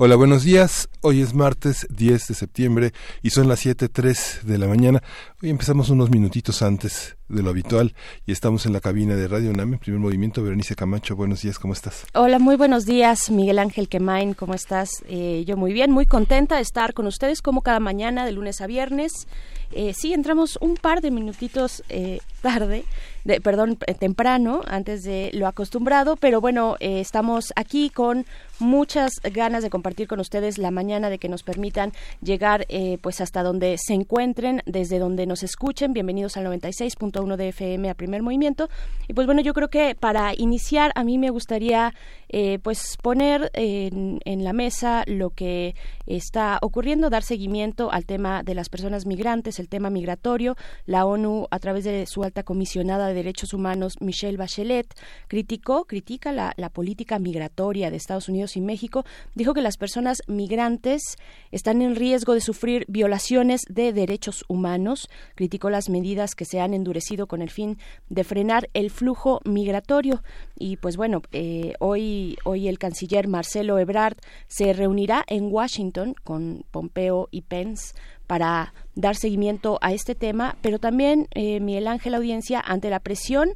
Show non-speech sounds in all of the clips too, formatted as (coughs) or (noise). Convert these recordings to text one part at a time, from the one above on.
Hola, buenos días. Hoy es martes 10 de septiembre y son las 7.03 de la mañana. Hoy empezamos unos minutitos antes de lo habitual y estamos en la cabina de Radio UNAM, primer movimiento. Berenice Camacho, buenos días, ¿cómo estás? Hola, muy buenos días, Miguel Ángel Quemain, ¿cómo estás? Eh, yo muy bien, muy contenta de estar con ustedes como cada mañana, de lunes a viernes. Eh, sí, entramos un par de minutitos eh, tarde, de, perdón, temprano, antes de lo acostumbrado, pero bueno, estamos aquí con muchas ganas de compartir con ustedes la mañana, de que nos permitan llegar eh, pues hasta donde se encuentren, desde donde nos escuchen. Bienvenidos al 96.1 de FM a Primer Movimiento. Y pues bueno, yo creo que para iniciar a mí me gustaría eh, pues poner en, la mesa lo que está ocurriendo, dar seguimiento al tema de las personas migrantes, el tema migratorio. La ONU, a través de su alta comisionada de derechos humanos, Michelle Bachelet, criticó, critica la, política migratoria de Estados Unidos y México, dijo que las personas migrantes están en riesgo de sufrir violaciones de derechos humanos, criticó las medidas que se han endurecido con el fin de frenar el flujo migratorio. Y pues bueno, eh, hoy, hoy el canciller Marcelo Ebrard se reunirá en Washington con Pompeo y Pence para dar seguimiento a este tema, pero también, eh, Miguel Ángel Audiencia, ante la presión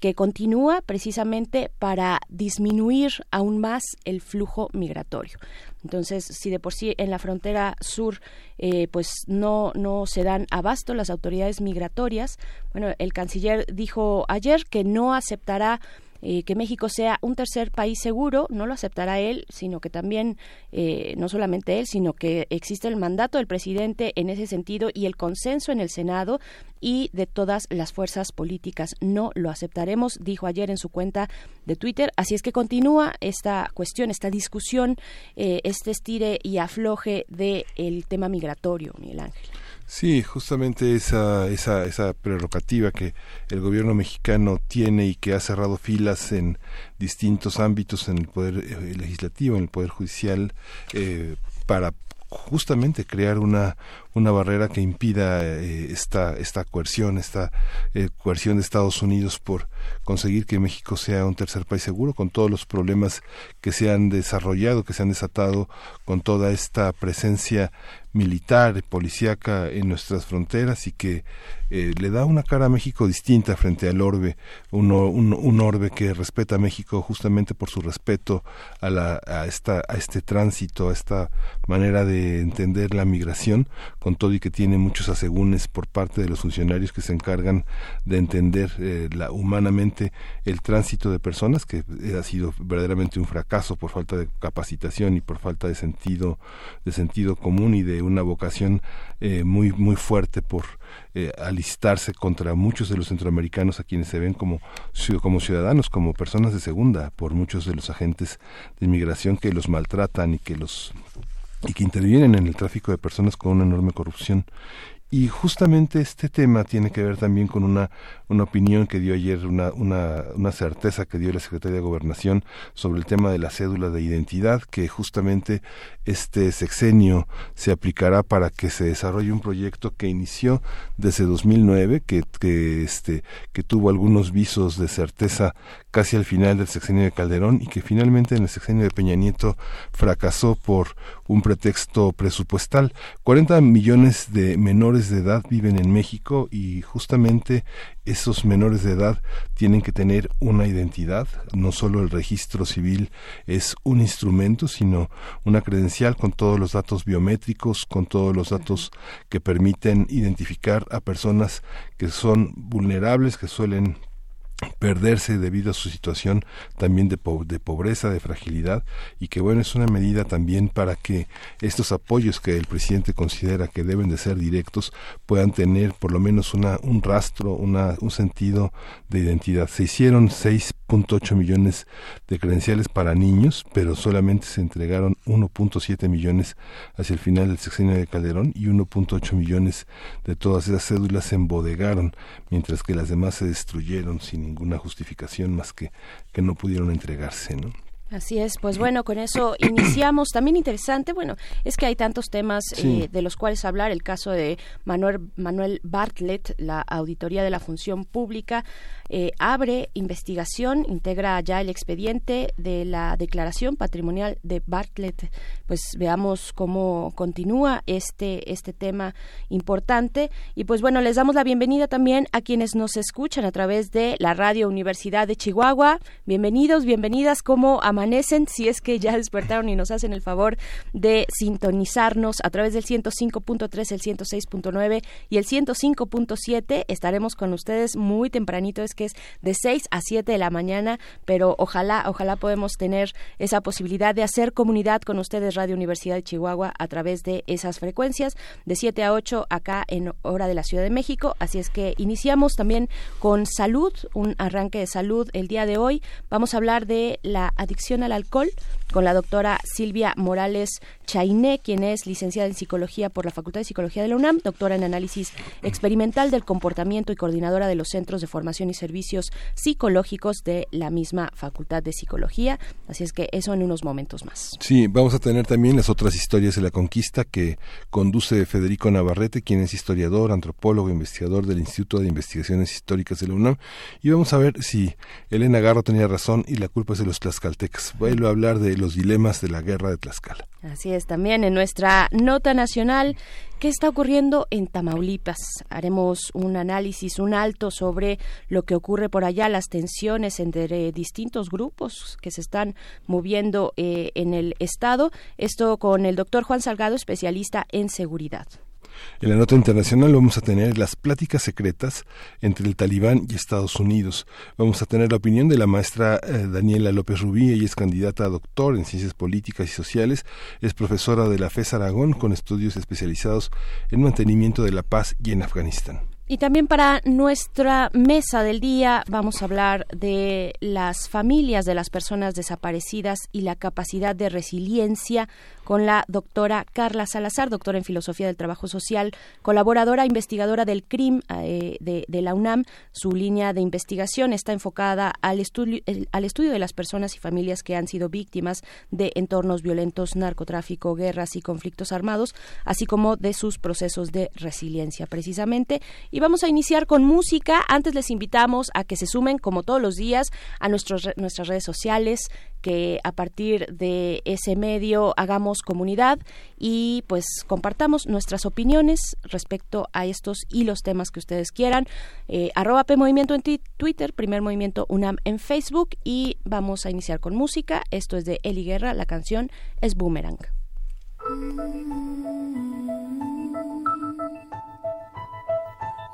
que continúa precisamente para disminuir aún más el flujo migratorio. Entonces, si de por sí en la frontera sur eh, pues no, no se dan abasto las autoridades migratorias, bueno, el canciller dijo ayer que no aceptará eh, que México sea un tercer país seguro, no lo aceptará él, sino que también, eh, no solamente él, sino que existe el mandato del presidente en ese sentido y el consenso en el Senado y de todas las fuerzas políticas. No lo aceptaremos, dijo ayer en su cuenta de Twitter. Así es que continúa esta cuestión, esta discusión, eh, este estire y afloje del el tema migratorio, Miguel Ángel. Sí, justamente esa, esa, esa prerrogativa que el gobierno mexicano tiene y que ha cerrado filas en distintos ámbitos en el poder eh, legislativo, en el poder judicial, eh, para justamente crear una, una barrera que impida eh, esta, esta coerción, esta coerción de Estados Unidos por conseguir que México sea un tercer país seguro, con todos los problemas que se han desarrollado, que se han desatado con toda esta presencia militar, policíaca en nuestras fronteras y que eh, le da una cara a México distinta frente al orbe, un, un, orbe que respeta a México justamente por su respeto a, la, a, esta, a este tránsito, a esta manera de entender la migración, con todo y que tiene muchos asegúnes por parte de los funcionarios que se encargan de entender eh, la, humanamente el tránsito de personas, que ha sido verdaderamente un fracaso por falta de capacitación y por falta de sentido, de sentido común y de una vocación eh, muy, muy fuerte por eh, alistarse contra muchos de los centroamericanos a quienes se ven como, como ciudadanos, como personas de segunda, por muchos de los agentes de inmigración que los maltratan y que los y que intervienen en el tráfico de personas con una enorme corrupción. Y justamente este tema tiene que ver también con una, una opinión que dio ayer, una, una, una certeza que dio la Secretaría de Gobernación sobre el tema de la cédula de identidad, que justamente este sexenio se aplicará para que se desarrolle un proyecto que inició desde 2009, que, que, este, que tuvo algunos visos de certeza casi al final del sexenio de Calderón y que finalmente en el sexenio de Peña Nieto fracasó por un pretexto presupuestal. 40 millones de menores de edad viven en México y justamente esos menores de edad tienen que tener una identidad, no solo el registro civil es un instrumento, sino una credencial con todos los datos biométricos, con todos los datos que permiten identificar a personas que son vulnerables, que suelen perderse debido a su situación también de, de, pobreza, de fragilidad y que bueno es una medida también para que estos apoyos que el presidente considera que deben de ser directos puedan tener por lo menos una, un rastro, una, un sentido de identidad. Se hicieron 6.8 millones de credenciales para niños, pero solamente se entregaron 1.7 millones hacia el final del sexenio de Calderón y 1.8 millones de todas esas cédulas se embodegaron, mientras que las demás se destruyeron sin ninguna justificación más que que no pudieron entregarse, ¿no? Así es, pues bueno, con eso iniciamos. También interesante, bueno, es que hay tantos temas eh, de los cuales hablar. El caso de Manuel, Manuel Bartlett, la auditoría de la función pública, eh, abre investigación, integra ya el expediente de la declaración patrimonial de Bartlett. Pues veamos cómo continúa este, este tema importante. Y pues bueno, les damos la bienvenida también a quienes nos escuchan a través de la Radio Universidad de Chihuahua. Bienvenidos, bienvenidas, como a amanecen, si es que ya despertaron y nos hacen el favor de sintonizarnos a través del 105.3, el 106.9 y el 105.7. Estaremos con ustedes muy tempranito, es que es de 6 a 7 de la mañana, pero ojalá, ojalá podemos tener esa posibilidad de hacer comunidad con ustedes Radio Universidad de Chihuahua a través de esas frecuencias de 7 a 8 acá en hora de la Ciudad de México. Así es que iniciamos también con salud, un arranque de salud el día de hoy. Vamos a hablar de la adicción al alcohol con la doctora Silvia Morales Chainé, quien es licenciada en psicología por la Facultad de Psicología de la UNAM, doctora en análisis experimental del comportamiento y coordinadora de los centros de formación y servicios psicológicos de la misma Facultad de Psicología. Así es que eso en unos momentos más. Sí, vamos a tener también las otras historias de la conquista que conduce Federico Navarrete, quien es historiador, antropólogo, investigador del Instituto de Investigaciones Históricas de la UNAM. Y vamos a ver si Elena Garro tenía razón y la culpa es de los tlaxcaltecas. Vuelvo a hablar de los dilemas de la guerra de Tlaxcala. Así es, también en nuestra nota nacional, ¿qué está ocurriendo en Tamaulipas? Haremos un análisis, un alto sobre lo que ocurre por allá, las tensiones entre distintos grupos que se están moviendo eh, en el Estado. Esto con el doctor Juan Salgado, especialista en seguridad. En la nota internacional vamos a tener las pláticas secretas entre el talibán y Estados Unidos. Vamos a tener la opinión de la maestra eh, Daniela López Rubí, ella es candidata a doctor en ciencias políticas y sociales, es profesora de la FES Aragón con estudios especializados en mantenimiento de la paz y en Afganistán. Y también para nuestra mesa del día vamos a hablar de las familias de las personas desaparecidas y la capacidad de resiliencia con la doctora Carla Salazar, doctora en Filosofía del Trabajo Social, colaboradora investigadora del CRIM eh, de, la UNAM. Su línea de investigación está enfocada al estudio, al estudio de las personas y familias que han sido víctimas de entornos violentos, narcotráfico, guerras y conflictos armados, así como de sus procesos de resiliencia, precisamente. Vamos a iniciar con música. Antes les invitamos a que se sumen, como todos los días, a nuestros, nuestras redes sociales, que a partir de ese medio hagamos comunidad y pues compartamos nuestras opiniones respecto a estos y los temas que ustedes quieran. Eh, arroba Movimiento en Twitter, Primer Movimiento UNAM en Facebook y vamos a iniciar con música. Esto es de Eli Guerra, la canción es Boomerang.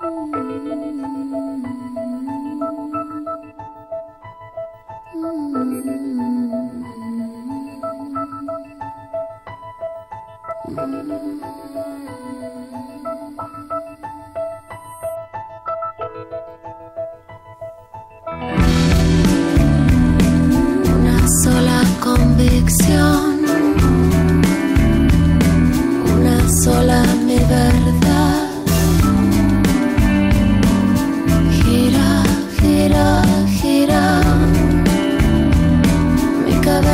Una sola convicción, una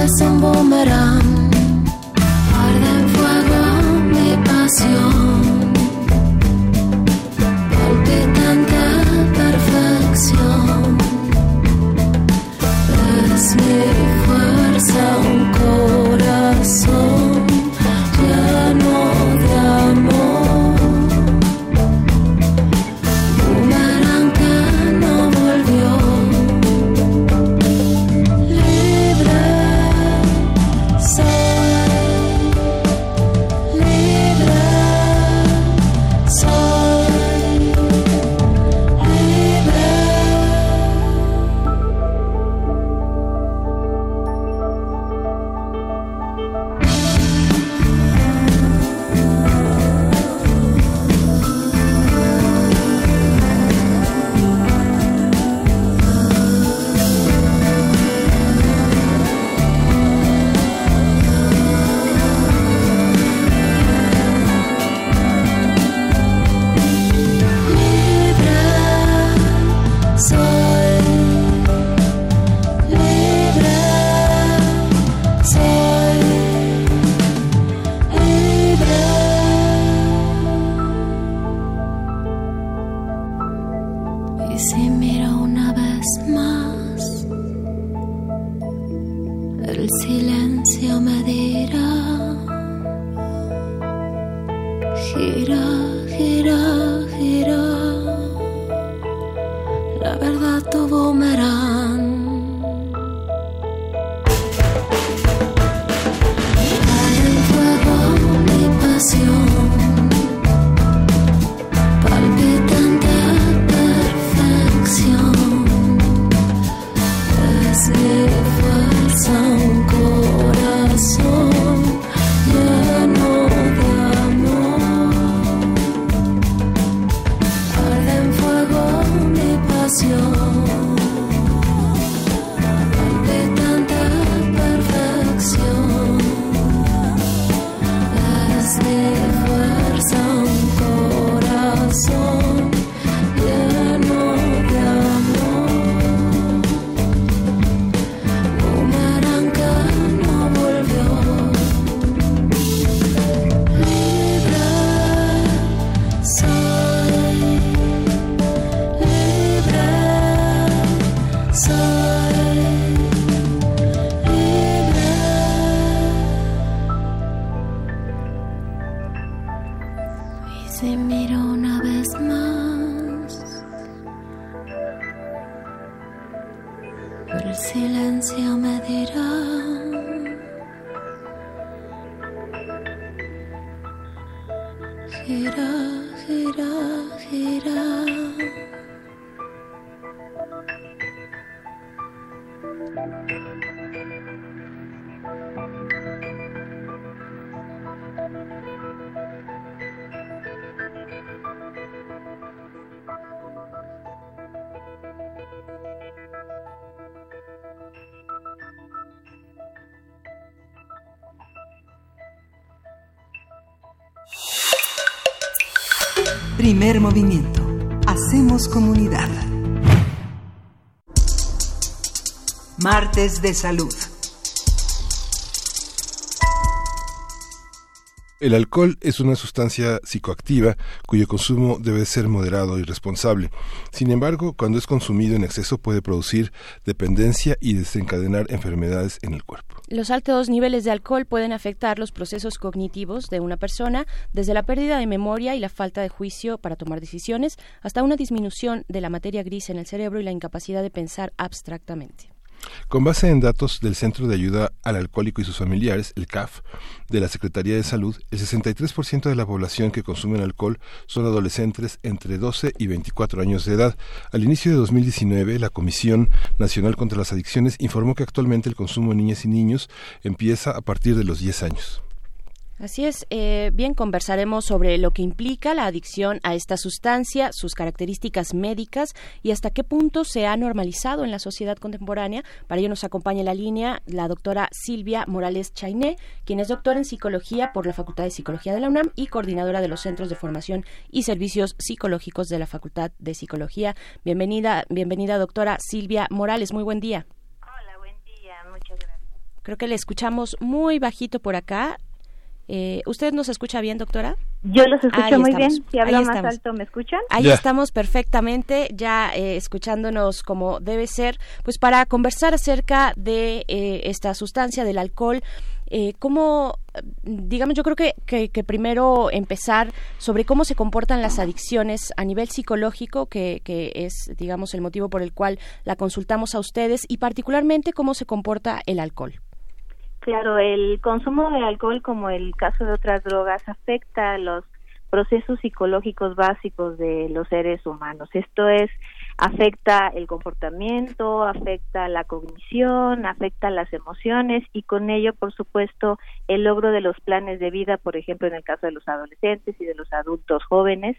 Some boomerang. Es mi fuerza De salud. El alcohol es una sustancia psicoactiva cuyo consumo debe ser moderado y responsable. Sin embargo, cuando es consumido en exceso puede producir dependencia y desencadenar enfermedades en el cuerpo. Los altos niveles de alcohol pueden afectar los procesos cognitivos de una persona, desde la pérdida de memoria y la falta de juicio para tomar decisiones, hasta una disminución de la materia gris en el cerebro y la incapacidad de pensar abstractamente. Con base en datos del Centro de Ayuda al Alcohólico y sus familiares, el CAF, de la Secretaría de Salud, el 63% de la población que consume alcohol son adolescentes entre 12 y 24 años de edad. Al inicio de 2019, la Comisión Nacional contra las Adicciones informó que actualmente el consumo de niñas y niños empieza a partir de los 10 años. Así es, eh, bien, conversaremos sobre lo que implica la adicción a esta sustancia, sus características médicas y hasta qué punto se ha normalizado en la sociedad contemporánea. Para ello nos acompaña en la línea la doctora Silvia Morales Chainé, quien es doctora en psicología por la Facultad de Psicología de la UNAM y coordinadora de los Centros de Formación y Servicios Psicológicos de la Facultad de Psicología. Bienvenida, bienvenida doctora Silvia Morales, muy buen día. Hola, buen día, muchas gracias. Creo que le escuchamos muy bajito por acá. Eh, ¿Usted nos escucha bien, doctora? Yo los escucho Ahí muy estamos. bien. Si hablo Ahí más estamos. alto, ¿me escuchan? Ahí estamos perfectamente, ya eh, escuchándonos como debe ser, pues para conversar acerca de eh, esta sustancia, del alcohol. Eh, ¿Cómo, digamos, yo creo que, que, que primero empezar sobre cómo se comportan las adicciones a nivel psicológico, que, que es, digamos, el motivo por el cual la consultamos a ustedes, y particularmente cómo se comporta el alcohol. Claro, el consumo de alcohol, como el caso de otras drogas, afecta los procesos psicológicos básicos de los seres humanos. Esto es, afecta el comportamiento, afecta la cognición, afecta las emociones y con ello, por supuesto, el logro de los planes de vida, por ejemplo, en el caso de los adolescentes y de los adultos jóvenes,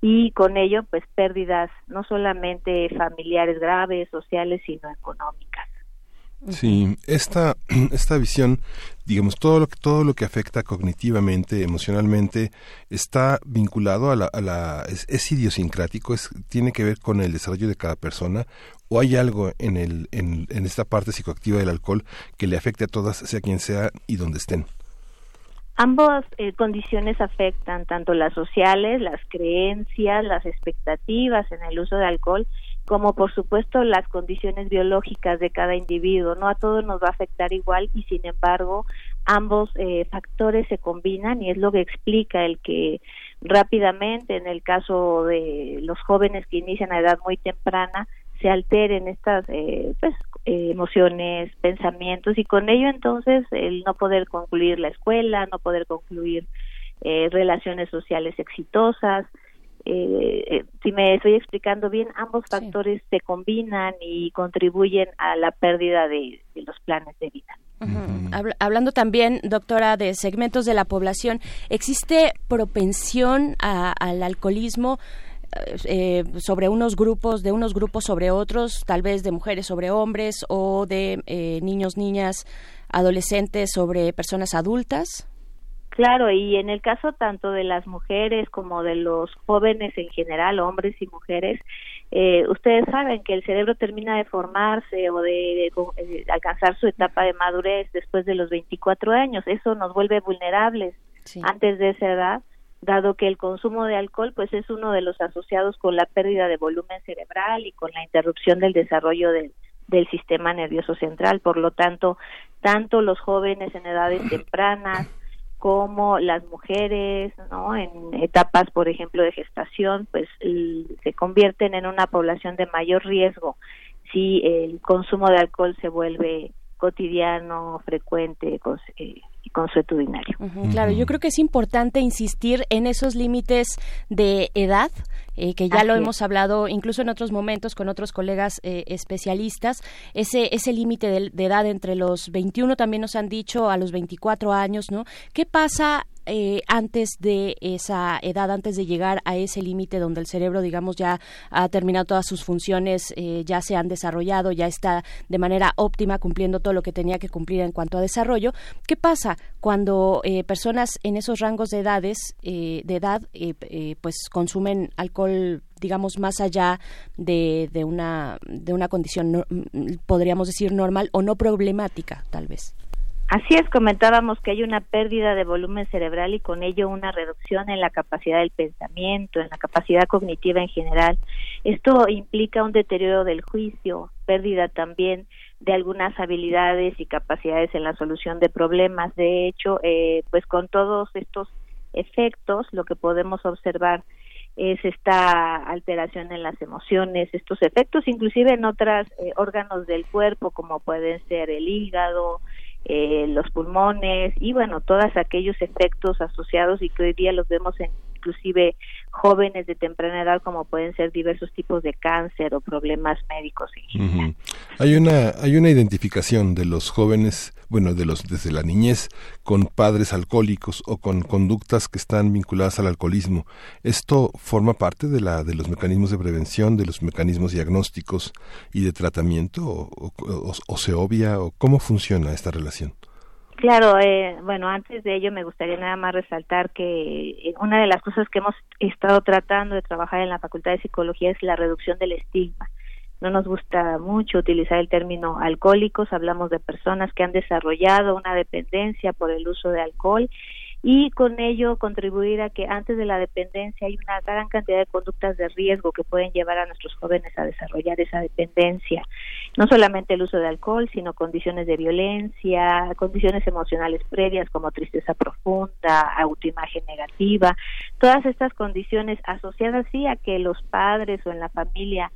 y con ello, pues, pérdidas no solamente familiares graves, sociales, sino económicas. Sí, esta, (clears throat) esta visión, digamos, todo lo que, todo lo que afecta cognitivamente, emocionalmente, está vinculado a la, a la es, es idiosincrático, es, tiene que ver con el desarrollo de cada persona, o hay algo en el, en, en esta parte psicoactiva del alcohol que le afecte a todas, sea quien sea y donde estén. Ambas eh, condiciones afectan tanto las sociales, las creencias, las expectativas en el uso de alcohol como por supuesto las condiciones biológicas de cada individuo. No a todos nos va a afectar igual y sin embargo ambos eh, factores se combinan y es lo que explica el que rápidamente en el caso de los jóvenes que inician a edad muy temprana se alteren estas eh, pues, emociones, pensamientos y con ello entonces el no poder concluir la escuela, no poder concluir eh, relaciones sociales exitosas. Si me estoy explicando bien, ambos factores se combinan y contribuyen a la pérdida de, los planes de vida. Hablando también, doctora, de segmentos de la población, ¿existe propensión al alcoholismo? Eh, sobre unos grupos, de unos grupos sobre otros, tal vez de mujeres sobre hombres o de eh, niños, niñas, adolescentes sobre personas adultas? Claro, y en el caso tanto de las mujeres como de los jóvenes en general, hombres y mujeres, eh, ustedes saben que el cerebro termina de formarse o de, alcanzar su etapa de madurez después de los 24 años. Eso nos vuelve vulnerables antes de esa edad dado que el consumo de alcohol pues es uno de los asociados con la pérdida de volumen cerebral y con la interrupción del desarrollo del, del sistema nervioso central. Por lo tanto, tanto los jóvenes en edades (laughs) tempranas como las mujeres, ¿no? En etapas, por ejemplo, de gestación, pues se convierten en una población de mayor riesgo si el consumo de alcohol se vuelve cotidiano, frecuente, eh, consuetudinario. claro, yo creo que es importante insistir en esos límites de edad, eh, que ya lo hemos hablado incluso en otros momentos con otros colegas eh, especialistas, ese, ese límite de, de, edad entre los 21 también nos han dicho a los 24 años, ¿no? ¿Qué pasa eh, antes de esa edad, antes de llegar a ese límite donde el cerebro, digamos, ya ha terminado todas sus funciones, eh, ya se han desarrollado, ya está de manera óptima cumpliendo todo lo que tenía que cumplir en cuanto a desarrollo. ¿Qué pasa cuando eh, personas en esos rangos de edades, de edad, pues consumen alcohol digamos más allá de, de una de una condición podríamos decir normal o no problemática tal vez Así es, comentábamos que hay una pérdida de volumen cerebral y con ello una reducción en la capacidad del pensamiento, en la capacidad cognitiva en general. Esto implica un deterioro del juicio, pérdida también de algunas habilidades y capacidades en la solución de problemas. De hecho, eh, pues con todos estos efectos, lo que podemos observar es esta alteración en las emociones, estos efectos inclusive en otros eh, órganos del cuerpo como pueden ser el hígado, eh, los pulmones y bueno, todos aquellos efectos asociados y que hoy día los vemos en inclusive jóvenes de temprana edad como pueden ser diversos tipos de cáncer o problemas médicos Hay una hay una identificación de los jóvenes, bueno, de los desde la niñez con padres alcohólicos o con conductas que están vinculadas al alcoholismo. Esto forma parte de la de los mecanismos de prevención, de los mecanismos diagnósticos y de tratamiento o, o se obvia o cómo funciona esta relación. Claro, eh, bueno, antes de ello me gustaría nada más resaltar que eh, una de las cosas que hemos estado tratando de trabajar en la Facultad de Psicología es la reducción del estigma. No nos gusta mucho utilizar el término alcohólicos, hablamos de personas que han desarrollado una dependencia por el uso de alcohol y con ello contribuir a que antes de la dependencia hay una gran cantidad de conductas de riesgo que pueden llevar a nuestros jóvenes a desarrollar esa dependencia. No solamente el uso de alcohol, sino condiciones de violencia, condiciones emocionales previas como tristeza profunda, autoimagen negativa, todas estas condiciones asociadas sí a que los padres o en la familia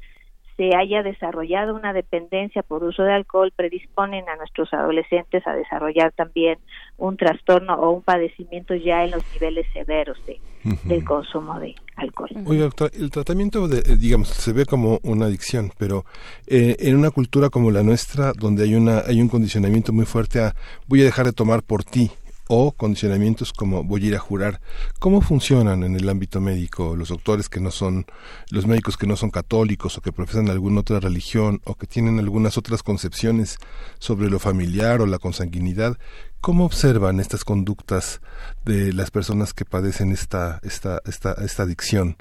se haya desarrollado una dependencia por uso de alcohol predisponen a nuestros adolescentes a desarrollar también un trastorno o un padecimiento ya en los niveles severos de, del consumo de alcohol. Oiga, el tratamiento, de, eh, digamos, se ve como una adicción, pero eh, en una cultura como la nuestra, donde hay, una, hay un condicionamiento muy fuerte a voy a dejar de tomar por ti, o condicionamientos como voy a ir a jurar. ¿Cómo funcionan en el ámbito médico los doctores que no son, los médicos que no son católicos o que profesan alguna otra religión o que tienen algunas otras concepciones sobre lo familiar o la consanguinidad? ¿Cómo observan estas conductas de las personas que padecen esta, esta, esta, esta adicción?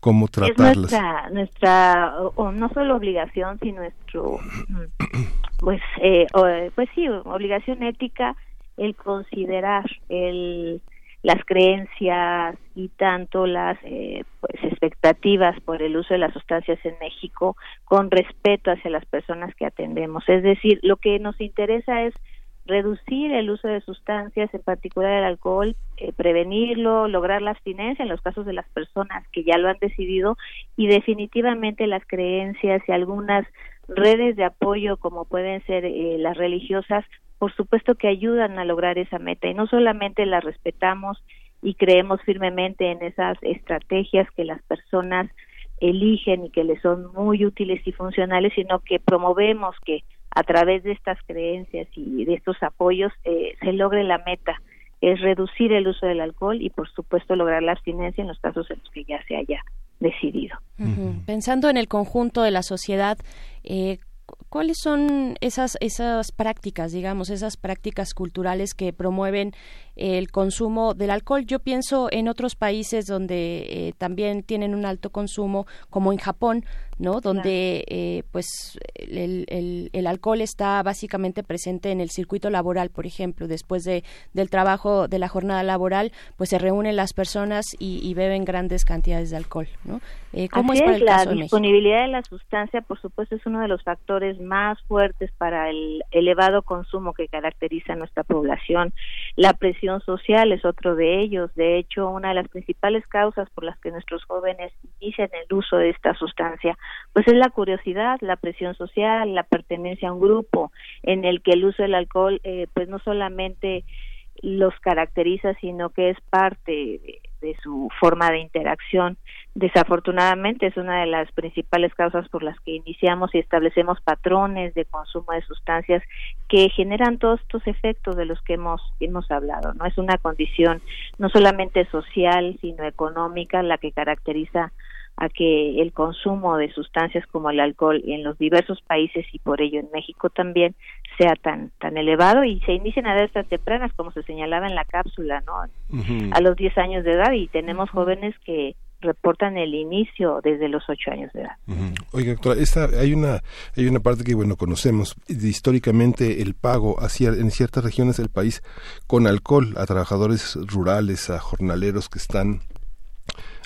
¿Cómo tratarlas? Es nuestra, o, no solo obligación, sino nuestro, (clears throat) pues, eh, pues sí, obligación ética el considerar, el las creencias y tanto las eh, pues, expectativas por el uso de las sustancias en México con respeto hacia las personas que atendemos. Es decir, lo que nos interesa es reducir el uso de sustancias, en particular el alcohol, eh, prevenirlo, lograr la abstinencia en los casos de las personas que ya lo han decidido y definitivamente las creencias y algunas redes de apoyo como pueden ser eh, las religiosas, por supuesto que ayudan a lograr esa meta y no solamente las respetamos y creemos firmemente en esas estrategias que las personas eligen y que les son muy útiles y funcionales, sino que promovemos que a través de estas creencias y de estos apoyos eh, se logre la meta, es reducir el uso del alcohol y por supuesto lograr la abstinencia en los casos en los que ya se haya decidido. Pensando en el conjunto de la sociedad, eh, ¿cuáles son esas, esas prácticas, digamos, esas prácticas culturales que promueven el consumo del alcohol? Yo pienso en otros países donde eh, también tienen un alto consumo, como en Japón, ¿no? Donde eh, pues el, el, alcohol está básicamente presente en el circuito laboral, por ejemplo, después de, del trabajo de la jornada laboral, pues se reúnen las personas y, beben grandes cantidades de alcohol, ¿no? Eh, ¿Cómo es, la disponibilidad de la sustancia, por supuesto, es uno de los factores más fuertes para el elevado consumo que caracteriza a nuestra población. La presión social es otro de ellos. De hecho, una de las principales causas por las que nuestros jóvenes inician el uso de esta sustancia pues es la curiosidad, la presión social, la pertenencia a un grupo en el que el uso del alcohol eh, pues no solamente los caracteriza, sino que es parte de, su forma de interacción. Desafortunadamente es una de las principales causas por las que iniciamos y establecemos patrones de consumo de sustancias que generan todos estos efectos de los que hemos hemos hablado. No es una condición no solamente social, sino económica la que caracteriza a que el consumo de sustancias como el alcohol en los diversos países y por ello en México también sea tan tan elevado y se inician a edades tan tempranas como se señalaba en la cápsula, ¿no? A los 10 años de edad y tenemos jóvenes que reportan el inicio desde los 8 años de edad. Oiga, doctora, esta, hay una hay una parte que bueno conocemos históricamente el pago hacia en ciertas regiones del país con alcohol a trabajadores rurales, a jornaleros que están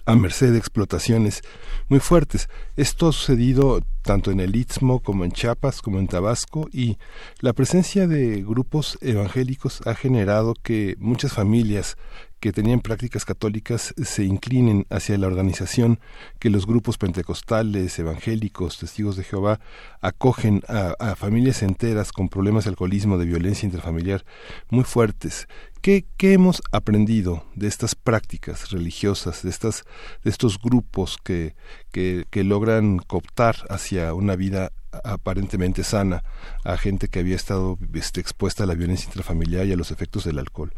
a merced de explotaciones muy fuertes. Esto ha sucedido tanto en el Istmo como en Chiapas como en Tabasco y la presencia de grupos evangélicos ha generado que muchas familias que tenían prácticas católicas se inclinen hacia la organización que los grupos pentecostales, evangélicos, testigos de Jehová acogen a, familias enteras con problemas de alcoholismo, de violencia interfamiliar muy fuertes. ¿Qué, hemos aprendido de estas prácticas religiosas, de, estas, de estos grupos que, que, logran cooptar hacia una vida aparentemente sana a gente que había estado este, expuesta a la violencia intrafamiliar y a los efectos del alcohol.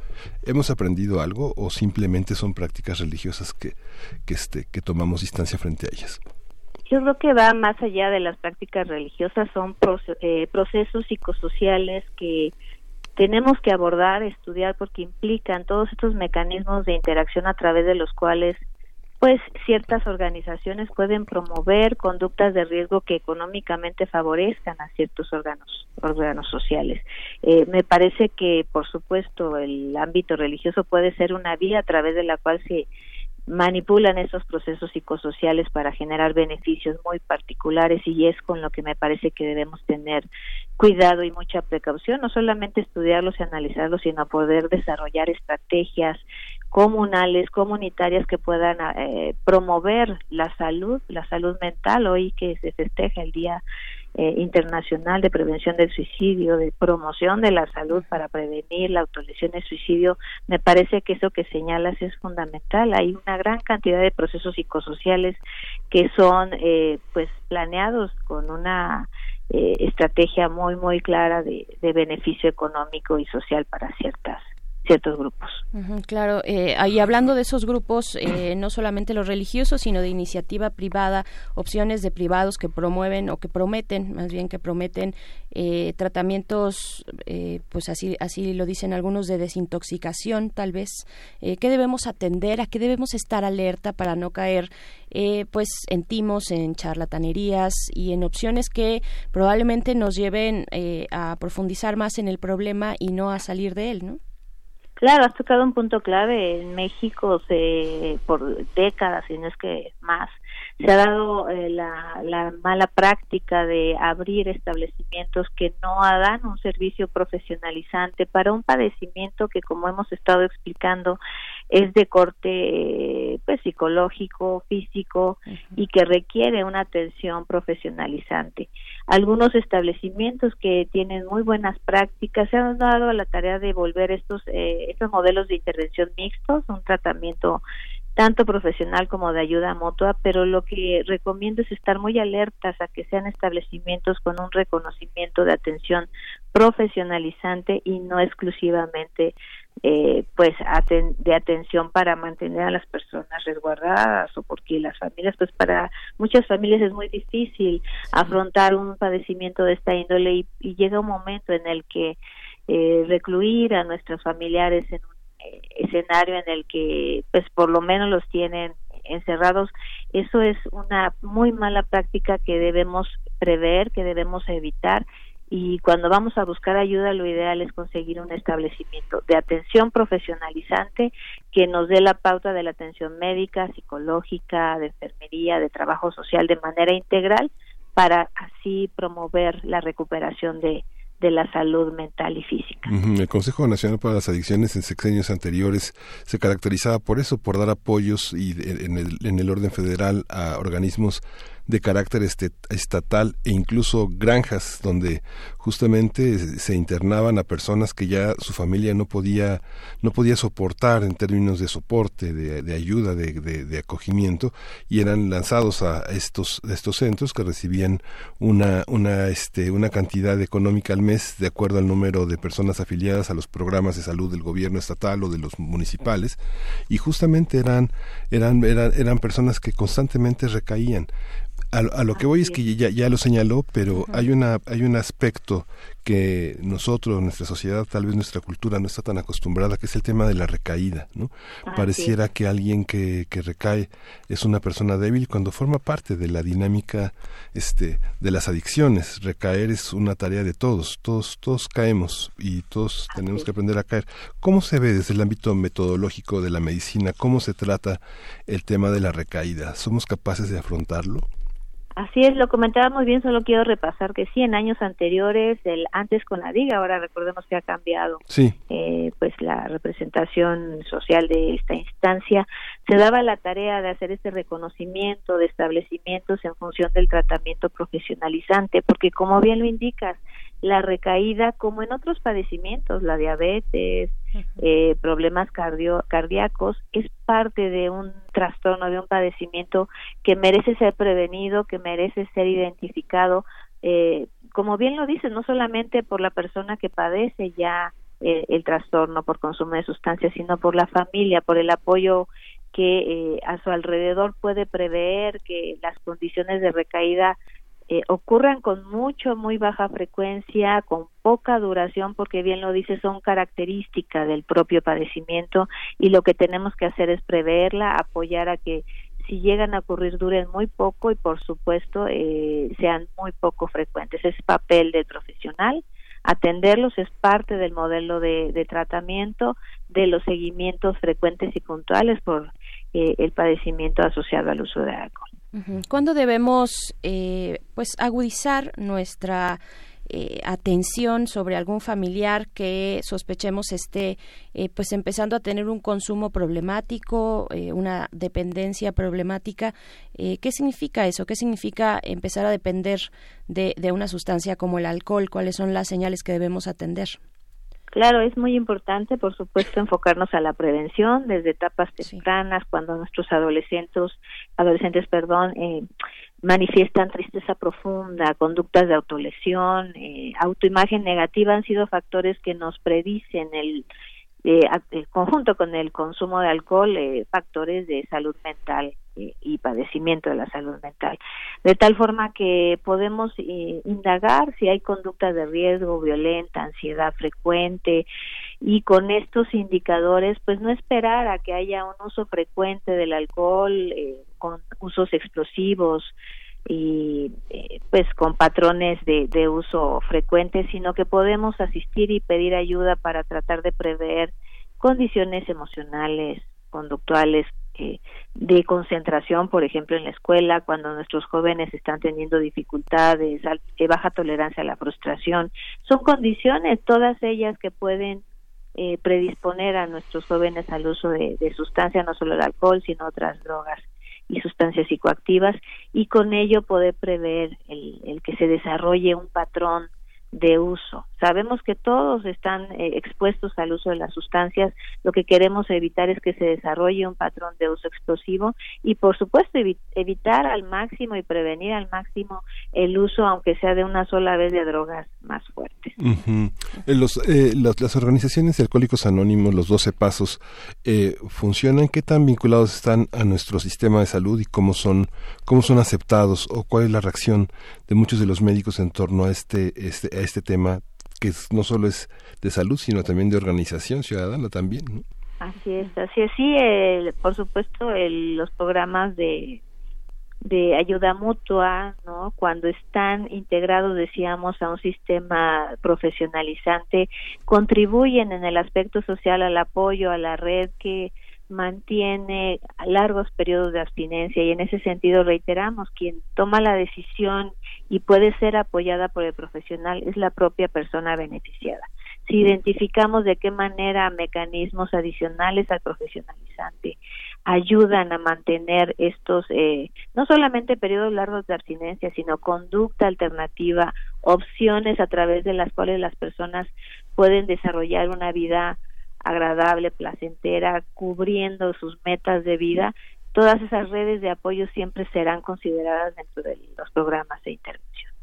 ¿Hemos aprendido algo o simplemente son prácticas religiosas que, que, este, que tomamos distancia frente a ellas? Yo creo que va más allá de las prácticas religiosas, son eh, procesos psicosociales que tenemos que abordar, estudiar, porque implican todos estos mecanismos de interacción a través de los cuales pues ciertas organizaciones pueden promover conductas de riesgo que económicamente favorezcan a ciertos órganos órganos sociales. Eh, me parece que, por supuesto, el ámbito religioso puede ser una vía a través de la cual se manipulan esos procesos psicosociales para generar beneficios muy particulares y es con lo que me parece que debemos tener cuidado y mucha precaución, no solamente estudiarlos y analizarlos, sino poder desarrollar estrategias comunales, comunitarias que puedan eh, promover la salud, la salud mental, hoy que se festeja el Día eh, internacional de prevención del suicidio, de promoción de la salud para prevenir la autolesión y suicidio, me parece que eso que señalas es fundamental. Hay una gran cantidad de procesos psicosociales que son eh, pues planeados con una eh, estrategia muy muy clara de, de beneficio económico y social para ciertas ciertos grupos. claro, eh, y hablando de esos grupos, eh, (clears throat) no solamente los religiosos, sino de iniciativa privada, opciones de privados que promueven o que prometen, más bien que prometen eh, tratamientos, eh, pues así, así lo dicen algunos, de desintoxicación, tal vez. ¿Qué debemos atender? ¿A qué debemos estar alerta para no caer, pues, en timos, en charlatanerías y en opciones que probablemente nos lleven a profundizar más en el problema y no a salir de él, ¿no? Claro, has tocado un punto clave. En México, se, por décadas, si no es que más, se ha dado eh, la, la, mala práctica de abrir establecimientos que no dan un servicio profesionalizante para un padecimiento que, como hemos estado explicando, es de corte pues psicológico, físico y que requiere una atención profesionalizante. Algunos establecimientos que tienen muy buenas prácticas se han dado a la tarea de volver estos eh, estos modelos de intervención mixtos, un tratamiento tanto profesional como de ayuda mutua, pero lo que recomiendo es estar muy alertas a que sean establecimientos con un reconocimiento de atención profesionalizante y no exclusivamente eh, pues de atención para mantener a las personas resguardadas o porque las familias pues para muchas familias es muy difícil afrontar un padecimiento de esta índole y, llega un momento en el que eh, recluir a nuestros familiares en un eh, escenario en el que pues por lo menos los tienen encerrados eso es una muy mala práctica que debemos prever que debemos evitar y cuando vamos a buscar ayuda lo ideal es conseguir un establecimiento de atención profesionalizante que nos dé la pauta de la atención médica, psicológica, de enfermería, de trabajo social de manera integral para así promover la recuperación de, la salud mental y física. El Consejo Nacional para las Adicciones en sexenios anteriores se caracterizaba por eso, por dar apoyos y en el, en el orden federal a organismos de carácter este, estatal e incluso granjas donde justamente se internaban a personas que ya su familia no podía no podía soportar en términos de soporte de, ayuda de, de, acogimiento y eran lanzados a estos estos centros que recibían una una este una cantidad económica al mes de acuerdo al número de personas afiliadas a los programas de salud del gobierno estatal o de los municipales y justamente eran eran eran, eran personas que constantemente recaían a, lo que voy es que ya, ya lo señaló, pero hay una hay un aspecto que nosotros, nuestra sociedad, tal vez nuestra cultura no está tan acostumbrada, que es el tema de la recaída, ¿no? Pareciera que alguien que, que recae es una persona débil cuando forma parte de la dinámica este de las adicciones. Recaer es una tarea de todos, todos todos caemos y todos tenemos que aprender a caer. ¿Cómo se ve desde el ámbito metodológico de la medicina cómo se trata el tema de la recaída? ¿Somos capaces de afrontarlo? Así es, lo comentaba muy bien, solo quiero repasar que sí, en años anteriores, el antes con la DIGA, ahora recordemos que ha cambiado sí. eh, pues la representación social de esta instancia, se daba la tarea de hacer este reconocimiento de establecimientos en función del tratamiento profesionalizante, porque como bien lo indicas, la recaída, como en otros padecimientos, la diabetes, eh, problemas cardio, cardíacos, es parte de un trastorno, de un padecimiento que merece ser prevenido, que merece ser identificado, eh, como bien lo dice, no solamente por la persona que padece ya eh, el trastorno por consumo de sustancias, sino por la familia, por el apoyo que a su alrededor puede prever que las condiciones de recaída eh, ocurran con mucho, muy baja frecuencia, con poca duración, porque bien lo dice, son características del propio padecimiento y lo que tenemos que hacer es preverla, apoyar a que si llegan a ocurrir duren muy poco y por supuesto eh, sean muy poco frecuentes. Es papel del profesional. Atenderlos es parte del modelo de, de tratamiento, de los seguimientos frecuentes y puntuales por eh, el padecimiento asociado al uso de alcohol. ¿Cuándo debemos eh, pues agudizar nuestra eh, atención sobre algún familiar que sospechemos esté eh, pues empezando a tener un consumo problemático, una dependencia problemática. ¿Qué significa eso? ¿Qué significa empezar a depender de, de una sustancia como el alcohol? ¿Cuáles son las señales que debemos atender? Claro, es muy importante, por supuesto, enfocarnos a la prevención desde etapas tempranas, cuando nuestros adolescentes, adolescentes, perdón, eh, manifiestan tristeza profunda, conductas de autolesión, eh, autoimagen negativa han sido factores que nos predicen el, eh, conjunto con el consumo de alcohol, eh, factores de salud mental y padecimiento de la salud mental. De tal forma que podemos eh, indagar si hay conductas de riesgo, violenta, ansiedad frecuente y con estos indicadores pues no esperar a que haya un uso frecuente del alcohol eh, con usos explosivos y eh, pues con patrones de, de uso frecuente, sino que podemos asistir y pedir ayuda para tratar de prever condiciones emocionales, conductuales, eh, de concentración, por ejemplo, en la escuela, cuando nuestros jóvenes están teniendo dificultades, baja tolerancia a la frustración. Son condiciones, todas ellas que pueden eh, predisponer a nuestros jóvenes al uso de, de sustancias, no solo el alcohol, sino otras drogas y sustancias psicoactivas, y con ello poder prever el, el que se desarrolle un patrón de uso. Sabemos que todos están eh, expuestos al uso de las sustancias. Lo que queremos evitar es que se desarrolle un patrón de uso explosivo y, por supuesto, evitar al máximo y prevenir al máximo el uso, aunque sea de una sola vez, de drogas más fuertes. los, eh, las organizaciones de alcohólicos anónimos, los 12 pasos, eh, funcionan. ¿Qué tan vinculados están a nuestro sistema de salud y cómo son, cómo son aceptados o cuál es la reacción de muchos de los médicos en torno a este, este este tema que no solo es de salud, sino también de organización ciudadana también. Así es, así es. Sí, por supuesto, el, los programas de, de ayuda mutua, ¿no? Cuando están integrados, decíamos, a un sistema profesionalizante, contribuyen en el aspecto social al apoyo a la red que mantiene largos periodos de abstinencia y en ese sentido reiteramos quien toma la decisión y puede ser apoyada por el profesional es la propia persona beneficiada. Si identificamos de qué manera mecanismos adicionales al profesionalizante ayudan a mantener estos eh, no solamente periodos largos de abstinencia, sino conducta alternativa, opciones a través de las cuales las personas pueden desarrollar una vida agradable, placentera, cubriendo sus metas de vida, todas esas redes de apoyo siempre serán consideradas dentro de los programas de intervención.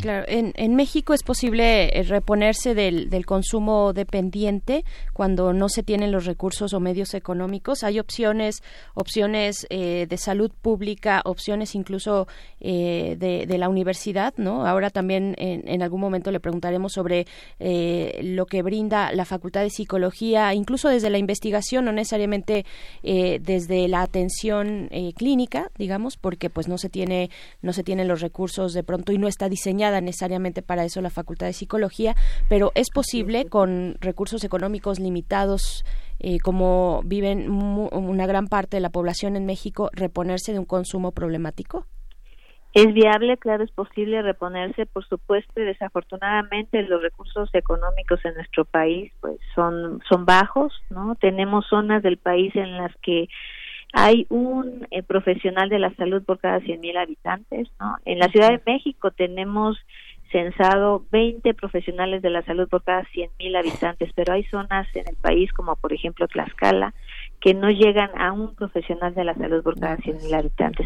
Claro, en, en, México es posible eh, reponerse del, del, consumo dependiente cuando no se tienen los recursos o medios económicos. Hay opciones, opciones eh, de salud pública, opciones incluso eh, de, de, la universidad, ¿no? Ahora también en, en algún momento le preguntaremos sobre eh, lo que brinda la Facultad de Psicología, incluso desde la investigación, no necesariamente desde la atención clínica, digamos, porque pues no se tiene, no se tienen los recursos de pronto y no está diseñada necesariamente para eso la Facultad de Psicología, pero es posible con recursos económicos limitados eh, como viven una gran parte de la población en México reponerse de un consumo problemático? Es viable, claro, es posible reponerse, por supuesto, y desafortunadamente los recursos económicos en nuestro país pues son son bajos, ¿no? Tenemos zonas del país en las que hay un eh, profesional de la salud por cada 100.000 habitantes, ¿no? En la Ciudad de México tenemos censado 20 profesionales de la salud por cada 100.000 habitantes, pero hay zonas en el país como por ejemplo Tlaxcala que no llegan a un profesional de la salud por cada 100.000 habitantes.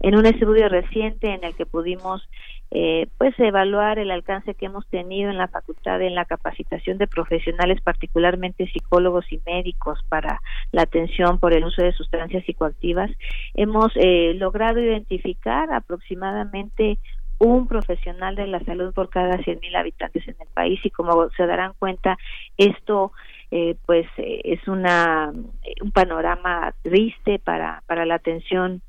En un estudio reciente en el que pudimos eh, pues evaluar el alcance que hemos tenido en la facultad en la capacitación de profesionales, particularmente psicólogos y médicos para la atención por el uso de sustancias psicoactivas, hemos eh, logrado identificar aproximadamente un profesional de la salud por cada 100.000 habitantes en el país y como se darán cuenta esto eh, pues eh, es una un panorama triste para para la atención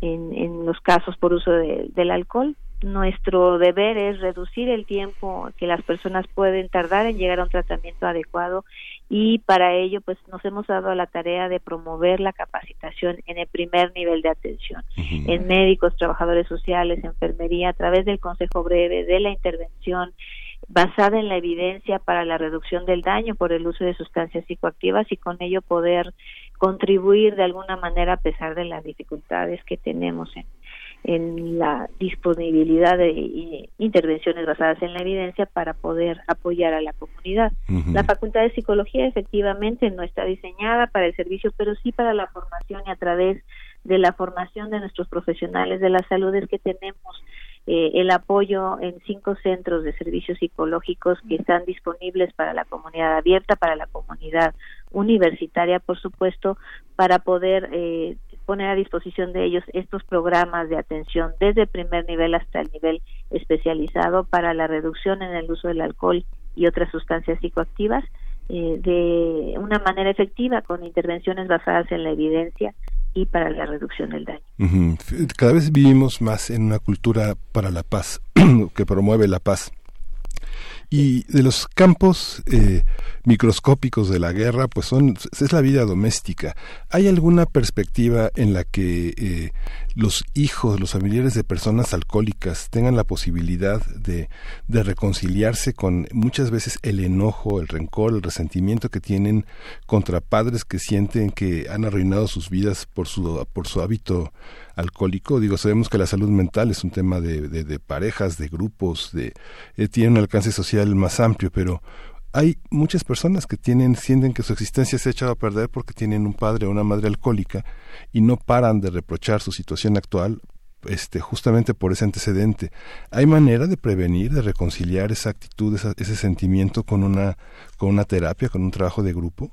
en, en los casos por uso del alcohol. Nuestro deber es reducir el tiempo que las personas pueden tardar en llegar a un tratamiento adecuado y para ello pues nos hemos dado la tarea de promover la capacitación en el primer nivel de atención en médicos, trabajadores sociales, enfermería a través del consejo breve de la intervención basada en la evidencia para la reducción del daño por el uso de sustancias psicoactivas y con ello poder contribuir de alguna manera a pesar de las dificultades que tenemos en en la disponibilidad de intervenciones basadas en la evidencia para poder apoyar a la comunidad. La Facultad de Psicología efectivamente no está diseñada para el servicio, pero sí para la formación y a través de la formación de nuestros profesionales de la salud es que tenemos eh, el apoyo en cinco centros de servicios psicológicos que están disponibles para la comunidad abierta, para la comunidad universitaria, por supuesto, para poder eh, poner a disposición de ellos estos programas de atención desde el primer nivel hasta el nivel especializado para la reducción en el uso del alcohol y otras sustancias psicoactivas eh, de una manera efectiva con intervenciones basadas en la evidencia y para la reducción del daño. Cada vez vivimos más en una cultura para la paz, (clears throat) que promueve la paz Y de los campos eh, microscópicos de la guerra, pues son es la vida doméstica. ¿Hay alguna perspectiva en la que eh, los hijos, los familiares de personas alcohólicas tengan la posibilidad de, de reconciliarse con muchas veces el enojo, el rencor, el resentimiento que tienen contra padres que sienten que han arruinado sus vidas por su, por su hábito alcohólico. Digo, sabemos que la salud mental es un tema de, de, parejas, de grupos, de, eh, tiene un alcance social más amplio, pero hay muchas personas que tienen, sienten que su existencia se ha echado a perder porque tienen un padre o una madre alcohólica y no paran de reprochar su situación actual este, justamente por ese antecedente. ¿Hay manera de prevenir, de reconciliar esa actitud, ese sentimiento con una, con una terapia, con un trabajo de grupo?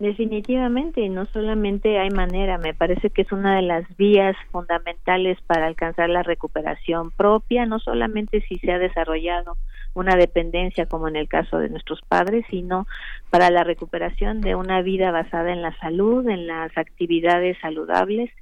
Definitivamente, no solamente hay manera, me parece que es una de las vías fundamentales para alcanzar la recuperación propia, no solamente si se ha desarrollado una dependencia como en el caso de nuestros padres, sino para la recuperación de una vida basada en la salud, en las actividades saludables,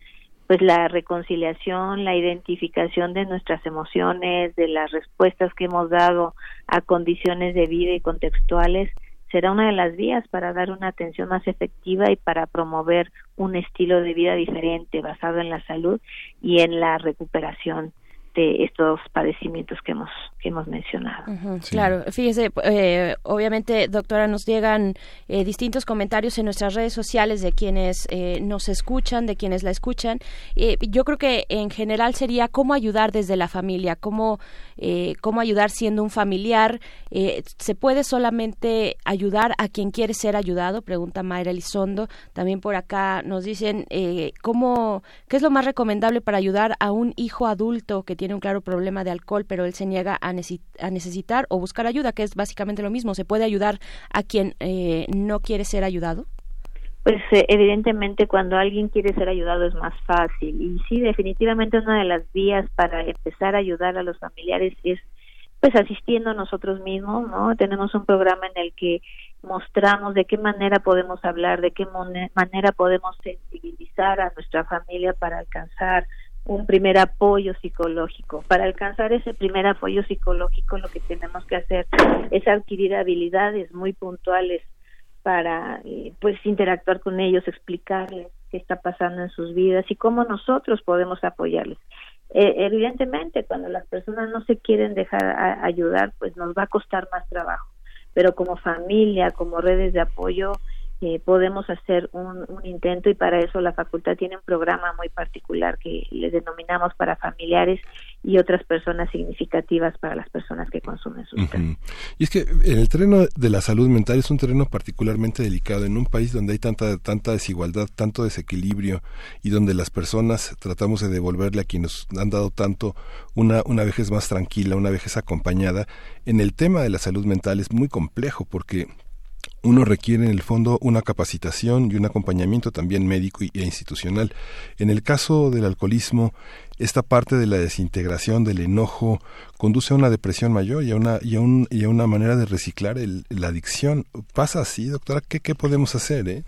pues la reconciliación, la identificación de nuestras emociones, de las respuestas que hemos dado a condiciones de vida y contextuales, será una de las vías para dar una atención más efectiva y para promover un estilo de vida diferente basado en la salud y en la recuperación de estos padecimientos que hemos que hemos mencionado. Claro, fíjese, eh, obviamente, doctora, nos llegan eh, distintos comentarios en nuestras redes sociales de quienes eh, nos escuchan, de quienes la escuchan. yo creo que en general sería cómo ayudar desde la familia, cómo cómo ayudar siendo un familiar. ¿Se puede solamente ayudar a quien quiere ser ayudado? Pregunta Mayra Elizondo. También por acá nos dicen cómo qué es lo más recomendable para ayudar a un hijo adulto que tiene un claro problema de alcohol, pero él se niega a, necesitar o buscar ayuda, que es básicamente lo mismo. ¿Se puede ayudar a quien eh, no quiere ser ayudado? Pues eh, evidentemente cuando alguien quiere ser ayudado es más fácil y sí, definitivamente una de las vías para empezar a ayudar a los familiares es pues asistiendo nosotros mismos, ¿no? Tenemos un programa en el que mostramos de qué manera podemos hablar, de qué manera podemos sensibilizar a nuestra familia para alcanzar un primer apoyo psicológico. Para alcanzar ese primer apoyo psicológico lo que tenemos que hacer es adquirir habilidades muy puntuales para eh, pues interactuar con ellos, explicarles qué está pasando en sus vidas y cómo nosotros podemos apoyarles. Eh, evidentemente, cuando las personas no se quieren dejar ayudar, pues nos va a costar más trabajo, pero como familia, como redes de apoyo, podemos hacer un, intento y para eso la facultad tiene un programa muy particular que le denominamos para familiares y otras personas significativas para las personas que consumen sustancias. Y es que en el terreno de la salud mental es un terreno particularmente delicado en un país donde hay tanta tanta desigualdad, tanto desequilibrio y donde las personas tratamos de devolverle a quienes nos han dado tanto una una vejez más tranquila, una vejez acompañada. En el tema de la salud mental es muy complejo porque uno requiere en el fondo una capacitación y un acompañamiento también médico e institucional. En el caso del alcoholismo, esta parte de la desintegración, del enojo, conduce a una depresión mayor y a una, y a un, y a una manera de reciclar la adicción. ¿Pasa así, doctora? ¿Qué, qué podemos hacer? Eh?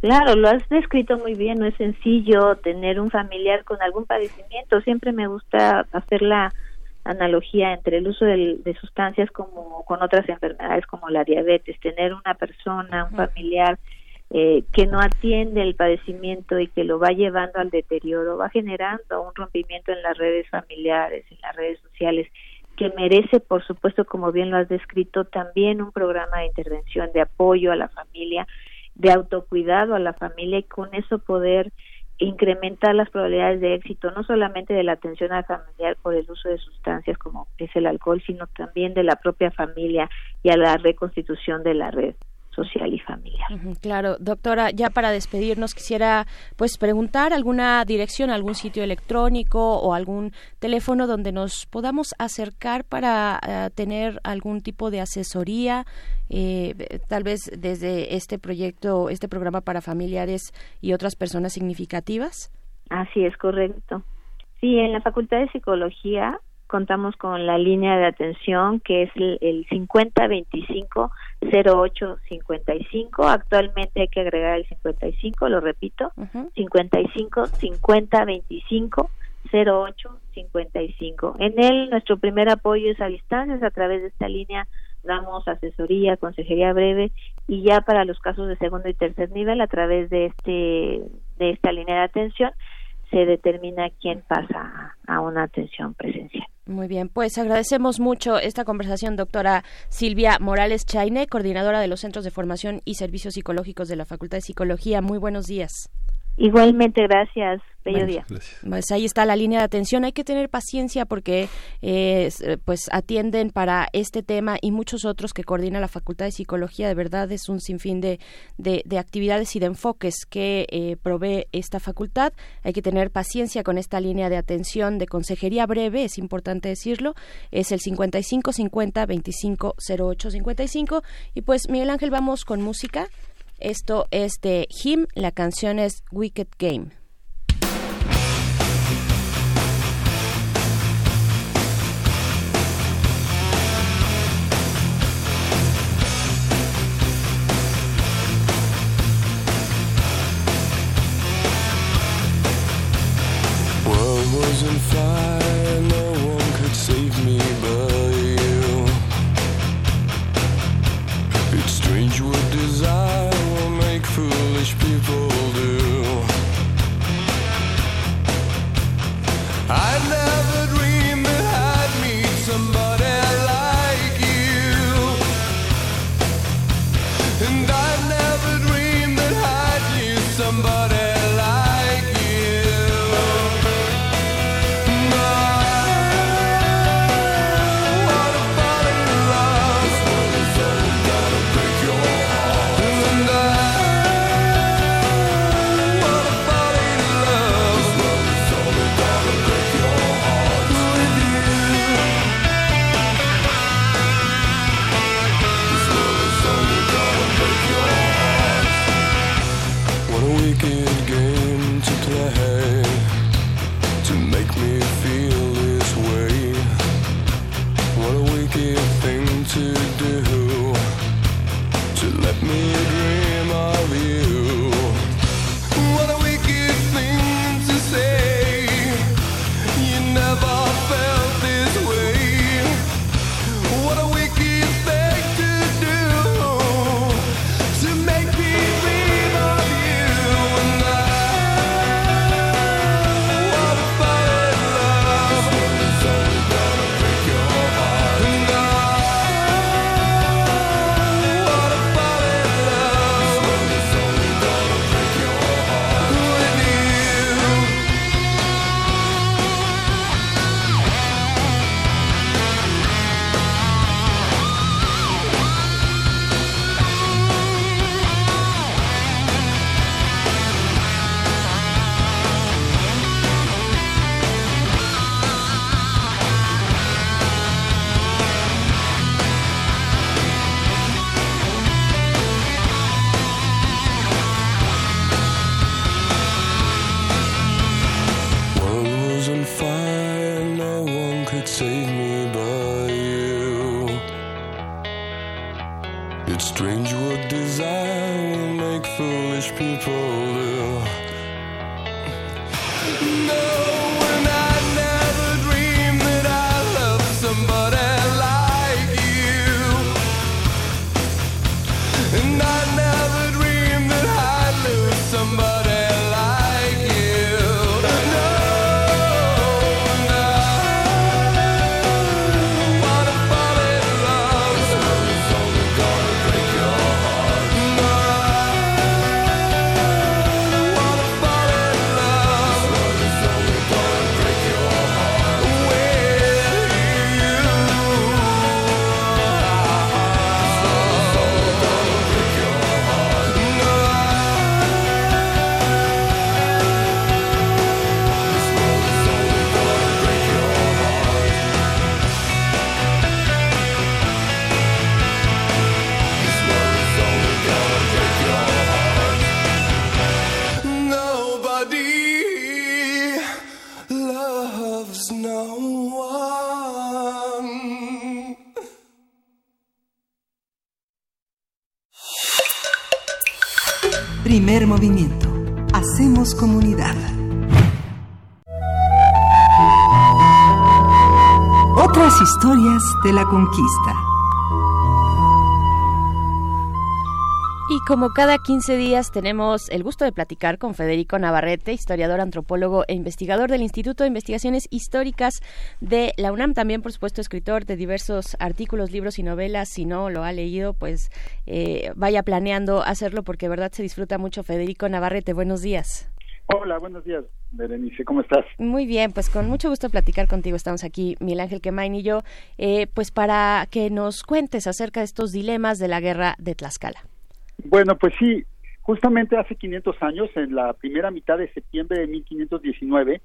Claro, lo has descrito muy bien, no es sencillo tener un familiar con algún padecimiento. Siempre me gusta hacer la analogía entre el uso de, sustancias como con otras enfermedades como la diabetes, tener una persona, un familiar eh, que no atiende el padecimiento y que lo va llevando al deterioro, va generando un rompimiento en las redes familiares, en las redes sociales, que merece, por supuesto, como bien lo has descrito, también un programa de intervención, de apoyo a la familia, de autocuidado a la familia y con eso poder incrementar las probabilidades de éxito no solamente de la atención al familiar por el uso de sustancias como es el alcohol, sino también de la propia familia y a la reconstitución de la red social y familiar. claro, doctora, ya para despedirnos quisiera pues preguntar alguna dirección, algún sitio electrónico o algún teléfono donde nos podamos acercar para eh, tener algún tipo de asesoría, eh, tal vez desde este proyecto, este programa para familiares y otras personas significativas. Así es, correcto. Sí, en la Facultad de Psicología contamos con la línea de atención que es el, el 5025 0855 actualmente hay que agregar el 55 lo repito 55 50 25 08 55 en él nuestro primer apoyo es a distancias. A través de esta línea damos asesoría, consejería breve y ya para los casos de segundo y tercer nivel a través de este de esta línea de atención se determina quién pasa a una atención presencial. Muy bien, pues agradecemos mucho esta conversación, doctora Silvia Morales Chaine, coordinadora de los Centros de Formación y Servicios Psicológicos de la Facultad de Psicología. Muy buenos días. Igualmente, gracias. Bello día. Pues ahí está la línea de atención. Hay que tener paciencia porque eh, pues atienden para este tema y muchos otros que coordina la Facultad de Psicología. De verdad es un sinfín de, de, actividades y de enfoques que eh, provee esta facultad. Hay que tener paciencia con esta línea de atención de consejería breve, es importante decirlo. Es el 55 50 25 08 55. Y pues Miguel Ángel, vamos con música. Esto es de Him, la canción es Wicked Game. de la conquista. Y como cada 15 días tenemos el gusto de platicar con Federico Navarrete, historiador, antropólogo e investigador del Instituto de Investigaciones Históricas de la UNAM, también por supuesto escritor de diversos artículos, libros y novelas. Si no lo ha leído, pues eh, vaya planeando hacerlo porque de verdad se disfruta mucho. Federico Navarrete, buenos días. Hola, buenos días, Berenice, ¿cómo estás? Muy bien, pues con mucho gusto platicar contigo. Estamos aquí, Miguel Ángel Quemain y yo, eh, pues para que nos cuentes acerca de estos dilemas de la guerra de Tlaxcala. Bueno, pues sí, justamente hace 500 años, en la primera mitad de septiembre de 1519,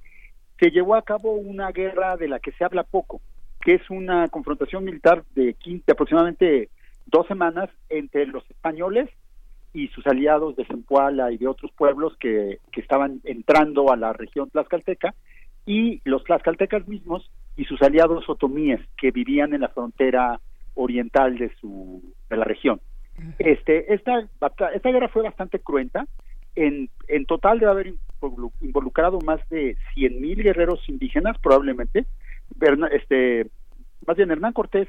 se llevó a cabo una guerra de la que se habla poco, que es una confrontación militar de, 15, aproximadamente dos semanas entre los españoles y sus aliados de Zempoala y de otros pueblos que, que estaban entrando a la región tlaxcalteca y los tlaxcaltecas mismos y sus aliados otomíes que vivían en la frontera oriental de su de la región. Este, esta, esta guerra fue bastante cruenta. En, en total debe haber involucrado más de 100.000 guerreros indígenas, probablemente. Este, más bien, Hernán Cortés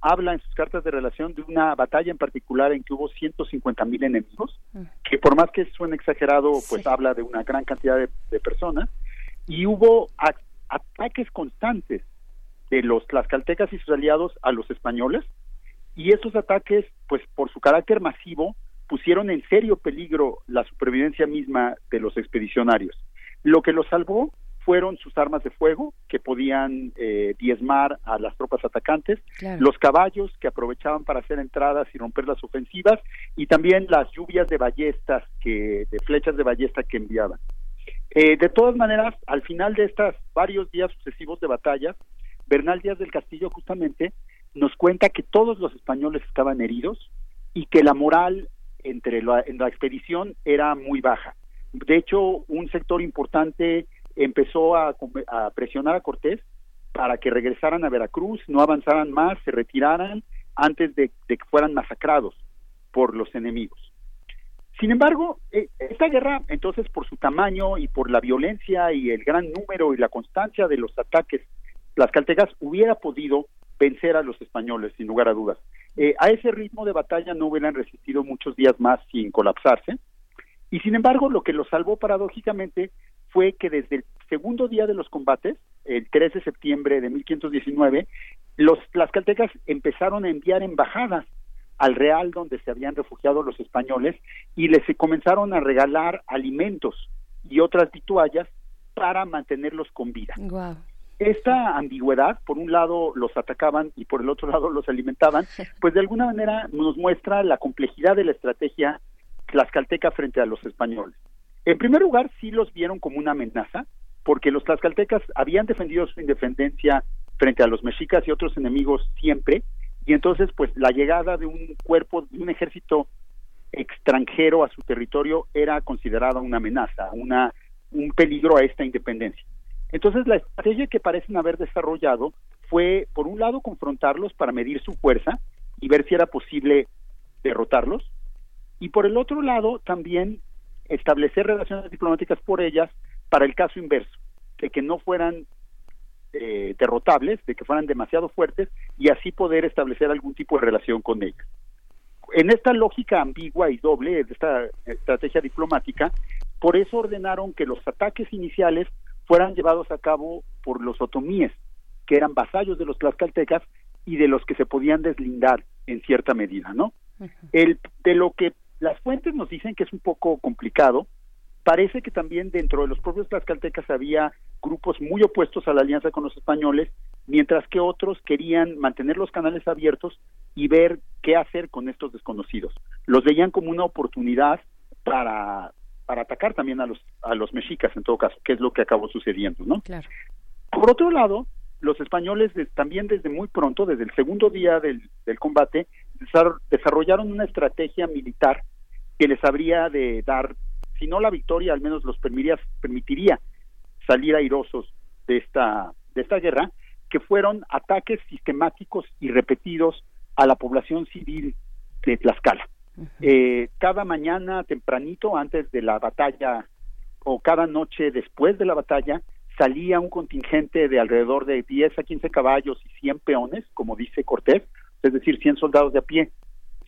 habla en sus cartas de relación de una batalla en particular en que hubo 150.000 enemigos, que por más que suene exagerado, pues habla de una gran cantidad de, personas, y hubo ataques constantes de los tlaxcaltecas y sus aliados a los españoles, y esos ataques, pues por su carácter masivo, pusieron en serio peligro la supervivencia misma de los expedicionarios. Lo que los salvó fueron sus armas de fuego, que podían eh, diezmar a las tropas atacantes, los caballos que aprovechaban para hacer entradas y romper las ofensivas, y también las lluvias de ballestas, que, de flechas de ballesta que enviaban. Eh, de todas maneras, al final de estos varios días sucesivos de batalla, Bernal Díaz del Castillo justamente nos cuenta que todos los españoles estaban heridos y que la moral entre la, en la expedición era muy baja. De hecho, un sector importante empezó a, presionar a Cortés para que regresaran a Veracruz, no avanzaran más, se retiraran antes de, que fueran masacrados por los enemigos. Sin embargo, eh, esta guerra, entonces, por su tamaño y por la violencia y el gran número y la constancia de los ataques, las caltegas hubiera podido vencer a los españoles, sin lugar a dudas. Eh, a ese ritmo de batalla no hubieran resistido muchos días más sin colapsarse. Y sin embargo, lo que los salvó paradójicamente fue que desde el segundo día de los combates, el 13 de septiembre de 1519, los tlaxcaltecas empezaron a enviar embajadas al Real donde se habían refugiado los españoles y les comenzaron a regalar alimentos y otras vituallas para mantenerlos con vida esta ambigüedad, por un lado los atacaban y por el otro lado los alimentaban, (laughs) pues de alguna manera nos muestra la complejidad de la estrategia tlaxcalteca frente a los españoles. En primer lugar, sí los vieron como una amenaza, porque los tlaxcaltecas habían defendido su independencia frente a los mexicas y otros enemigos siempre, y entonces pues la llegada de un cuerpo, de un ejército extranjero a su territorio era considerada una amenaza, una, un peligro a esta independencia. Entonces, la estrategia que parecen haber desarrollado fue, por un lado, confrontarlos para medir su fuerza y ver si era posible derrotarlos, y por el otro lado, también establecer relaciones diplomáticas por ellas para el caso inverso, de que no fueran eh, derrotables, de que fueran demasiado fuertes y así poder establecer algún tipo de relación con ellas. En esta lógica ambigua y doble de esta estrategia diplomática, por eso ordenaron que los ataques iniciales fueran llevados a cabo por los otomíes, que eran vasallos de los tlaxcaltecas y de los que se podían deslindar en cierta medida, ¿no? El, de lo que las fuentes nos dicen que es un poco complicado, parece que también dentro de los propios tlaxcaltecas había grupos muy opuestos a la alianza con los españoles, mientras que otros querían mantener los canales abiertos y ver qué hacer con estos desconocidos. Los veían como una oportunidad para para atacar también a los a los mexicas en todo caso, que es lo que acabó sucediendo, ¿no? Claro. Por otro lado, los españoles también desde muy pronto, desde el segundo día del, del combate, desarrollaron una estrategia militar que les habría de dar, si no la victoria, al menos los permitiría, permitiría salir airosos de esta, de esta guerra, que fueron ataques sistemáticos y repetidos a la población civil de Tlaxcala. Eh, cada mañana tempranito antes de la batalla o cada noche después de la batalla salía un contingente de alrededor de 10 a 15 caballos y 100 peones, como dice Cortés, es decir, 100 soldados de a pie,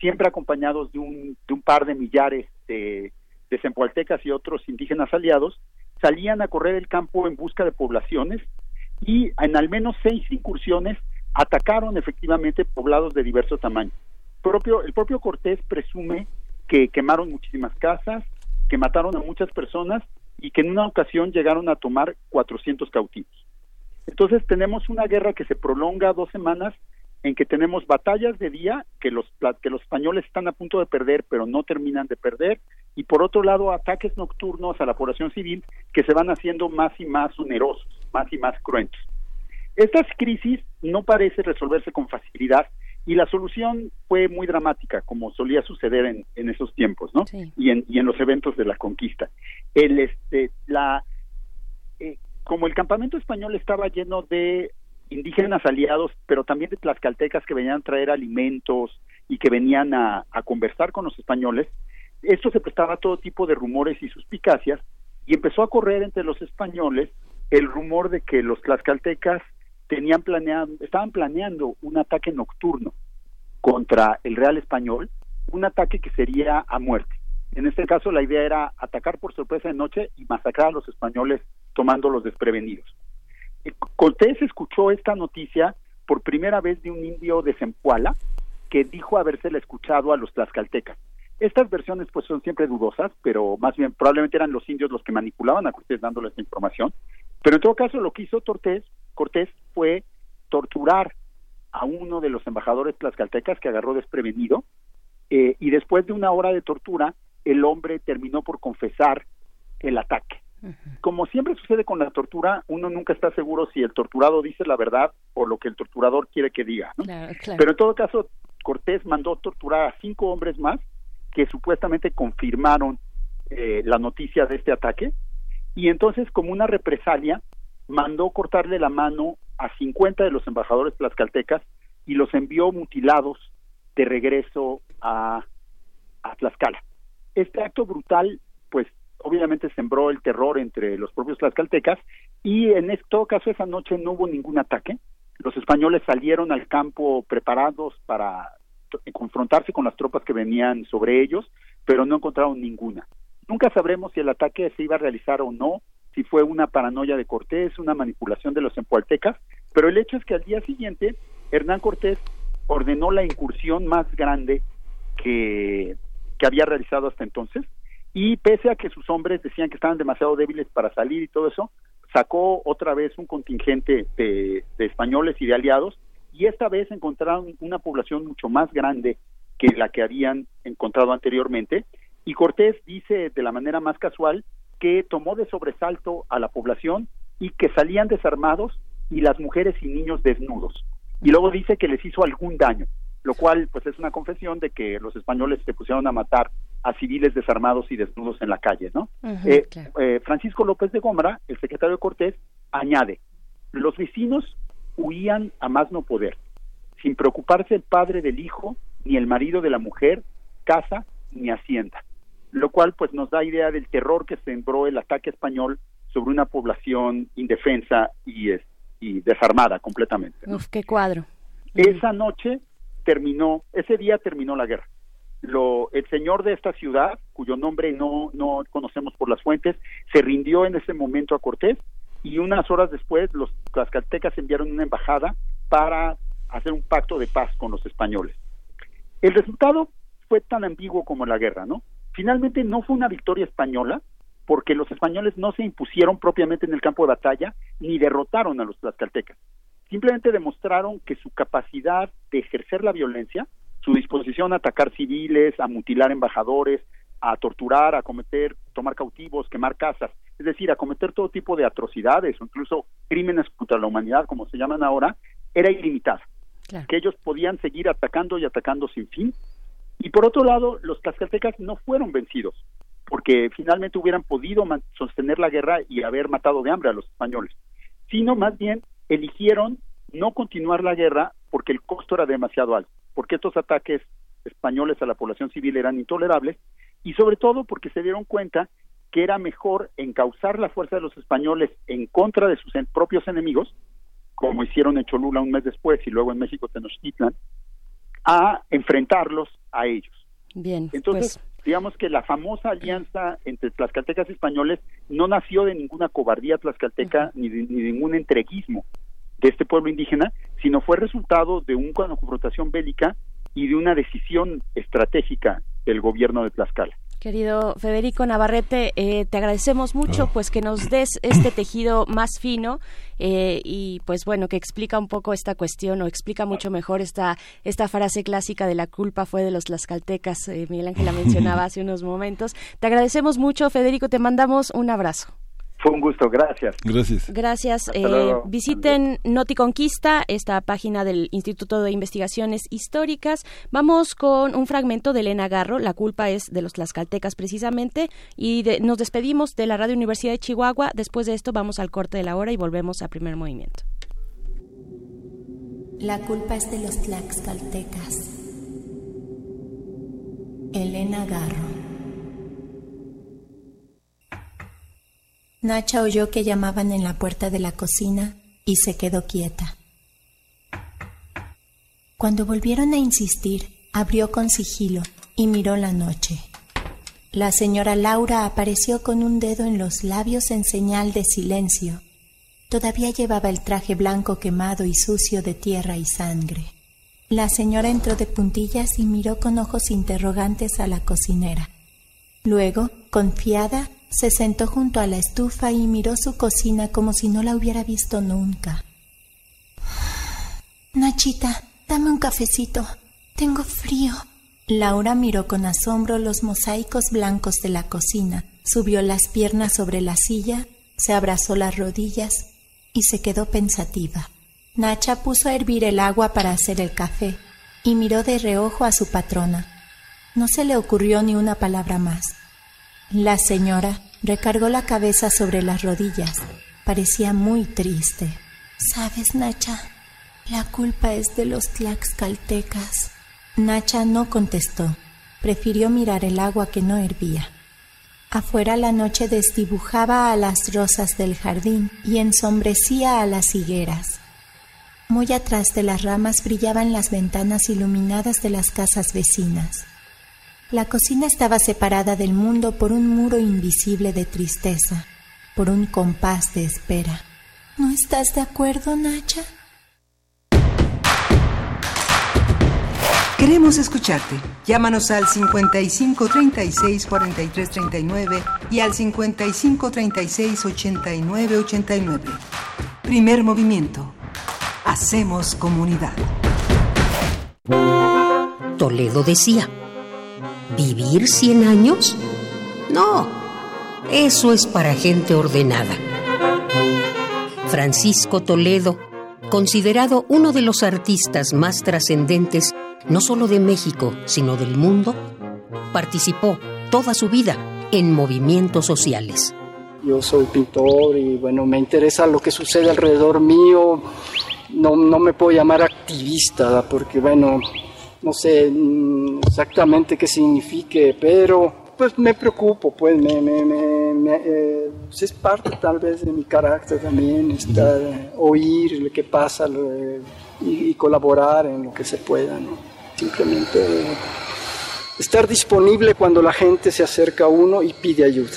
siempre acompañados de un, de un par de millares de, zempoaltecas y otros indígenas aliados, salían a correr el campo en busca de poblaciones y en al menos seis incursiones atacaron efectivamente poblados de diverso tamaño. El propio Cortés presume que quemaron muchísimas casas, que mataron a muchas personas y que en una ocasión llegaron a tomar 400 cautivos. Entonces tenemos una guerra que se prolonga dos semanas en que tenemos batallas de día que los que los españoles están a punto de perder pero no terminan de perder y por otro lado ataques nocturnos a la población civil que se van haciendo más y más onerosos, más y más cruentos. Estas crisis no parece resolverse con facilidad y la solución fue muy dramática, como solía suceder en, en esos tiempos, ¿no? Y, en, y en los eventos de la conquista. El, este, la, eh, como el campamento español estaba lleno de indígenas aliados, pero también de tlaxcaltecas que venían a traer alimentos y que venían a, conversar con los españoles, esto se prestaba a todo tipo de rumores y suspicacias y empezó a correr entre los españoles el rumor de que los tlaxcaltecas tenían planeado, estaban planeando un ataque nocturno contra el Real Español, un ataque que sería a muerte. En este caso la idea era atacar por sorpresa de noche y masacrar a los españoles tomándolos desprevenidos. Cortés escuchó esta noticia por primera vez de un indio de Zempoala que dijo habérsela escuchado a los tlaxcaltecas. Estas versiones pues son siempre dudosas, pero más bien probablemente eran los indios los que manipulaban a Cortés dándole esta información. Pero en todo caso lo que hizo Cortés, Cortés fue torturar a uno de los embajadores tlaxcaltecas que agarró desprevenido eh, y después de una hora de tortura el hombre terminó por confesar el ataque. Como siempre sucede con la tortura, uno nunca está seguro si el torturado dice la verdad o lo que el torturador quiere que diga. Pero en todo caso, Cortés mandó torturar a cinco hombres más que supuestamente confirmaron eh, la noticia de este ataque y entonces como una represalia mandó cortarle la mano a 50 de los embajadores tlaxcaltecas y los envió mutilados de regreso a, a Tlaxcala. Este acto brutal, obviamente sembró el terror entre los propios tlaxcaltecas y en todo caso esa noche no hubo ningún ataque. Los españoles salieron al campo preparados para confrontarse con las tropas que venían sobre ellos, pero no encontraron ninguna. Nunca sabremos si el ataque se iba a realizar o no, si fue una paranoia de Cortés, una manipulación de los empualtecas, pero el hecho es que al día siguiente Hernán Cortés ordenó la incursión más grande que, que había realizado hasta entonces, y pese a que sus hombres decían que estaban demasiado débiles para salir y todo eso, sacó otra vez un contingente de, españoles y de aliados, y esta vez encontraron una población mucho más grande que la que habían encontrado anteriormente, y Cortés dice de la manera más casual que tomó de sobresalto a la población y que salían desarmados y las mujeres y niños desnudos. Y luego dice que les hizo algún daño, lo cual pues es una confesión de que los españoles se pusieron a matar a civiles desarmados y desnudos en la calle, ¿no? Eh, eh, Francisco López de Gómara, el secretario de Cortés, añade, los vecinos huían a más no poder, sin preocuparse el padre del hijo, ni el marido de la mujer, casa ni hacienda lo cual pues nos da idea del terror que sembró el ataque español sobre una población indefensa y, y desarmada completamente. Uf, qué cuadro. Esa noche terminó, ese día terminó la guerra. Lo, el señor de esta ciudad, cuyo nombre no, no conocemos por las fuentes, se rindió en ese momento a Cortés y unas horas después los tlaxcaltecas enviaron una embajada para hacer un pacto de paz con los españoles. El resultado fue tan ambiguo como la guerra, ¿no? Finalmente no fue una victoria española, porque los españoles no se impusieron propiamente en el campo de batalla ni derrotaron a los tlaxcaltecas. Simplemente demostraron que su capacidad de ejercer la violencia, su disposición a atacar civiles, a mutilar embajadores, a torturar, a cometer, tomar cautivos, quemar casas, es decir, a cometer todo tipo de atrocidades o incluso crímenes contra la humanidad, como se llaman ahora, era ilimitada. Que ellos podían seguir atacando y atacando sin fin. Y por otro lado, los tlaxcaltecas no fueron vencidos, porque finalmente hubieran podido sostener la guerra y haber matado de hambre a los españoles, sino más bien eligieron no continuar la guerra porque el costo era demasiado alto, porque estos ataques españoles a la población civil eran intolerables y sobre todo porque se dieron cuenta que era mejor encauzar la fuerza de los españoles en contra de sus propios enemigos, como hicieron en Cholula un mes después y luego en México Tenochtitlan, a enfrentarlos a ellos. Bien, Entonces, pues, digamos que la famosa alianza entre tlaxcaltecas y españoles no nació de ninguna cobardía tlaxcalteca ni, de, ni de ningún entreguismo de este pueblo indígena, sino fue resultado de un- una confrontación bélica y de una decisión estratégica del gobierno de Tlaxcala. Querido Federico Navarrete, eh, te agradecemos mucho pues que nos des este tejido más fino eh, y pues bueno que explica un poco esta cuestión o explica mucho mejor esta esta frase clásica de la culpa fue de los tlaxcaltecas. eh, Miguel Ángel la mencionaba (laughs) hace unos momentos. Te agradecemos mucho, Federico. Te mandamos un abrazo. Fue un gusto, gracias. Gracias. Gracias. Eh, visiten Noticonquista, esta página del Instituto de Investigaciones Históricas. Vamos con un fragmento de Elena Garro. La culpa es de los tlaxcaltecas precisamente. Y de- nos despedimos de la Radio Universidad de Chihuahua. Después de esto vamos al corte de la hora y volvemos a primer movimiento. La culpa es de los tlaxcaltecas. Elena Garro. Nacha oyó que llamaban en la puerta de la cocina y se quedó quieta. Cuando volvieron a insistir, abrió con sigilo y miró la noche. La señora Laura apareció con un dedo en los labios en señal de silencio. Todavía llevaba el traje blanco quemado y sucio de tierra y sangre. La señora entró de puntillas y miró con ojos interrogantes a la cocinera. Luego, confiada, se sentó junto a la estufa y miró su cocina como si no la hubiera visto nunca. Nachita, dame un cafecito. Tengo frío. Laura miró con asombro los mosaicos blancos de la cocina, subió las piernas sobre la silla, se abrazó las rodillas y se quedó pensativa. Nacha puso a hervir el agua para hacer el café y miró de reojo a su patrona. No se le ocurrió ni una palabra más. La señora recargó la cabeza sobre las rodillas. Parecía muy triste. ¿Sabes, Nacha? La culpa es de los tlaxcaltecas. Nacha no contestó. Prefirió mirar el agua que no hervía. Afuera la noche desdibujaba a las rosas del jardín y ensombrecía a las higueras. Muy atrás de las ramas brillaban las ventanas iluminadas de las casas vecinas. La cocina estaba separada del mundo por un muro invisible de tristeza, por un compás de espera. ¿No estás de acuerdo, Nacha? Queremos escucharte. Llámanos al 55 36 43 39 y al 55 36 89 89. Primer movimiento. Hacemos comunidad. Toledo decía, ¿vivir 100 años? No, eso es para gente ordenada. Francisco Toledo, considerado uno de los artistas más trascendentes no solo de México, sino del mundo, participó toda su vida en movimientos sociales. Yo soy pintor y bueno, me interesa lo que sucede alrededor mío. No, no me puedo llamar activista porque bueno, no sé mm, exactamente qué signifique, pero pues me preocupo, pues me, me, me- me, eh, pues, es parte tal vez de mi carácter también, estar, eh, oír lo que pasa lo, eh, y, y colaborar en lo que se pueda, ¿no? Simplemente eh, estar disponible cuando la gente se acerca a uno y pide ayuda.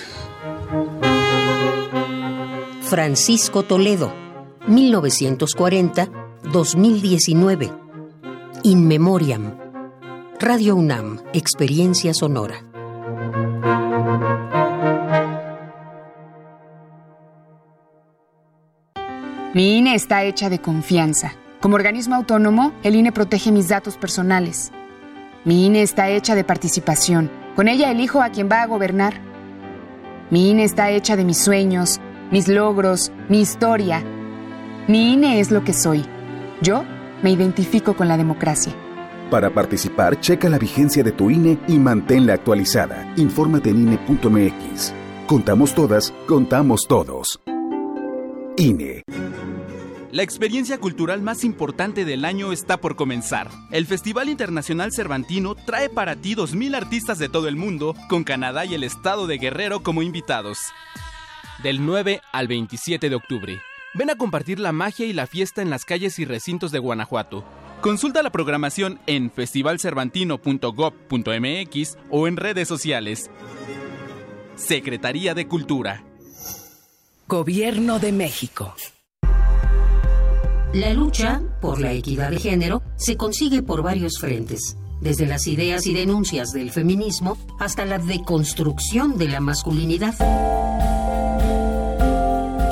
Francisco Toledo, 1940-2019. In Memoriam. Radio UNAM, Experiencia Sonora. Mi INE está hecha de confianza. Como organismo autónomo, el INE protege mis datos personales. Mi INE está hecha de participación. Con ella elijo a quien va a gobernar. Mi INE está hecha de mis sueños, mis logros, mi historia. Mi INE es lo que soy. Yo me identifico con la democracia. Para participar, checa la vigencia de tu INE y manténla actualizada. Infórmate en INE.mx. Contamos todas, contamos todos. INE. La experiencia cultural más importante del año está por comenzar. El Festival Internacional Cervantino trae para ti 2.000 artistas de todo el mundo, con Canadá y el estado de Guerrero como invitados. Del 9 al 27 de octubre. Ven a compartir la magia y la fiesta en las calles y recintos de Guanajuato. Consulta la programación en festivalcervantino.gov.mx o en redes sociales. Secretaría de Cultura. Gobierno de México. La lucha por la equidad de género se consigue por varios frentes, desde las ideas y denuncias del feminismo hasta la deconstrucción de la masculinidad.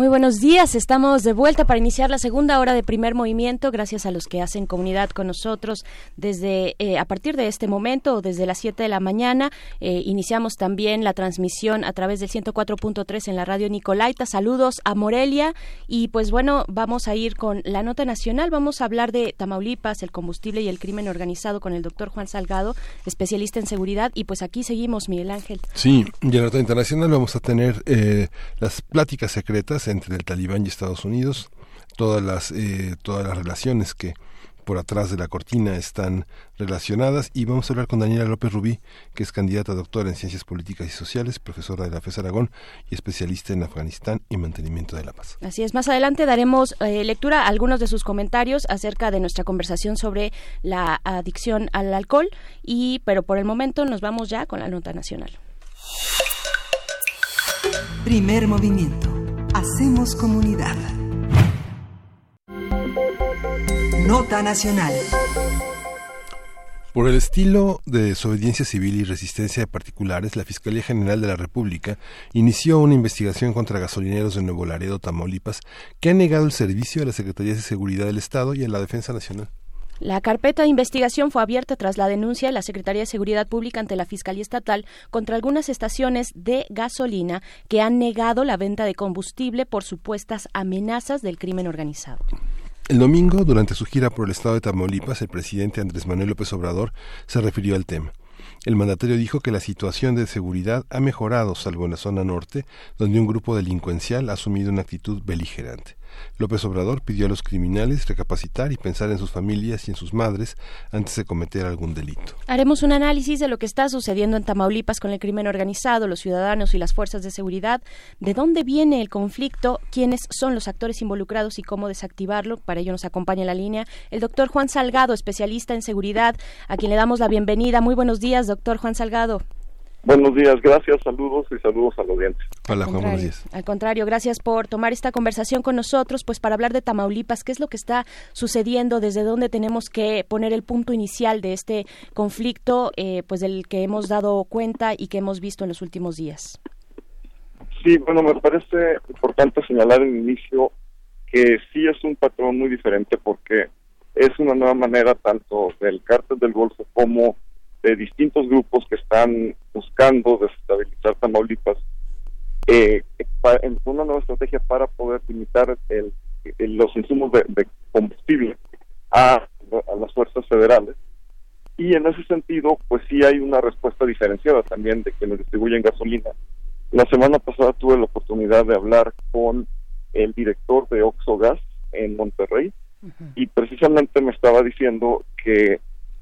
Muy buenos días, estamos de vuelta para iniciar la segunda hora de primer movimiento, gracias a los que hacen comunidad con nosotros desde eh, a partir de este momento, desde las 7 de la mañana. Eh, iniciamos también la transmisión a través del 104.3 en la radio Nicolaita. Saludos a Morelia y pues bueno, vamos a ir con la nota nacional, vamos a hablar de Tamaulipas, el combustible y el crimen organizado con el doctor Juan Salgado, especialista en seguridad y pues aquí seguimos, Miguel Ángel. Sí, y en la nota internacional vamos a tener eh, las pláticas secretas entre el talibán y Estados Unidos, todas las, eh, todas las relaciones que por atrás de la cortina están relacionadas y vamos a hablar con Daniela López Rubí, que es candidata a doctora en Ciencias Políticas y Sociales, profesora de la FES Aragón y especialista en Afganistán y mantenimiento de la paz. Así es, más adelante daremos eh, lectura a algunos de sus comentarios acerca de nuestra conversación sobre la adicción al alcohol y pero por el momento nos vamos ya con la nota nacional. Primer movimiento. Hacemos comunidad. Nota Nacional. Por el estilo de desobediencia civil y resistencia de particulares, la Fiscalía General de la República inició una investigación contra gasolineros de Nuevo Laredo, Tamaulipas, que han negado el servicio a la Secretaría de Seguridad del Estado y a la Defensa Nacional. La carpeta de investigación fue abierta tras la denuncia de la Secretaría de Seguridad Pública ante la Fiscalía Estatal contra algunas estaciones de gasolina que han negado la venta de combustible por supuestas amenazas del crimen organizado. El domingo, durante su gira por el estado de Tamaulipas, el presidente Andrés Manuel López Obrador se refirió al tema. El mandatario dijo que la situación de seguridad ha mejorado, salvo en la zona norte, donde un grupo delincuencial ha asumido una actitud beligerante. López Obrador pidió a los criminales recapacitar y pensar en sus familias y en sus madres antes de cometer algún delito. Haremos un análisis de lo que está sucediendo en Tamaulipas con el crimen organizado, los ciudadanos y las fuerzas de seguridad, de dónde viene el conflicto, quiénes son los actores involucrados y cómo desactivarlo. Para ello nos acompaña en la línea el doctor Juan Salgado, especialista en seguridad, a quien le damos la bienvenida. Muy buenos días, doctor Juan Salgado. Buenos días, gracias, saludos y saludos a la audiencia. Hola, Juan, buenos días. Al contrario, gracias por tomar esta conversación con nosotros, pues para hablar de Tamaulipas, qué es lo que está sucediendo, desde dónde tenemos que poner el punto inicial de este conflicto, eh, pues del que hemos dado cuenta y que hemos visto en los últimos días. Sí, bueno, me parece importante señalar en inicio que sí es un patrón muy diferente porque es una nueva manera tanto del cártel del Golfo como de distintos grupos que están buscando desestabilizar Tamaulipas eh, en una nueva estrategia para poder limitar el, los insumos de, combustible a, a, las fuerzas federales. Y en ese sentido pues sí hay una respuesta diferenciada también de quienes distribuyen gasolina. La semana pasada tuve la oportunidad de hablar con el director de Oxogas en Monterrey y precisamente me estaba diciendo que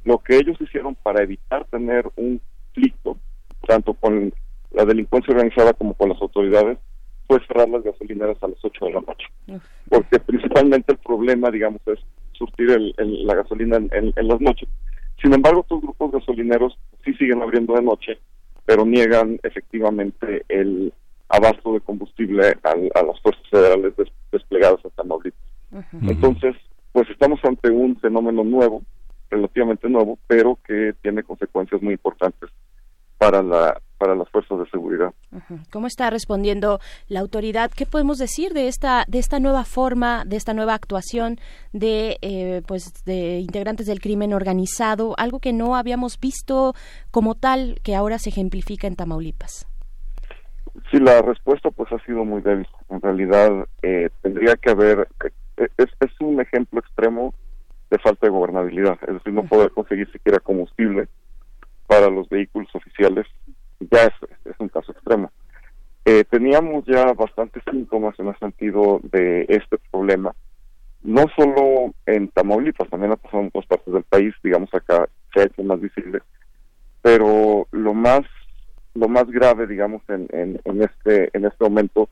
lo que ellos hicieron para evitar tener un conflicto, tanto con la delincuencia organizada como con las autoridades, fue cerrar las gasolineras a las 8 de la noche. Porque principalmente el problema, digamos, es surtir la gasolina en, las noches. Sin embargo, estos grupos gasolineros sí siguen abriendo de noche, pero niegan efectivamente el abasto de combustible a, las fuerzas federales desplegadas en Tamaulipas. Entonces, pues estamos ante un fenómeno nuevo relativamente nuevo, pero que tiene consecuencias muy importantes para la para las fuerzas de seguridad. ¿Cómo está respondiendo la autoridad? ¿Qué podemos decir de esta de esta nueva forma, de esta nueva actuación de eh, pues de integrantes del crimen organizado, algo que no habíamos visto como tal que ahora se ejemplifica en Tamaulipas? Sí, la respuesta pues ha sido muy débil. En realidad eh, tendría que haber eh, es, es un ejemplo extremo de falta de gobernabilidad, es decir, no poder conseguir siquiera combustible para los vehículos oficiales ya es, es un caso extremo. Eh, teníamos ya bastantes síntomas en el sentido de este problema, no solo en Tamaulipas, también ha pasado en otras partes del país, digamos acá se ha hecho más visible, pero lo más lo más grave, digamos, en, en, este en este momento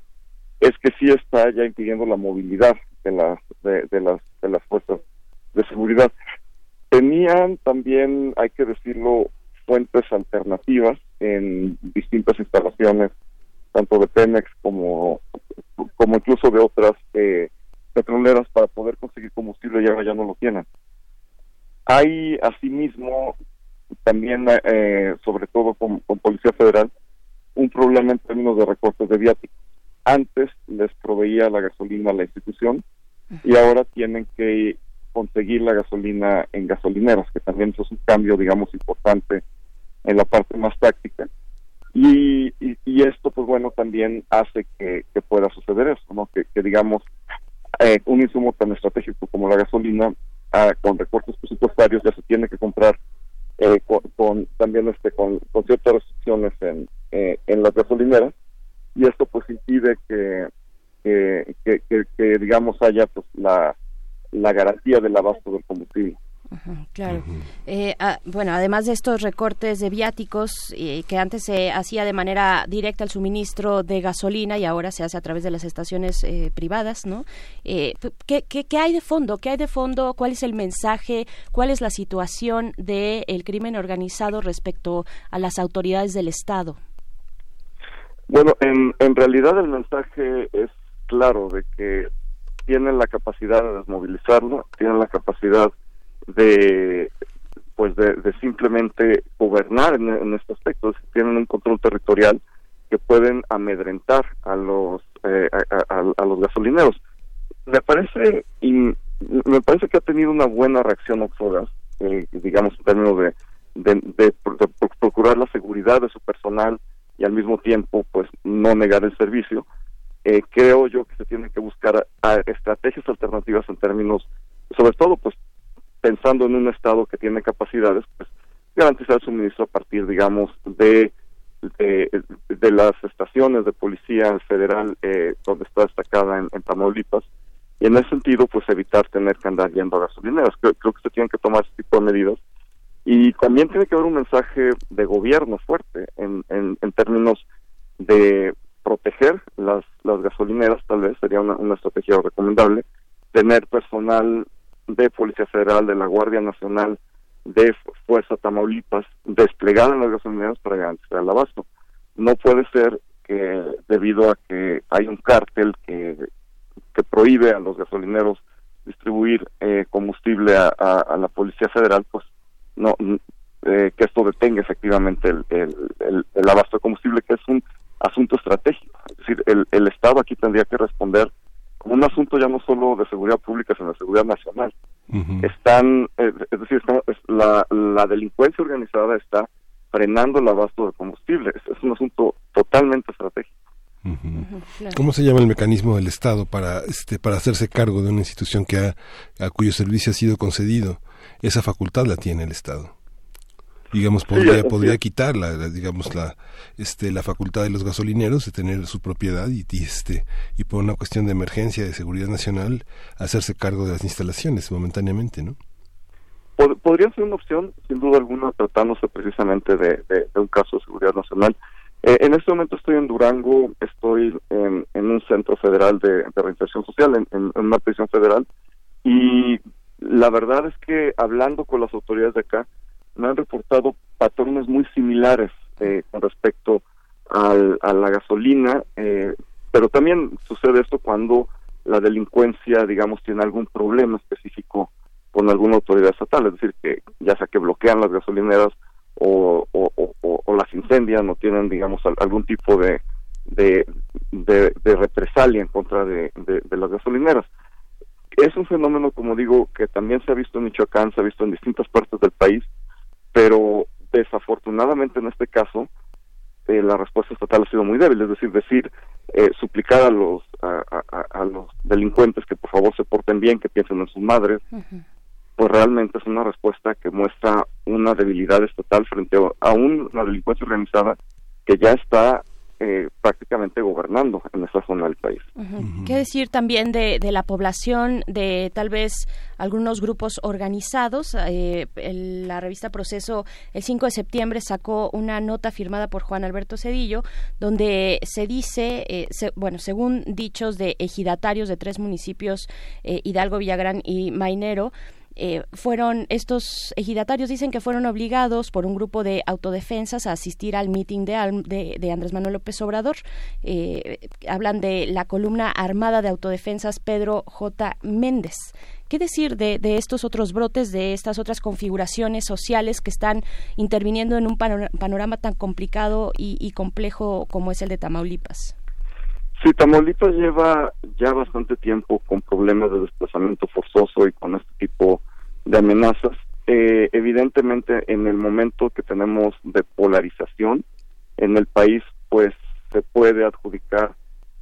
es que sí está ya impidiendo la movilidad de las de las de las fuerzas de seguridad. Tenían también, hay que decirlo, fuentes alternativas en distintas instalaciones, tanto de Pemex como, como incluso de otras eh, petroleras para poder conseguir combustible y ahora ya no lo tienen. Hay asimismo también, eh, sobre todo con, Policía Federal, un problema en términos de recortes de viáticos. Antes les proveía la gasolina a la institución y ahora tienen que conseguir la gasolina en gasolineras, que también eso es un cambio, digamos, importante en la parte más táctica. Y, y, esto, pues bueno, también hace que, pueda suceder eso, ¿no? Que, digamos, eh, un insumo tan estratégico como la gasolina, ah, con recortes presupuestarios, ya se tiene que comprar eh, con, también este con, ciertas restricciones en, eh, en las gasolineras, y esto pues impide que, que, que digamos, haya pues la, la garantía del abasto del combustible claro. Eh, ah, bueno, además de estos recortes de viáticos eh, que antes se hacía de manera directa al suministro de gasolina y ahora se hace a través de las estaciones eh, privadas, ¿no? ¿qué, qué, hay de fondo? ¿Qué hay de fondo? ¿Cuál es el mensaje? ¿Cuál es la situación del el crimen organizado respecto a las autoridades del Estado? Bueno, en, en realidad el mensaje es claro de que tienen la capacidad de desmovilizarlo, tienen la capacidad de pues de, simplemente gobernar en, este aspecto, tienen un control territorial que pueden amedrentar a los eh, a, los gasolineros. Me parece y me parece que ha tenido una buena reacción Oxogas, eh, digamos en términos de, de, procurar la seguridad de su personal y al mismo tiempo pues no negar el servicio. Eh, creo yo que se tienen que buscar estrategias alternativas en términos sobre todo pues pensando en un Estado que tiene capacidades, pues garantizar el suministro a partir, digamos, de, de, las estaciones de policía federal eh, donde está destacada en, Tamaulipas. Y en ese sentido, pues evitar tener que andar yendo a gasolineras. Creo, creo que se tienen que tomar ese tipo de medidas. Y también tiene que haber un mensaje de gobierno fuerte en, en, en términos de proteger las, las gasolineras, tal vez sería una, una estrategia recomendable, tener personal de Policía Federal, de la Guardia Nacional, de Fuerza Tamaulipas, desplegada en las gasolineras para garantizar el abasto. No puede ser que debido a que hay un cártel que, que prohíbe a los gasolineros distribuir eh, combustible a, la Policía Federal, pues no eh, que esto detenga efectivamente el, el, el, abasto de combustible, que es un asunto estratégico. Es decir, el, el Estado aquí tendría que responder un asunto ya no solo de seguridad pública, sino de seguridad nacional. Están, eh, es decir, la, la delincuencia organizada está frenando el abasto de combustible. Es, un asunto totalmente estratégico. ¿Cómo se llama el mecanismo del Estado para este para hacerse cargo de una institución que ha, a cuyo servicio ha sido concedido? Esa facultad la tiene el Estado digamos podría podría quitar la, digamos la este la facultad de los gasolineros de tener su propiedad y, este y por una cuestión de emergencia de seguridad nacional hacerse cargo de las instalaciones momentáneamente no podría ser una opción sin duda alguna tratándose precisamente de, un caso de seguridad nacional. Eh, en este momento estoy en Durango estoy en, un centro federal de, reinserción social en, en una prisión federal y la verdad es que hablando con las autoridades de acá me han reportado patrones muy similares eh, con respecto al, a la gasolina, eh, pero también sucede esto cuando la delincuencia, digamos, tiene algún problema específico con alguna autoridad estatal, es decir, que ya sea que bloquean las gasolineras o, las incendian o tienen, digamos, algún tipo de, de, represalia en contra de, las gasolineras. Es un fenómeno, como digo, que también se ha visto en Michoacán, se ha visto en distintas partes del país, pero desafortunadamente en este caso eh, la respuesta estatal ha sido muy débil, es decir, decir, eh, suplicar a los, a, los delincuentes que por favor se porten bien, que piensen en sus madres, pues realmente es una respuesta que muestra una debilidad estatal frente a una delincuencia organizada que ya está eh, prácticamente gobernando en esa zona del país. ¿Qué decir también de, la población, de tal vez algunos grupos organizados? Eh, la revista Proceso el 5 de septiembre sacó una nota firmada por Juan Alberto Cedillo donde se dice, eh, bueno, según dichos de ejidatarios de tres municipios, Hidalgo, Villagrán y Mainero, eh, fueron estos ejidatarios dicen que fueron obligados por un grupo de autodefensas a asistir al meeting de, de, Andrés Manuel López Obrador. Eh, hablan de la columna armada de autodefensas Pedro J. Méndez. ¿Qué decir de, estos otros brotes, de estas otras configuraciones sociales que están interviniendo en un panorama tan complicado y, y complejo como es el de Tamaulipas? Sí, Tamaulipas lleva ya bastante tiempo con problemas de desplazamiento forzoso y con este tipo de amenazas. Eh, evidentemente, en el momento que tenemos de polarización en el país, pues se puede adjudicar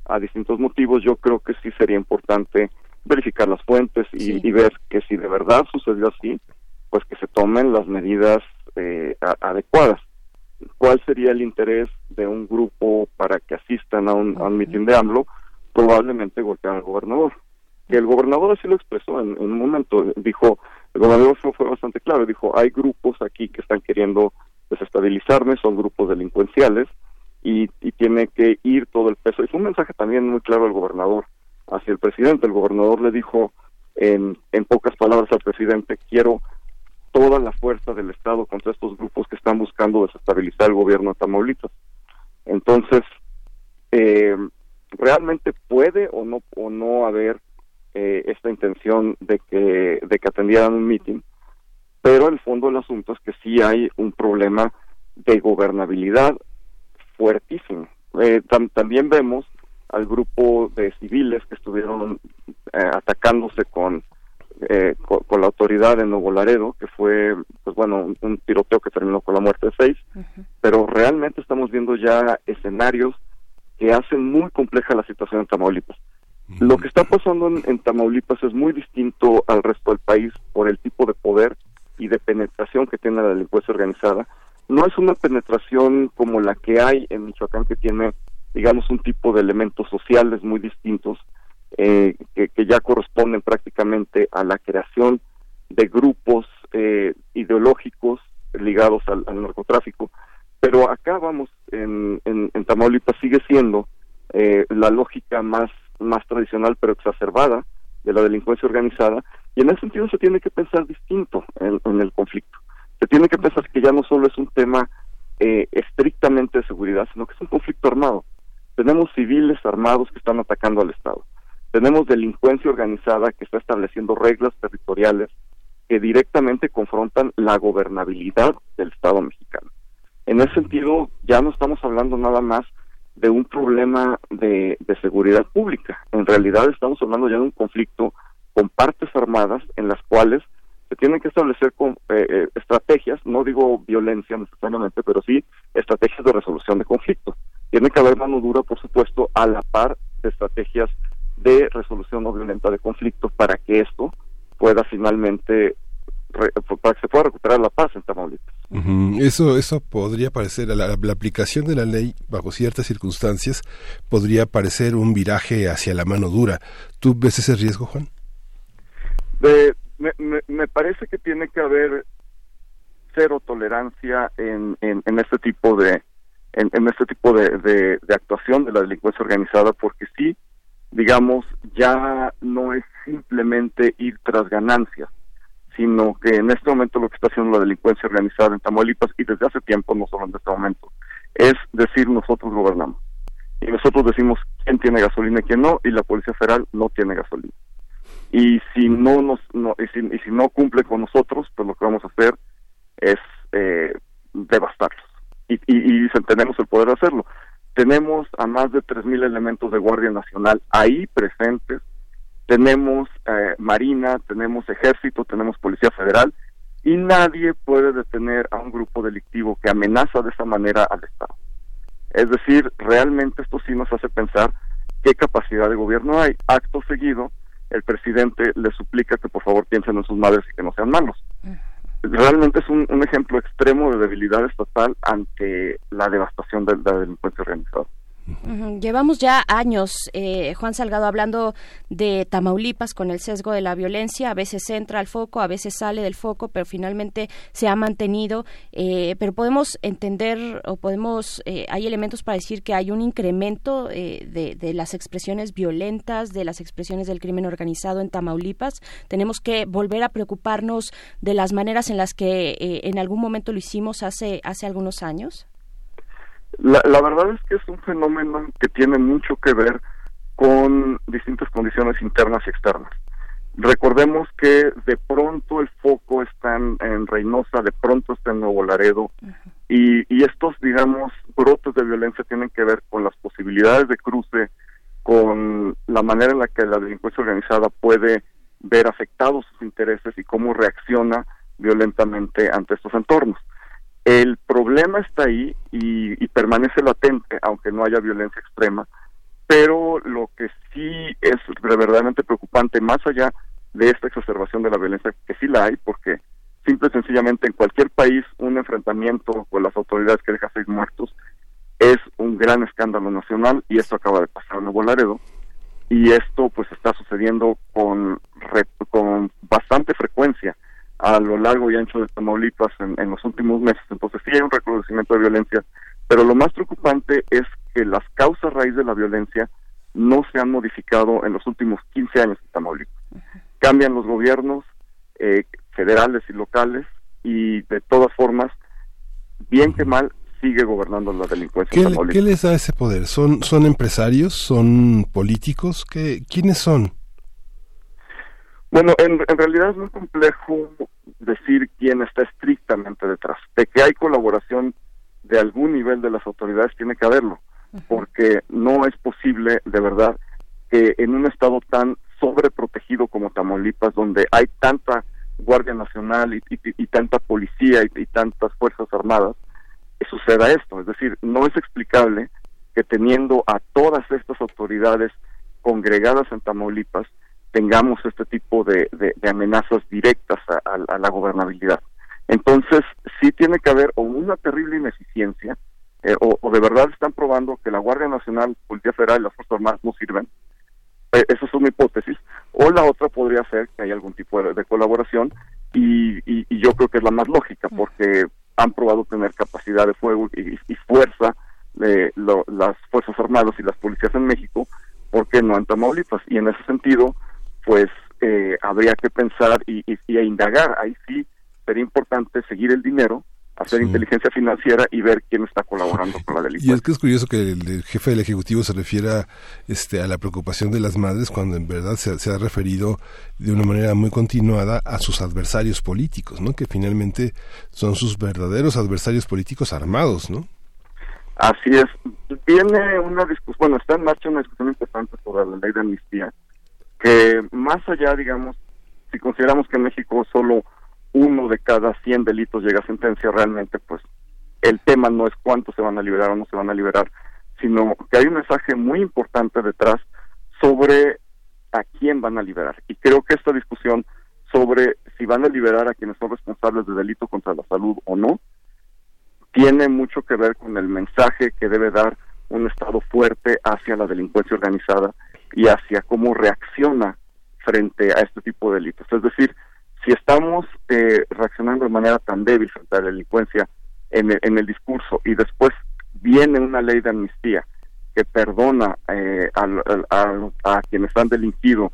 a distintos motivos. Yo creo que sí sería importante verificar las fuentes y, ver que si de verdad sucedió así, pues que se tomen las medidas eh, adecuadas cuál sería el interés de un grupo para que asistan a un, mitin de AMLO, probablemente golpear al gobernador. Que el gobernador así lo expresó en, un momento, dijo, el gobernador fue, bastante claro, dijo, hay grupos aquí que están queriendo desestabilizarme, son grupos delincuenciales y, y tiene que ir todo el peso. Y fue un mensaje también muy claro al gobernador hacia el presidente. El gobernador le dijo en, en pocas palabras al presidente, quiero toda la fuerza del Estado contra estos grupos que están buscando desestabilizar el gobierno de Tamaulipas. Entonces, eh, realmente puede o no o no haber eh, esta intención de que de que atendieran un mitin, pero el fondo del asunto es que sí hay un problema de gobernabilidad fuertísimo. Eh, también vemos al grupo de civiles que estuvieron atacándose con eh, con, la autoridad de Nuevo Laredo, que fue, pues bueno, un, tiroteo que terminó con la muerte de seis, pero realmente estamos viendo ya escenarios que hacen muy compleja la situación en Tamaulipas. Lo que está pasando en, Tamaulipas es muy distinto al resto del país por el tipo de poder y de penetración que tiene la delincuencia organizada. No es una penetración como la que hay en Michoacán, que tiene, digamos, un tipo de elementos sociales muy distintos eh, que, ya corresponden prácticamente a la creación de grupos eh, ideológicos ligados al, narcotráfico. Pero acá vamos, en, en, Tamaulipas sigue siendo eh, la lógica más, más tradicional pero exacerbada de la delincuencia organizada y en ese sentido se tiene que pensar distinto en, el conflicto. Se tiene que pensar que ya no solo es un tema estrictamente de seguridad, sino que es un conflicto armado. Tenemos civiles armados que están atacando al Estado tenemos delincuencia organizada que está estableciendo reglas territoriales que directamente confrontan la gobernabilidad del Estado mexicano. En ese sentido, ya no estamos hablando nada más de un problema de, seguridad pública. En realidad estamos hablando ya de un conflicto con partes armadas en las cuales se tienen que establecer eh, eh, estrategias, no digo violencia necesariamente, pero sí estrategias de resolución de conflictos. Tiene que haber mano dura, por supuesto, a la par de estrategias de resolución no violenta de conflictos para que esto pueda finalmente para que se pueda recuperar la paz en Tamaulipas. Eso eso podría parecer la, la, aplicación de la ley bajo ciertas circunstancias podría parecer un viraje hacia la mano dura. ¿Tú ves ese riesgo, Juan? me, me, parece que tiene que haber cero tolerancia en, en, este tipo de en, en este tipo de, de actuación de la delincuencia organizada porque sí digamos, ya no es simplemente ir tras ganancias, sino que en este momento lo que está haciendo la delincuencia organizada en Tamaulipas y desde hace tiempo, no solo en este momento, es decir nosotros gobernamos. Y nosotros decimos quién tiene gasolina y quién no, y la Policía Federal no tiene gasolina. y si no nos no, y, si, no cumple con nosotros, pues lo que vamos a hacer es eh, devastarlos y, y, y tenemos el poder de hacerlo. Tenemos a más de 3.000 elementos de Guardia Nacional ahí presentes, tenemos eh, Marina, tenemos Ejército, tenemos Policía Federal y nadie puede detener a un grupo delictivo que amenaza de esa manera al Estado. Es decir, realmente esto sí nos hace pensar qué capacidad de gobierno hay. Acto seguido, el presidente le suplica que por favor piensen en sus madres y que no sean malos. Realmente es un, ejemplo extremo de debilidad estatal ante la devastación de la delincuencia organizada. Llevamos ya años, eh, Juan Salgado, hablando de Tamaulipas con el sesgo de la violencia. A veces entra al foco, a veces sale del foco, pero finalmente se ha mantenido. Eh, pero podemos entender o podemos, eh, hay elementos para decir que hay un incremento de, de, las expresiones violentas, de las expresiones del crimen organizado en Tamaulipas. Tenemos que volver a preocuparnos de las maneras en las que en algún momento lo hicimos hace, hace algunos años. La, la verdad es que es un fenómeno que tiene mucho que ver con distintas condiciones internas y externas. Recordemos que de pronto el foco está en, Reynosa, de pronto está en Nuevo Laredo, y, y, estos, digamos, brotes de violencia tienen que ver con las posibilidades de cruce, con la manera en la que la delincuencia organizada puede ver afectados sus intereses y cómo reacciona violentamente ante estos entornos. El problema está ahí y, permanece latente, aunque no haya violencia extrema, pero lo que sí es verdaderamente preocupante, más allá de esta exacerbación de la violencia, que sí la hay, porque simple y sencillamente en cualquier país un enfrentamiento con las autoridades que deja seis muertos es un gran escándalo nacional y esto acaba de pasar en Nuevo Laredo. Y esto pues está sucediendo con, con bastante frecuencia a lo largo y ancho de Tamaulipas en, los últimos meses. Entonces sí hay un reconocimiento de violencia, pero lo más preocupante es que las causas raíz de la violencia no se han modificado en los últimos 15 años en Tamaulipas. Cambian los gobiernos eh, federales y locales y de todas formas, bien que mal, sigue gobernando la delincuencia. ¿Qué, ¿Qué les da ese poder? ¿Son, son empresarios? ¿Son políticos? ¿Qué, ¿Quiénes son? Bueno, en, realidad es muy complejo decir quién está estrictamente detrás. De que hay colaboración de algún nivel de las autoridades tiene que haberlo, porque no es posible, de verdad, que en un estado tan sobreprotegido como Tamaulipas, donde hay tanta Guardia Nacional y, tanta policía y, tantas Fuerzas Armadas, suceda esto. Es decir, no es explicable que teniendo a todas estas autoridades congregadas en Tamaulipas, tengamos este tipo de, amenazas directas a, la gobernabilidad. Entonces, sí tiene que haber o una terrible ineficiencia, eh, o, de verdad están probando que la Guardia Nacional, Policía Federal y las Fuerzas Armadas no sirven. Eh, esa es una hipótesis. O la otra podría ser que hay algún tipo de, colaboración, y, yo creo que es la más lógica, porque han probado tener capacidad de fuego y, fuerza de las Fuerzas Armadas y las policías en México, porque no en Tamaulipas? Y en ese sentido, pues eh, habría que pensar y, y, indagar. Ahí sí sería importante seguir el dinero, hacer inteligencia financiera y ver quién está colaborando con la delincuencia. Y es que es curioso que el, jefe del Ejecutivo se refiera este, a la preocupación de las madres cuando en verdad se, se, ha referido de una manera muy continuada a sus adversarios políticos, ¿no? Que finalmente son sus verdaderos adversarios políticos armados, ¿no? Así es. Viene una discusión, bueno, está en marcha una discusión importante sobre la ley de amnistía que más allá, digamos, si consideramos que en México solo uno de cada 100 delitos llega a sentencia, realmente pues el tema no es cuántos se van a liberar o no se van a liberar, sino que hay un mensaje muy importante detrás sobre a quién van a liberar. Y creo que esta discusión sobre si van a liberar a quienes son responsables de delito contra la salud o no, tiene mucho que ver con el mensaje que debe dar un Estado fuerte hacia la delincuencia organizada y hacia cómo reacciona frente a este tipo de delitos. Es decir, si estamos eh, reaccionando de manera tan débil frente a la delincuencia en el, discurso y después viene una ley de amnistía que perdona eh, a, quienes han delinquido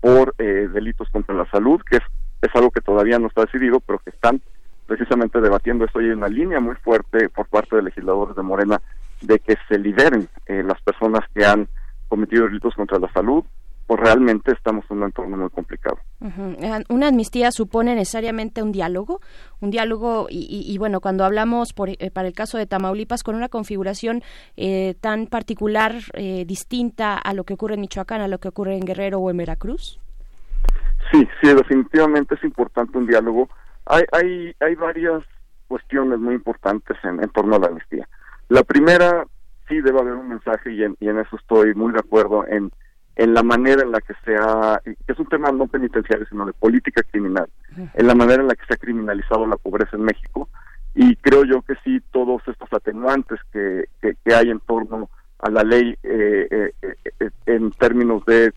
por eh, delitos contra la salud, que es, es algo que todavía no está decidido, pero que están precisamente debatiendo esto y hay una línea muy fuerte por parte de legisladores de Morena de que se liberen las personas que han cometido delitos contra la salud pues realmente estamos en un entorno muy complicado. Una amnistía supone necesariamente un diálogo, un diálogo y, bueno, cuando hablamos por, eh, para el caso de Tamaulipas con una configuración eh, tan particular, eh, distinta a lo que ocurre en Michoacán, a lo que ocurre en Guerrero o en Veracruz. Sí, sí, definitivamente es importante un diálogo. Hay, hay, hay varias cuestiones muy importantes en, en torno a la amnistía. La primera, sí debe haber un mensaje y en, y en eso estoy muy de acuerdo en en la manera en la que se ha, que es un tema no penitenciario, sino de política criminal, en la manera en la que se ha criminalizado la pobreza en México. Y creo yo que sí, todos estos atenuantes que, que, hay en torno a la ley eh, eh, eh, en términos de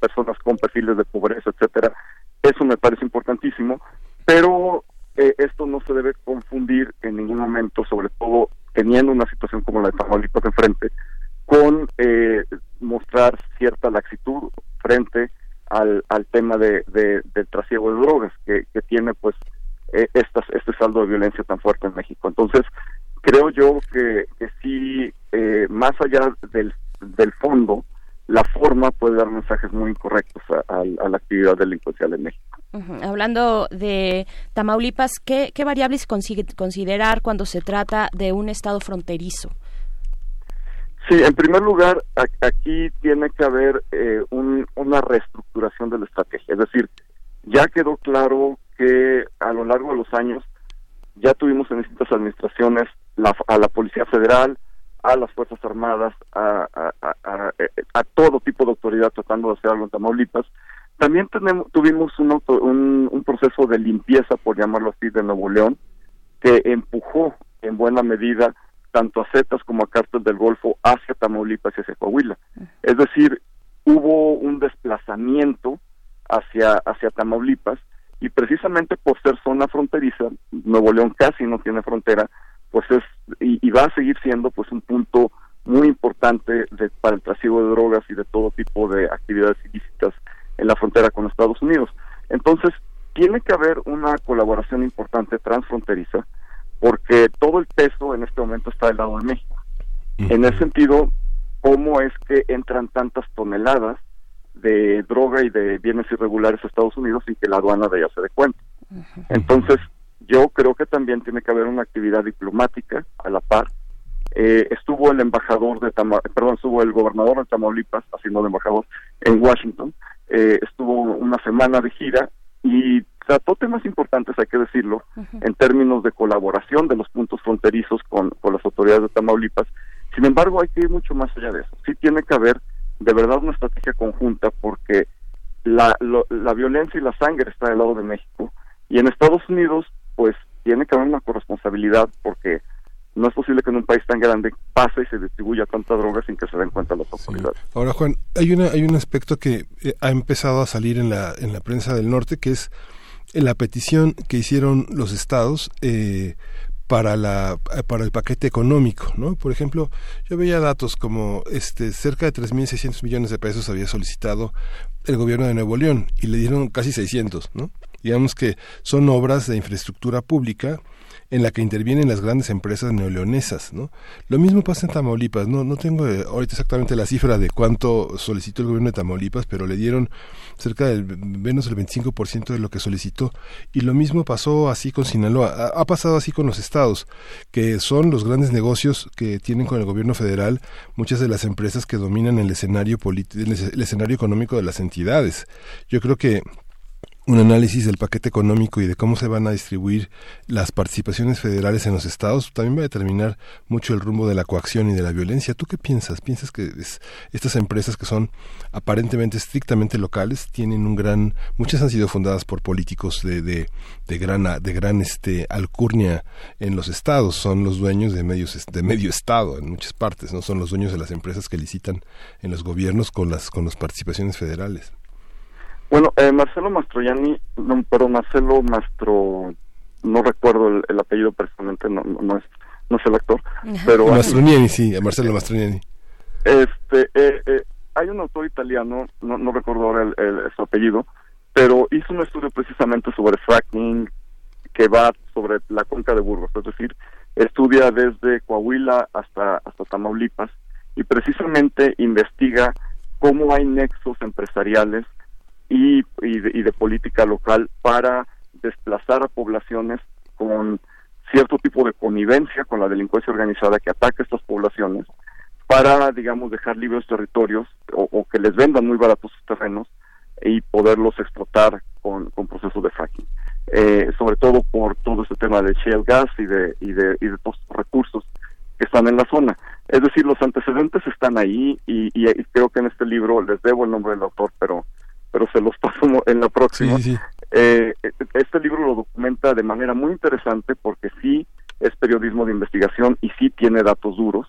personas con perfiles de pobreza, etcétera, eso me parece importantísimo, pero esto no se debe confundir en ningún momento, sobre todo teniendo una situación como la de Tamaulipas enfrente, con eh, mostrar cierta laxitud frente al, al tema de, del trasiego de drogas que, que tiene pues eh, estas, este saldo de violencia tan fuerte en México. Entonces, creo yo que, que sí, eh, más allá del, del fondo, la forma puede dar mensajes muy incorrectos a, la actividad delincuencial en México. Hablando de Tamaulipas, ¿qué, qué variables considerar cuando se trata de un estado fronterizo? Sí, en primer lugar, aquí tiene que haber eh, una reestructuración de la estrategia. Es decir, ya quedó claro que a lo largo de los años ya tuvimos en distintas administraciones a la Policía Federal, a las Fuerzas Armadas, a, todo tipo de autoridad tratando de hacer algo en Tamaulipas. También tenemos, tuvimos un, un proceso de limpieza, por llamarlo así, de Nuevo León, que empujó en buena medida tanto a Zetas como a Cártel del Golfo hacia Tamaulipas y hacia Coahuila. Es decir, hubo un desplazamiento hacia, hacia Tamaulipas y precisamente por ser zona fronteriza, Nuevo León casi no tiene frontera, pues es y, va a seguir siendo pues un punto muy importante de, para el trasiego de drogas y de todo tipo de actividades ilícitas en la frontera con Estados Unidos. Entonces, tiene que haber una colaboración importante transfronteriza porque todo el peso en este momento está del lado de México. En ese sentido, ¿cómo es que entran tantas toneladas de droga y de bienes irregulares a Estados Unidos sin que la aduana de ella se dé cuenta? Entonces, yo creo que también tiene que haber una actividad diplomática a la par. Eh, estuvo el embajador de Tamaulipas, perdón, estuvo el gobernador de Tamaulipas, haciendo de embajador, en Washington. Eh, estuvo una semana de gira y trató temas importantes, hay que decirlo, en términos de colaboración de los puntos fronterizos con, las autoridades de Tamaulipas. Sin embargo, hay que ir mucho más allá de eso. Sí tiene que haber de verdad una estrategia conjunta porque la, la violencia y la sangre está del lado de México y en Estados Unidos pues tiene que haber una corresponsabilidad porque no es posible que en un país tan grande pase y se distribuya tanta droga sin que se den cuenta las autoridades. Ahora, Juan, hay una hay un aspecto que eh, ha empezado a salir en la en la prensa del norte que es en la petición que hicieron los estados eh, para la para el paquete económico, ¿no? Por ejemplo, yo veía datos como este cerca de 3.600 millones de pesos había solicitado el gobierno de Nuevo León y le dieron casi 600, ¿no? Digamos que son obras de infraestructura pública en la que intervienen las grandes empresas neoleonesas, ¿no? Lo mismo pasa en Tamaulipas, no no tengo eh, ahorita exactamente la cifra de cuánto solicitó el gobierno de Tamaulipas, pero le dieron cerca del menos del 25% de lo que solicitó y lo mismo pasó así con Sinaloa, ha, pasado así con los estados, que son los grandes negocios que tienen con el gobierno federal muchas de las empresas que dominan el escenario el escenario económico de las entidades. Yo creo que un análisis del paquete económico y de cómo se van a distribuir las participaciones federales en los estados también va a determinar mucho el rumbo de la coacción y de la violencia. ¿Tú qué piensas? ¿Piensas que estas empresas que son aparentemente estrictamente locales tienen un gran, muchas han sido fundadas por políticos de, de, de gran, de gran este, alcurnia en los estados, son los dueños de medios, de medio estado en muchas partes, no son los dueños de las empresas que licitan en los gobiernos con las, con las participaciones federales? Bueno, eh, Marcelo Mastroianni, no, pero Marcelo Mastro, no recuerdo el, apellido personalmente, no, no, es no es el actor, pero Mastroianni, sí, Marcelo Mastroianni. Este, eh, eh, hay un autor italiano, no, no recuerdo ahora el, su apellido, pero hizo un estudio precisamente sobre fracking que va sobre la cuenca de Burgos, es decir, estudia desde Coahuila hasta hasta Tamaulipas y precisamente investiga cómo hay nexos empresariales y, y de política local para desplazar a poblaciones con cierto tipo de connivencia con la delincuencia organizada que ataca estas poblaciones para, digamos, dejar libres territorios o, que les vendan muy baratos sus terrenos y poderlos explotar con, con procesos de fracking. Eh, sobre todo por todo este tema de shale gas y de, y de, y de todos los recursos que están en la zona. Es decir, los antecedentes están ahí y, y, creo que en este libro les debo el nombre del autor, pero pero se los (laughs) paso en la próxima. Eh, este libro lo documenta de manera muy interesante porque sí es periodismo de investigación y sí tiene datos duros.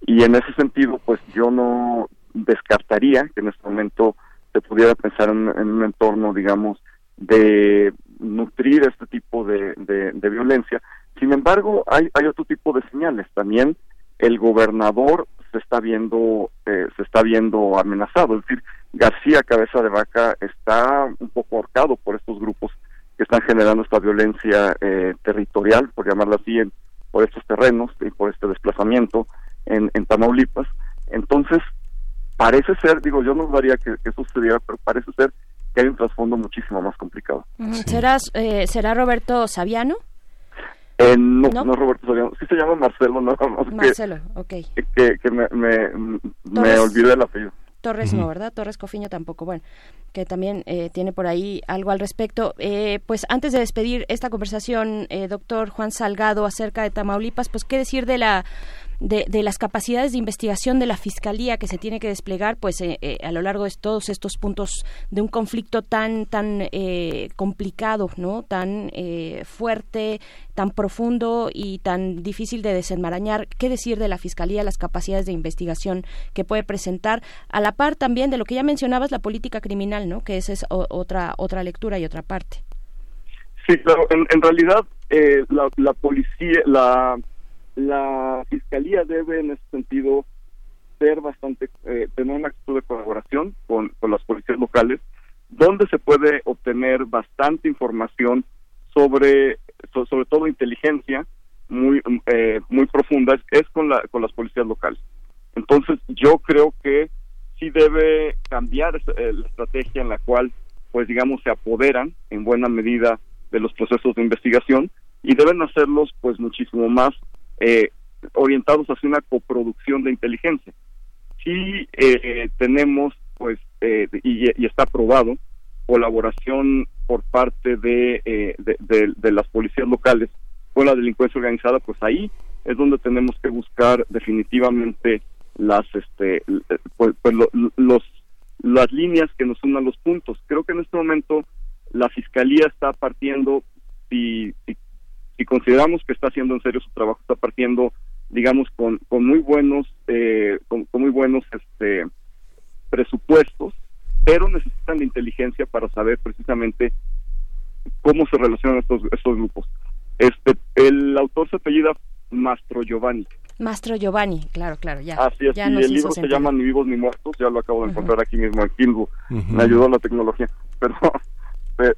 Y en ese sentido pues yo no descartaría que en este momento se pudiera pensar en, un entorno digamos de nutrir este tipo de, de, violencia. Sin embargo hay, hay otro tipo de señales. También el gobernador se está viendo eh, se está viendo amenazado. Es decir García Cabeza de Vaca está un poco ahorcado por estos grupos que están generando esta violencia eh, territorial, por llamarla así, en, por estos terrenos y por este desplazamiento en, en Tamaulipas. Entonces, parece ser, digo, yo no daría que, eso sucediera, pero parece ser que hay un trasfondo muchísimo más complicado. Eh, ¿Será Roberto Saviano? Eh, no, no, Roberto Saviano, sí se llama Marcelo, no, Marcelo, ok. Que, que me, me, me olvidé el apellido. Torres no, ¿verdad? Torres Cofiño tampoco. Bueno, que también eh, tiene por ahí algo al respecto. Eh, pues antes de despedir esta conversación, eh, doctor Juan Salgado, acerca de Tamaulipas, pues qué decir de la de, de, las capacidades de investigación de la fiscalía que se tiene que desplegar pues eh, eh, a lo largo de todos estos puntos de un conflicto tan tan eh, complicado no tan fuerte tan profundo y tan difícil de desenmarañar. Qué decir de la fiscalía las capacidades de investigación que puede presentar a la par también de lo que ya mencionabas la política criminal no que esa es otra otra lectura y otra parte. Sí claro en, realidad la, la policía la la fiscalía debe en ese sentido ser bastante eh, tener una actitud de colaboración con, las policías locales donde se puede obtener bastante información sobre sobre todo inteligencia muy eh, muy profunda es con la con las policías locales. Entonces yo creo que sí debe cambiar eh, la estrategia en la cual pues digamos se apoderan en buena medida de los procesos de investigación y deben hacerlos pues muchísimo más eh, orientados hacia una coproducción de inteligencia. Sí eh, tenemos, pues, eh, y, está aprobado, colaboración por parte de, de, las policías locales con la delincuencia organizada, pues ahí es donde tenemos que buscar definitivamente las, este, pues, pues los, las líneas que nos unan los puntos. Creo que en este momento la fiscalía está partiendo, si, si si consideramos que está haciendo en serio su trabajo, está partiendo, digamos, con, con muy buenos, eh, con, muy buenos este, presupuestos, pero necesitan la inteligencia para saber precisamente cómo se relacionan estos, estos grupos. Este, el autor se apellida Mastro Giovanni. Mastro Giovanni, claro, claro, ya. Así es, y el libro se llama Ni vivos ni muertos, ya lo acabo de encontrar aquí mismo en Kindle, me ayudó la tecnología, (laughs) pero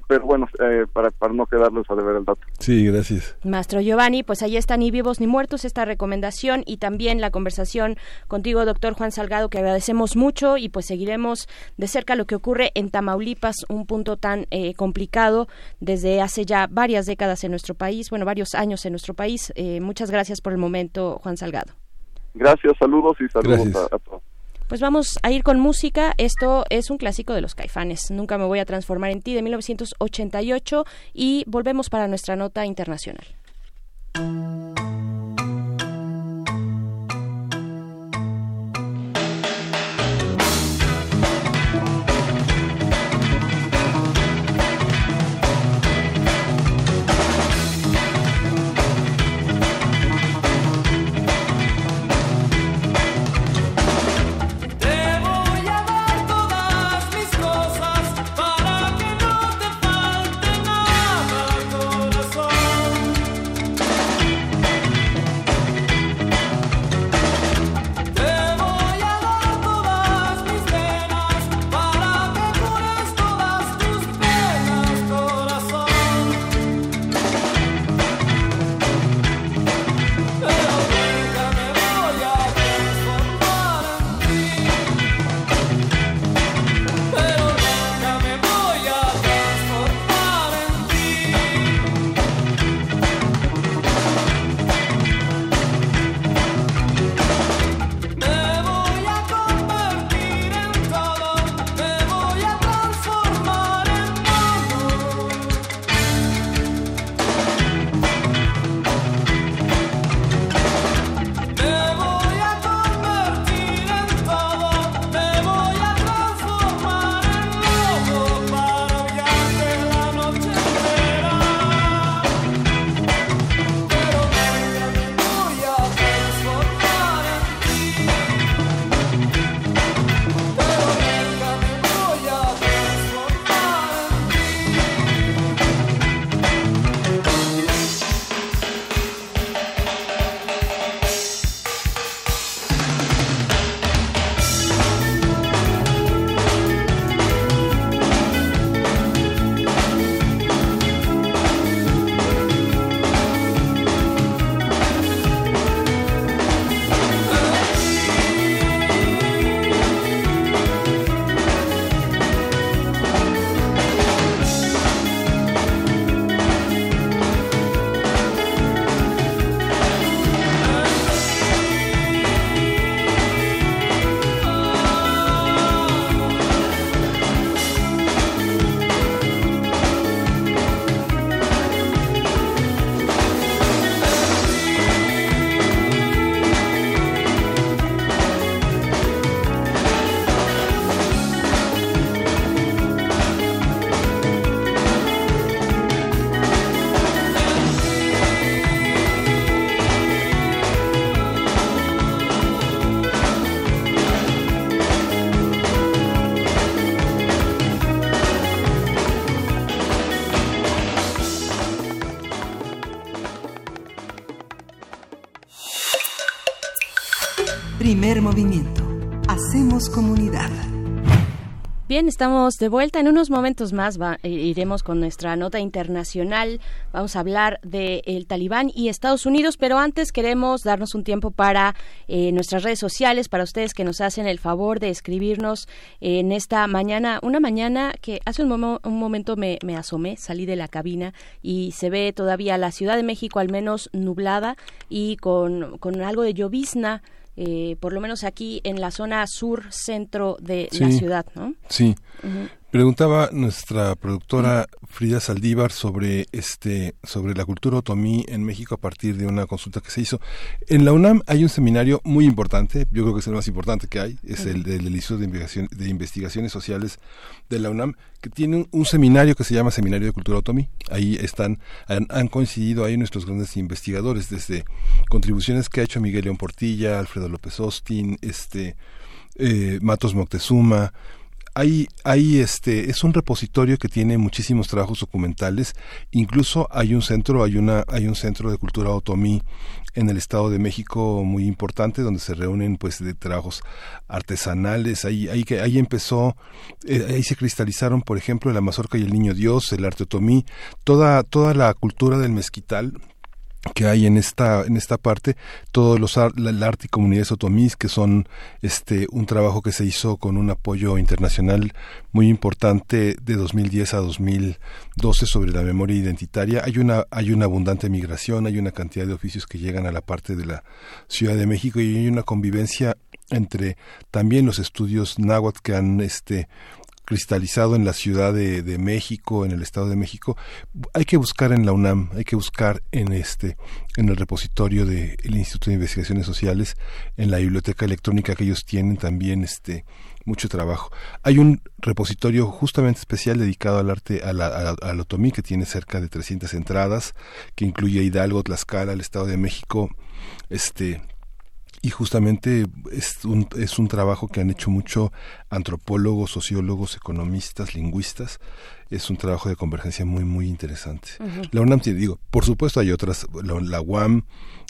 pero bueno, eh, para, para no quedarles a deber el dato. Sí, gracias. Maestro Giovanni, pues ahí está Ni vivos ni muertos esta recomendación y también la conversación contigo, doctor Juan Salgado, que agradecemos mucho y pues seguiremos de cerca lo que ocurre en Tamaulipas, un punto tan eh, complicado desde hace ya varias décadas en nuestro país, bueno, varios años en nuestro país. Eh, muchas gracias por el momento, Juan Salgado. Gracias, saludos y saludos a todos. Pues vamos a ir con música. Esto es un clásico de los caifanes. Nunca me voy a transformar en ti de 1988 y volvemos para nuestra nota internacional. Primer movimiento. Hacemos comunidad. Bien, estamos de vuelta. En unos momentos más eh, iremos con nuestra nota internacional. Vamos a hablar del el Talibán y Estados Unidos, pero antes queremos darnos un tiempo para eh, nuestras redes sociales, para ustedes que nos hacen el favor de escribirnos en esta mañana, una mañana que hace un, un momento me, me, asomé, salí de la cabina y se ve todavía la Ciudad de México al menos nublada y con, con algo de llovizna eh, por lo menos aquí en la zona sur centro de la ciudad, ¿no? Sí. Preguntaba nuestra productora Frida Saldívar sobre este sobre la cultura otomí en México a partir de una consulta que se hizo. En la UNAM hay un seminario muy importante, yo creo que es el más importante que hay, es el del Instituto de, Investigación, de Investigaciones Sociales de la UNAM, que tiene un, seminario que se llama Seminario de Cultura Otomí. Ahí están, han, coincidido ahí nuestros grandes investigadores, desde contribuciones que ha hecho Miguel León Portilla, Alfredo López Austin, este eh, Matos Moctezuma, hay, hay este, es un repositorio que tiene muchísimos trabajos documentales. Incluso hay un centro, hay una, hay un centro de cultura otomí en el Estado de México muy importante donde se reúnen pues de trabajos artesanales. Ahí, ahí, ahí empezó, eh, ahí se cristalizaron, por ejemplo, la mazorca y el niño Dios, el arte otomí, toda, toda la cultura del mezquital que hay en esta en esta parte todos los el arte y comunidades otomís que son este un trabajo que se hizo con un apoyo internacional muy importante de 2010 a 2012 sobre la memoria identitaria. Hay una hay una abundante migración hay una cantidad de oficios que llegan a la parte de la Ciudad de México y hay una convivencia entre también los estudios náhuatl que han este cristalizado en la Ciudad de, México, en el Estado de México, hay que buscar en la UNAM, hay que buscar en este, en el repositorio del Instituto de Investigaciones Sociales, en la biblioteca electrónica que ellos tienen también este mucho trabajo. Hay un repositorio justamente especial dedicado al arte, a la, al otomí, que tiene cerca de 300 entradas, que incluye Hidalgo, Tlaxcala, el Estado de México, este y justamente es un, es un trabajo que han hecho mucho antropólogos, sociólogos, economistas, lingüistas. Es un trabajo de convergencia muy, muy interesante. La UNAM tiene, digo, por supuesto hay otras, la UAM,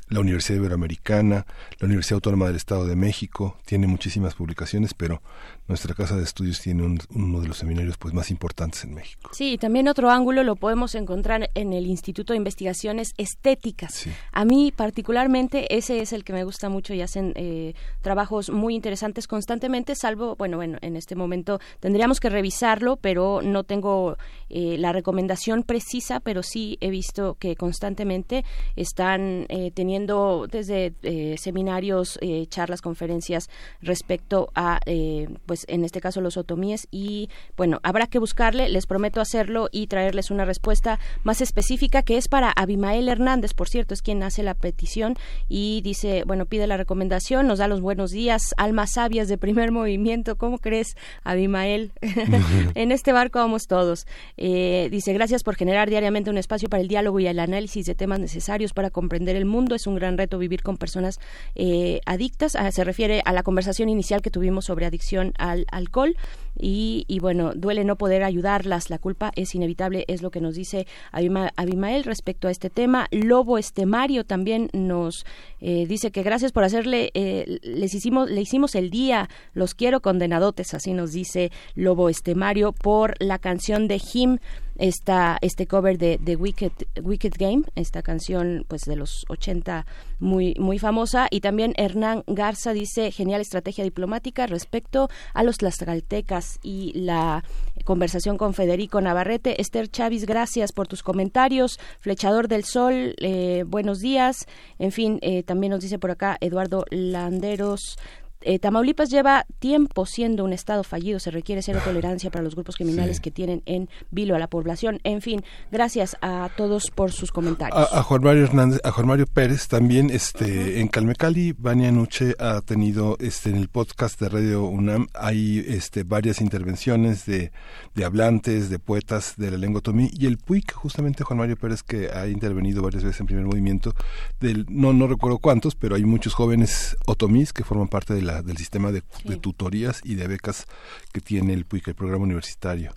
la Universidad Iberoamericana, la Universidad Autónoma del Estado de México, tiene muchísimas publicaciones, pero nuestra casa de estudios tiene uno de los seminarios pues más importantes en México. Sí, también otro ángulo lo podemos encontrar en el Instituto de Investigaciones Estéticas. A mí particularmente ese es el que me gusta mucho y hacen eh, trabajos muy interesantes constantemente, salvo, bueno, bueno, en este momento tendríamos que revisarlo, pero no tengo eh, la recomendación precisa, pero sí he visto que constantemente están eh, teniendo desde eh, seminarios, eh, charlas, conferencias respecto a, eh, pues en este caso los otomíes y bueno, habrá que buscarle, les prometo hacerlo y traerles una respuesta más específica que es para Abimael Hernández, por cierto, es quien hace la petición y dice, bueno, pide la recomendación, nos da los buenos días, almas sabias de primer (laughs) movimiento, ¿cómo crees, Abimael? (laughs) en este barco vamos todos. dice, gracias por generar diariamente un espacio para el diálogo y el análisis de temas necesarios para comprender el mundo. Es un gran reto vivir con personas eh, adictas. Ah, se refiere a la conversación inicial que tuvimos sobre adicción al alcohol. Y, bueno, duele no poder ayudarlas, la culpa es inevitable, es lo que nos dice Abimael respecto a este tema. Lobo Estemario también nos eh, dice que gracias por hacerle, eh, les hicimos, le hicimos el día, los quiero condenadotes, así nos dice Lobo Estemario por la canción de Him esta, este cover de, de Wicked, Wicked Game, esta canción pues de los 80 muy, muy famosa. Y también Hernán Garza dice genial estrategia diplomática respecto a los tlaxcaltecas y la conversación con Federico Navarrete. Esther Chávez, gracias por tus comentarios. Flechador del Sol, eh, buenos días. En fin, eh, también nos dice por acá Eduardo Landeros, eh, Tamaulipas lleva tiempo siendo un estado fallido. Se requiere cero (laughs) tolerancia para los grupos criminales que tienen en vilo a la población. En fin, gracias a todos por sus comentarios. A, Juan Mario Hernández, a Juan Mario Pérez también, este, en Calmecali, Vania Nuche ha tenido, este, en el podcast de Radio UNAM hay, este, varias intervenciones de, de hablantes, de poetas de la lengua tomí y el PUIC, justamente Juan Mario Pérez que ha intervenido varias veces en primer movimiento, del, no, no recuerdo cuántos, pero hay muchos jóvenes otomís que forman parte de la del sistema de, tutorías y de becas que tiene el PUIC, el programa universitario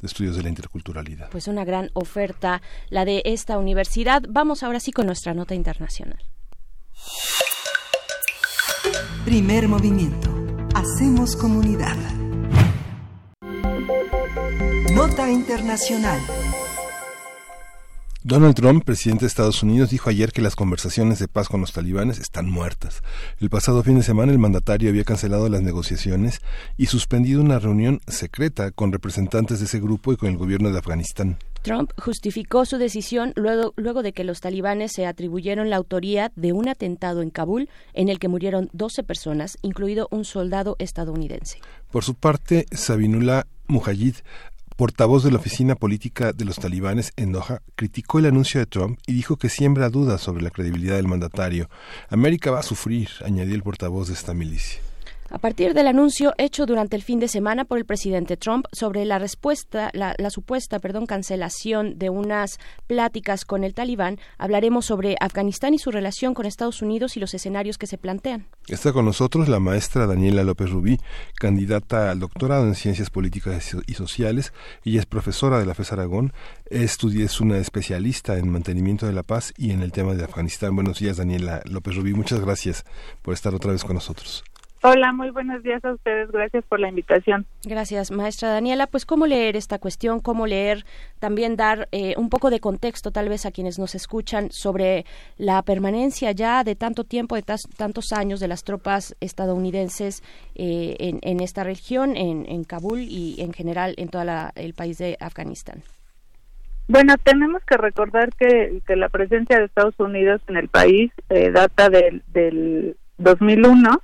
de estudios de la interculturalidad. Pues una gran oferta la de esta universidad. Vamos ahora sí con nuestra nota internacional. Primer movimiento. Hacemos comunidad. Nota Internacional. Donald Trump, presidente de Estados Unidos, dijo ayer que las conversaciones de paz con los talibanes están muertas. El pasado fin de semana el mandatario había cancelado las negociaciones y suspendido una reunión secreta con representantes de ese grupo y con el gobierno de Afganistán. Trump justificó su decisión luego, luego, de que los talibanes se atribuyeron la autoría de un atentado en Kabul en el que murieron 12 personas, incluido un soldado estadounidense. Por su parte, Sabinullah Mujahid portavoz de la oficina política de los talibanes en Doha, criticó el anuncio de Trump y dijo que siembra dudas sobre la credibilidad del mandatario. América va a sufrir, añadió el portavoz de esta milicia. A partir del anuncio hecho durante el fin de semana por el presidente Trump sobre la respuesta, la, supuesta, perdón, cancelación de unas pláticas con el Talibán, hablaremos sobre Afganistán y su relación con Estados Unidos y los escenarios que se plantean. Está con nosotros la maestra Daniela López Rubí, candidata al doctorado en Ciencias Políticas y Sociales. Ella es profesora de la FES Aragón, es una especialista en mantenimiento de la paz y en el tema de Afganistán. Buenos días, Daniela López Rubí. Muchas gracias por estar otra vez con nosotros. Hola, muy buenos días a ustedes. Gracias por la invitación. Gracias, maestra Daniela. Pues cómo leer esta cuestión, cómo leer, también dar eh, un poco de contexto tal vez a quienes nos escuchan sobre la permanencia ya de tanto tiempo, de tantos años de las tropas estadounidenses eh, en, esta región, en, Kabul y en general en todo el país de Afganistán. Bueno, tenemos que recordar que, la presencia de Estados Unidos en el país eh, data del, del 2001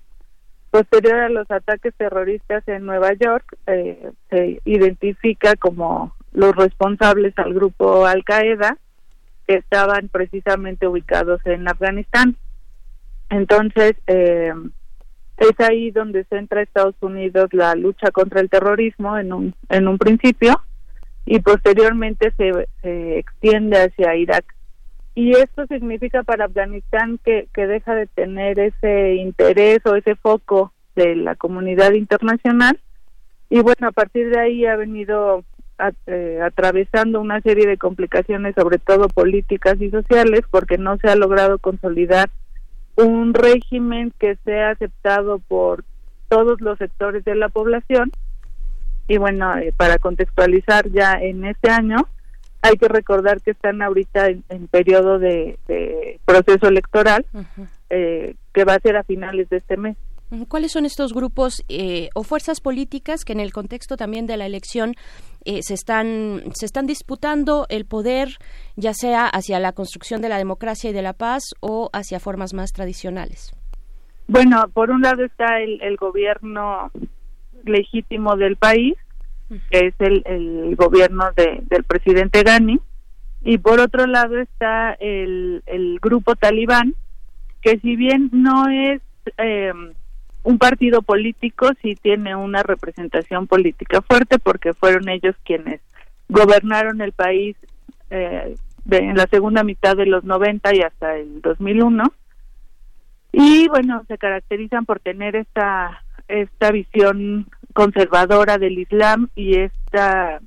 Posterior a los ataques terroristas en Nueva York, eh, se identifica como los responsables al grupo Al Qaeda, que estaban precisamente ubicados en Afganistán. Entonces, eh, es ahí donde centra Estados Unidos la lucha contra el terrorismo en un, en un principio y posteriormente se, se extiende hacia Irak. Y esto significa para Afganistán que, que deja de tener ese interés o ese foco de la comunidad internacional. Y bueno, a partir de ahí ha venido eh, atravesando una serie de complicaciones, sobre todo políticas y sociales, porque no se ha logrado consolidar un régimen que sea aceptado por todos los sectores de la población. Y bueno, eh, para contextualizar ya en este año, hay que recordar que están ahorita en, periodo de, proceso electoral eh, que va a ser a finales de este mes. ¿Cuáles son estos grupos eh, o fuerzas políticas que en el contexto también de la elección eh, se están se están disputando el poder, ya sea hacia la construcción de la democracia y de la paz o hacia formas más tradicionales? Bueno, por un lado está el, gobierno legítimo del país, que es el, gobierno del presidente Ghani, y por otro lado está el, grupo talibán, que si bien no es eh, un partido político sí tiene una representación política fuerte porque fueron ellos quienes gobernaron el país eh, en la segunda mitad de los 90 y hasta el 2001 y bueno se caracterizan por tener esta esta visión conservadora del Islam y esta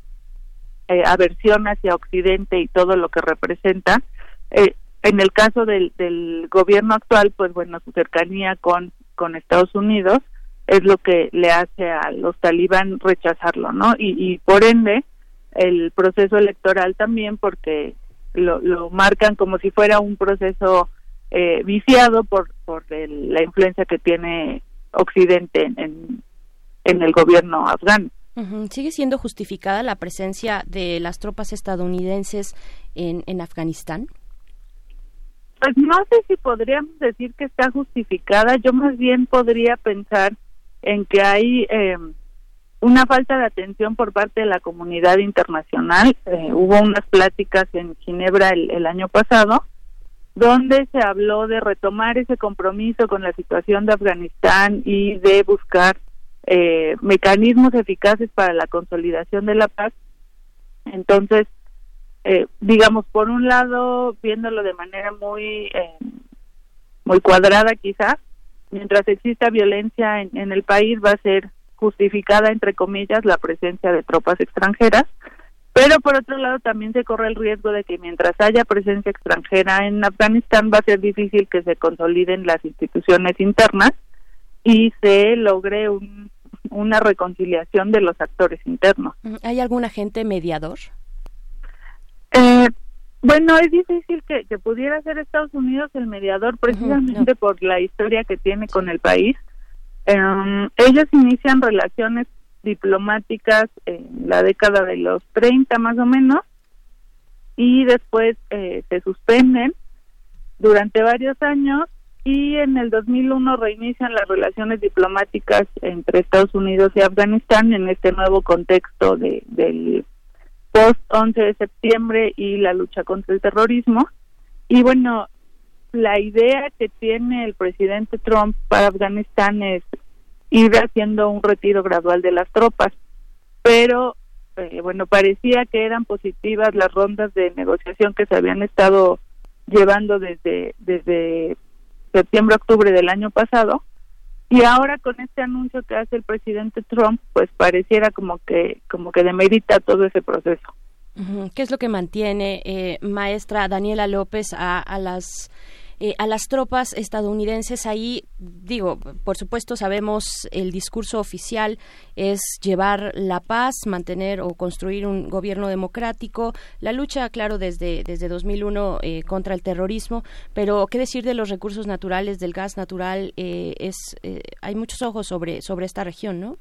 eh, aversión hacia Occidente y todo lo que representa eh, en el caso del, del gobierno actual pues bueno su cercanía con con Estados Unidos es lo que le hace a los talibán rechazarlo, ¿no? Y, por ende el proceso electoral también porque lo, marcan como si fuera un proceso eh, viciado por, por la influencia que tiene Occidente en, en el gobierno afgano. ¿Sigue siendo justificada la presencia de las tropas estadounidenses en, en Afganistán? Pues no sé si podríamos decir que está justificada, yo más bien podría pensar en que hay eh, una falta de atención por parte de la comunidad internacional. Eh, hubo unas pláticas en Ginebra el, año pasado donde se habló de retomar ese compromiso con la situación de Afganistán y de buscar eh, mecanismos eficaces para la consolidación de la paz. Entonces, eh, digamos, por un lado, viéndolo de manera muy, eh, muy cuadrada quizás, mientras exista violencia en, el país va a ser justificada, entre comillas, la presencia de tropas extranjeras, pero por otro lado también se corre el riesgo de que mientras haya presencia extranjera en Afganistán va a ser difícil que se consoliden las instituciones internas y se logre una reconciliación de los actores internos. ¿Hay algún agente mediador? Eh, bueno, es difícil que, pudiera ser Estados Unidos el mediador precisamente por la historia que tiene con el país. Em, ellos inician relaciones diplomáticas en la década de los 30 más o menos y después eh, se suspenden durante varios años y en el 2001 reinician las relaciones diplomáticas entre Estados Unidos y Afganistán en este nuevo contexto de, del post 11 de septiembre y la lucha contra el terrorismo. Y bueno, la idea que tiene el presidente Trump para Afganistán es ir haciendo un retiro gradual de las tropas, pero eh, bueno, parecía que eran positivas las rondas de negociación que se habían estado llevando desde desde septiembre octubre del año pasado y ahora con este anuncio que hace el presidente Trump pues pareciera como que como que demerita todo ese proceso. ¿Qué es lo que mantiene, eh, maestra Daniela López, a, a las eh, a las tropas estadounidenses ahí, digo, por supuesto sabemos el discurso oficial es llevar la paz, mantener o construir un gobierno democrático, la lucha, claro, desde, desde 2001 eh, contra el terrorismo, pero qué decir de los recursos naturales, del gas natural, eh, es, hay muchos ojos sobre, sobre esta región, ¿no?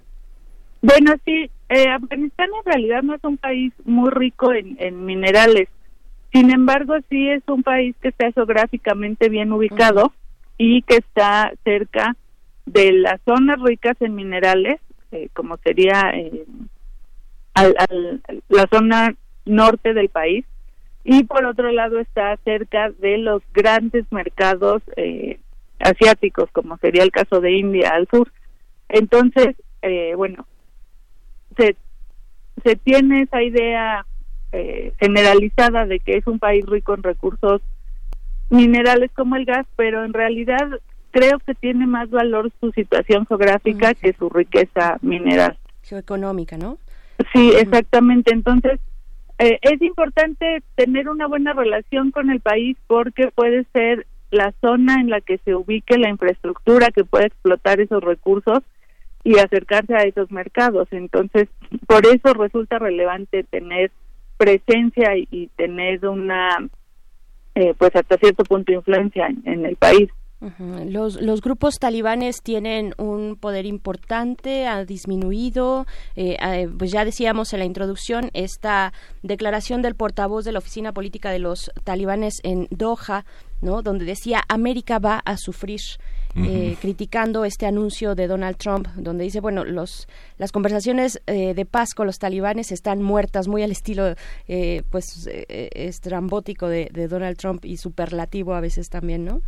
Bueno, sí, Afganistán en realidad no es un país muy rico en, en minerales. Sin embargo, sí es un país que está geográficamente bien ubicado y que está cerca de las zonas ricas en minerales, eh, como sería eh, la zona norte del país, y por otro lado está cerca de los grandes mercados eh, asiáticos, como sería el caso de India al sur. Entonces, bueno, se, se tiene esa idea eh, generalizada de que es un país rico en recursos minerales como el gas, pero en realidad creo que tiene más valor su situación geográfica que su riqueza mineral. Geoeconómica, ¿no? Sí, exactamente. Entonces, eh, es importante tener una buena relación con el país porque puede ser la zona en la que se ubique la infraestructura que puede explotar esos recursos y acercarse a esos mercados. Entonces, por eso resulta relevante tener presencia y, tener una, eh, pues hasta cierto punto, influencia en, el país. Los, los grupos talibanes tienen un poder importante, ha disminuido, eh, pues ya decíamos en la introducción, esta declaración del portavoz de la Oficina Política de los Talibanes en Doha, ¿no? donde decía América va a sufrir eh, criticando este anuncio de Donald Trump, donde dice, bueno, los, las conversaciones eh, de paz con los talibanes están muertas, muy al estilo, eh, pues, estrambótico de, de Donald Trump y superlativo a veces también, ¿no?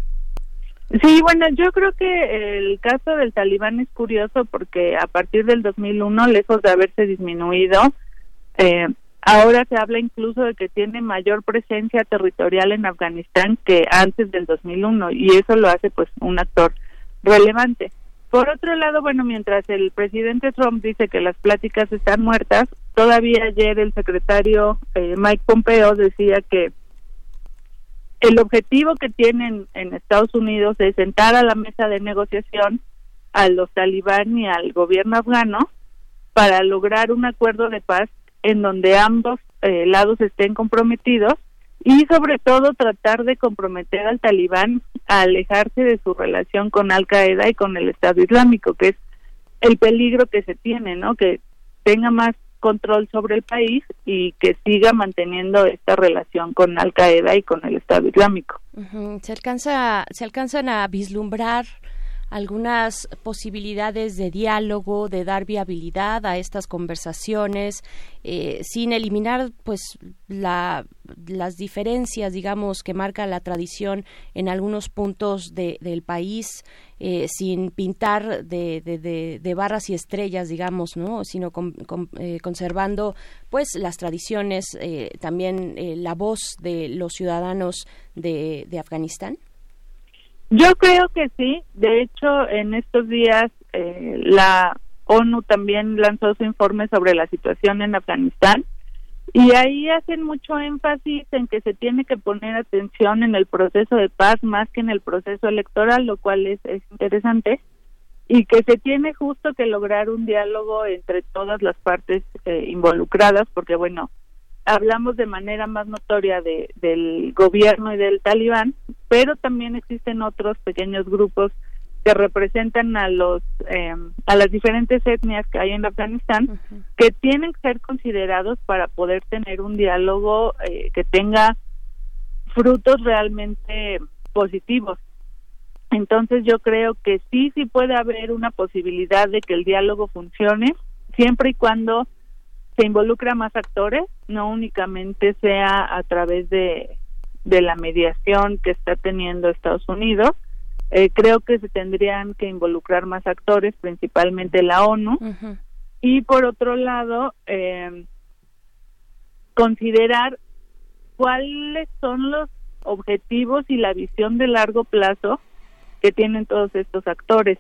Sí, bueno, yo creo que el caso del talibán es curioso porque a partir del 2001, lejos de haberse disminuido, eh, Ahora se habla incluso de que tiene mayor presencia territorial en Afganistán que antes del 2001 y eso lo hace pues un actor relevante. Por otro lado, bueno, mientras el presidente Trump dice que las pláticas están muertas, todavía ayer el secretario eh, Mike Pompeo decía que el objetivo que tienen en Estados Unidos es sentar a la mesa de negociación a los talibán y al gobierno afgano para lograr un acuerdo de paz en donde ambos eh, lados estén comprometidos y sobre todo tratar de comprometer al talibán a alejarse de su relación con Al Qaeda y con el Estado Islámico, que es el peligro que se tiene, ¿no? Que tenga más control sobre el país y que siga manteniendo esta relación con Al Qaeda y con el Estado Islámico. Se alcanza, se alcanzan a vislumbrar algunas posibilidades de diálogo, de dar viabilidad a estas conversaciones, eh, sin eliminar pues la, las diferencias, digamos, que marca la tradición en algunos puntos del país, eh, sin pintar de, de, barras y estrellas, digamos, ¿no? sino eh, conservando pues las tradiciones, también la voz de los ciudadanos de Afganistán. Yo creo que sí. De hecho, en estos días eh, la ONU también lanzó su informe sobre la situación en Afganistán y ahí hacen mucho énfasis en que se tiene que poner atención en el proceso de paz más que en el proceso electoral, lo cual es, es interesante. y que se tiene justo que lograr un diálogo entre todas las partes eh, involucradas, porque bueno, hablamos de manera más notoria de, del gobierno y del talibán, pero también existen otros pequeños grupos que representan a los eh, a las diferentes etnias que hay en Afganistán que tienen que ser considerados para poder tener un diálogo eh, que tenga frutos realmente positivos. Entonces yo creo que sí sí puede haber una posibilidad de que el diálogo funcione siempre y cuando se involucra más actores no únicamente sea a través de de la mediación que está teniendo Estados Unidos eh, creo que se tendrían que involucrar más actores, principalmente la ONU, y por otro lado, eh, considerar cuáles son los objetivos y la visión de largo plazo que tienen todos estos actores.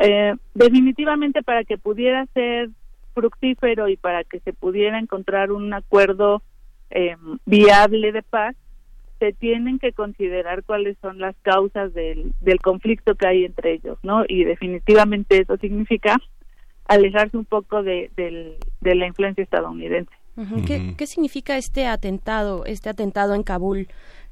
Eh, definitivamente para que pudiera ser fructífero y para que se pudiera encontrar un acuerdo viable de paz, se tienen que considerar cuáles son las causas del, del conflicto que hay entre ellos, ¿no? Y definitivamente eso significa alejarse un poco de, de la influencia estadounidense. ¿Qué, ¿Qué significa este atentado, este atentado en Kabul?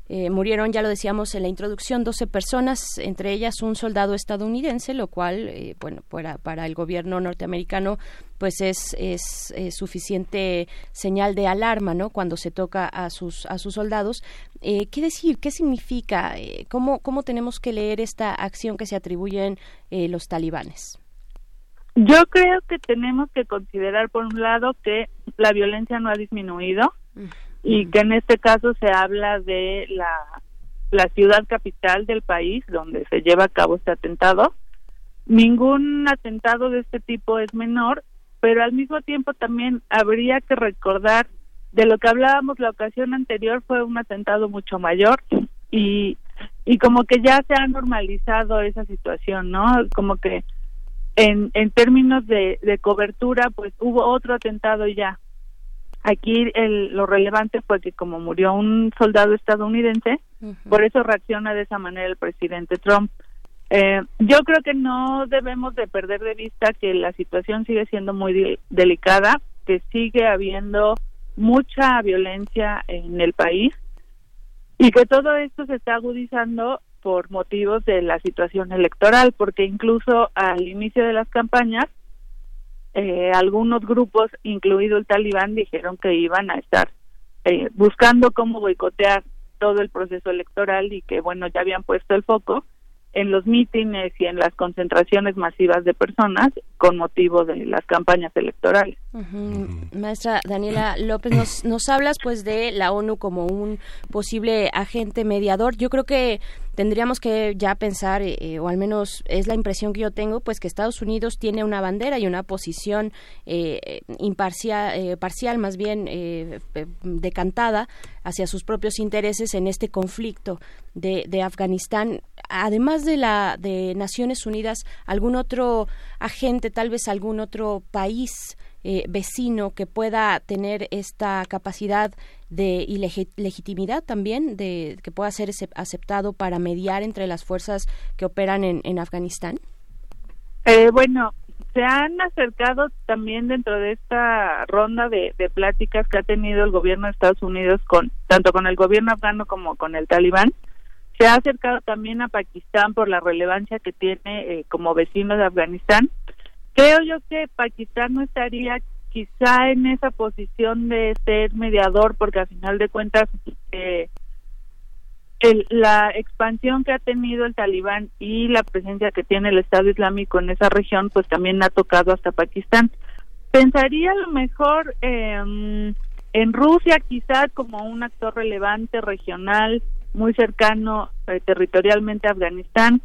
Eh, murieron, ya lo decíamos en la introducción, 12 personas, entre ellas un soldado estadounidense, lo cual, eh, bueno, para, para, el gobierno norteamericano, pues es, es, suficiente señal de alarma, ¿no? Cuando se toca a sus, a sus soldados. Eh, ¿Qué decir? ¿Qué significa? ¿cómo, ¿Cómo tenemos que leer esta acción que se atribuyen los talibanes? Yo creo que tenemos que considerar, por un lado, que la violencia no ha disminuido y que en este caso se habla de la, la ciudad capital del país donde se lleva a cabo este atentado. Ningún atentado de este tipo es menor, pero al mismo tiempo también habría que recordar de lo que hablábamos la ocasión anterior fue un atentado mucho mayor y y como que ya se ha normalizado esa situación, ¿no? Como que en, en términos de, de cobertura, pues hubo otro atentado ya, Aquí el, lo relevante fue que como murió un soldado estadounidense, por eso reacciona de esa manera el presidente Trump. Eh, yo creo que no debemos de perder de vista que la situación sigue siendo muy delicada, que sigue habiendo mucha violencia en el país y que todo esto se está agudizando por motivos de la situación electoral, porque incluso al inicio de las campañas eh, algunos grupos, incluido el talibán, dijeron que iban a estar eh, buscando cómo boicotear todo el proceso electoral y que, bueno, ya habían puesto el foco en los mítines y en las concentraciones masivas de personas con motivo de las campañas electorales. Maestra Daniela López, nos, nos hablas pues de la ONU como un posible agente mediador. Yo creo que tendríamos que ya pensar, eh, eh, o al menos es la impresión que yo tengo, pues que Estados Unidos tiene una bandera y una posición eh, imparcial, parcial más bien decantada hacia sus propios intereses en este conflicto de, de Afganistán. Además de la de Naciones Unidas, algún otro agente, tal vez algún otro país eh, vecino que pueda tener esta capacidad de y legitimidad también de que pueda ser aceptado para mediar entre las fuerzas que operan en, en Afganistán? Eh, bueno, se han acercado también dentro de esta ronda de, pláticas que ha tenido el gobierno de Estados Unidos con tanto con el gobierno afgano como con el talibán. Se ha acercado también a Pakistán por la relevancia que tiene eh, como vecino de Afganistán Creo yo que Pakistán no estaría quizá en esa posición de ser mediador porque al final de cuentas eh, la expansión que ha tenido el talibán y la presencia que tiene el Estado Islámico en esa región pues también ha tocado hasta Pakistán. Pensaría a lo mejor en Rusia quizá como un actor relevante regional muy cercano eh, territorialmente a Afganistán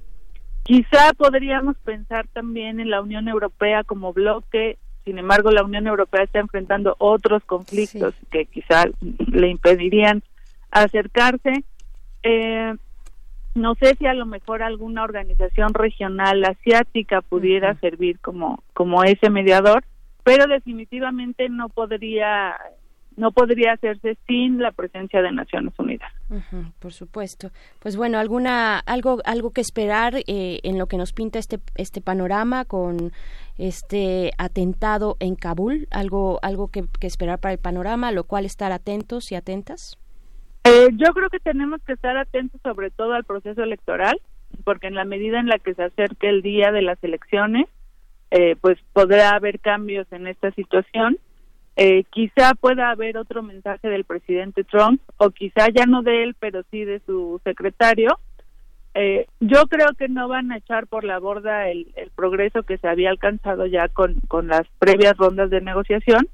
Quizá podríamos pensar también en la Unión Europea como bloque, sin embargo la Unión Europea está enfrentando otros conflictos que quizá le impedirían acercarse. Eh, no sé si a lo mejor alguna organización regional asiática pudiera servir como, como ese mediador, pero definitivamente no podría no podría hacerse sin la presencia de Naciones Unidas. por supuesto. Pues bueno, alguna algo algo que esperar eh, en lo que nos pinta este este panorama con este atentado en Kabul, algo algo que, esperar para el panorama, lo cual estar atentos y atentas. Eh, yo creo que tenemos que estar atentos sobre todo al proceso electoral, porque en la medida en la que se acerque el día de las elecciones, eh, pues podrá haber cambios en esta situación eh, quizá pueda haber otro mensaje del presidente Trump, o quizá ya no de él, pero sí de su secretario. Eh, yo creo que no van a echar por la borda el, progreso que se había alcanzado ya con, con las previas rondas de negociación.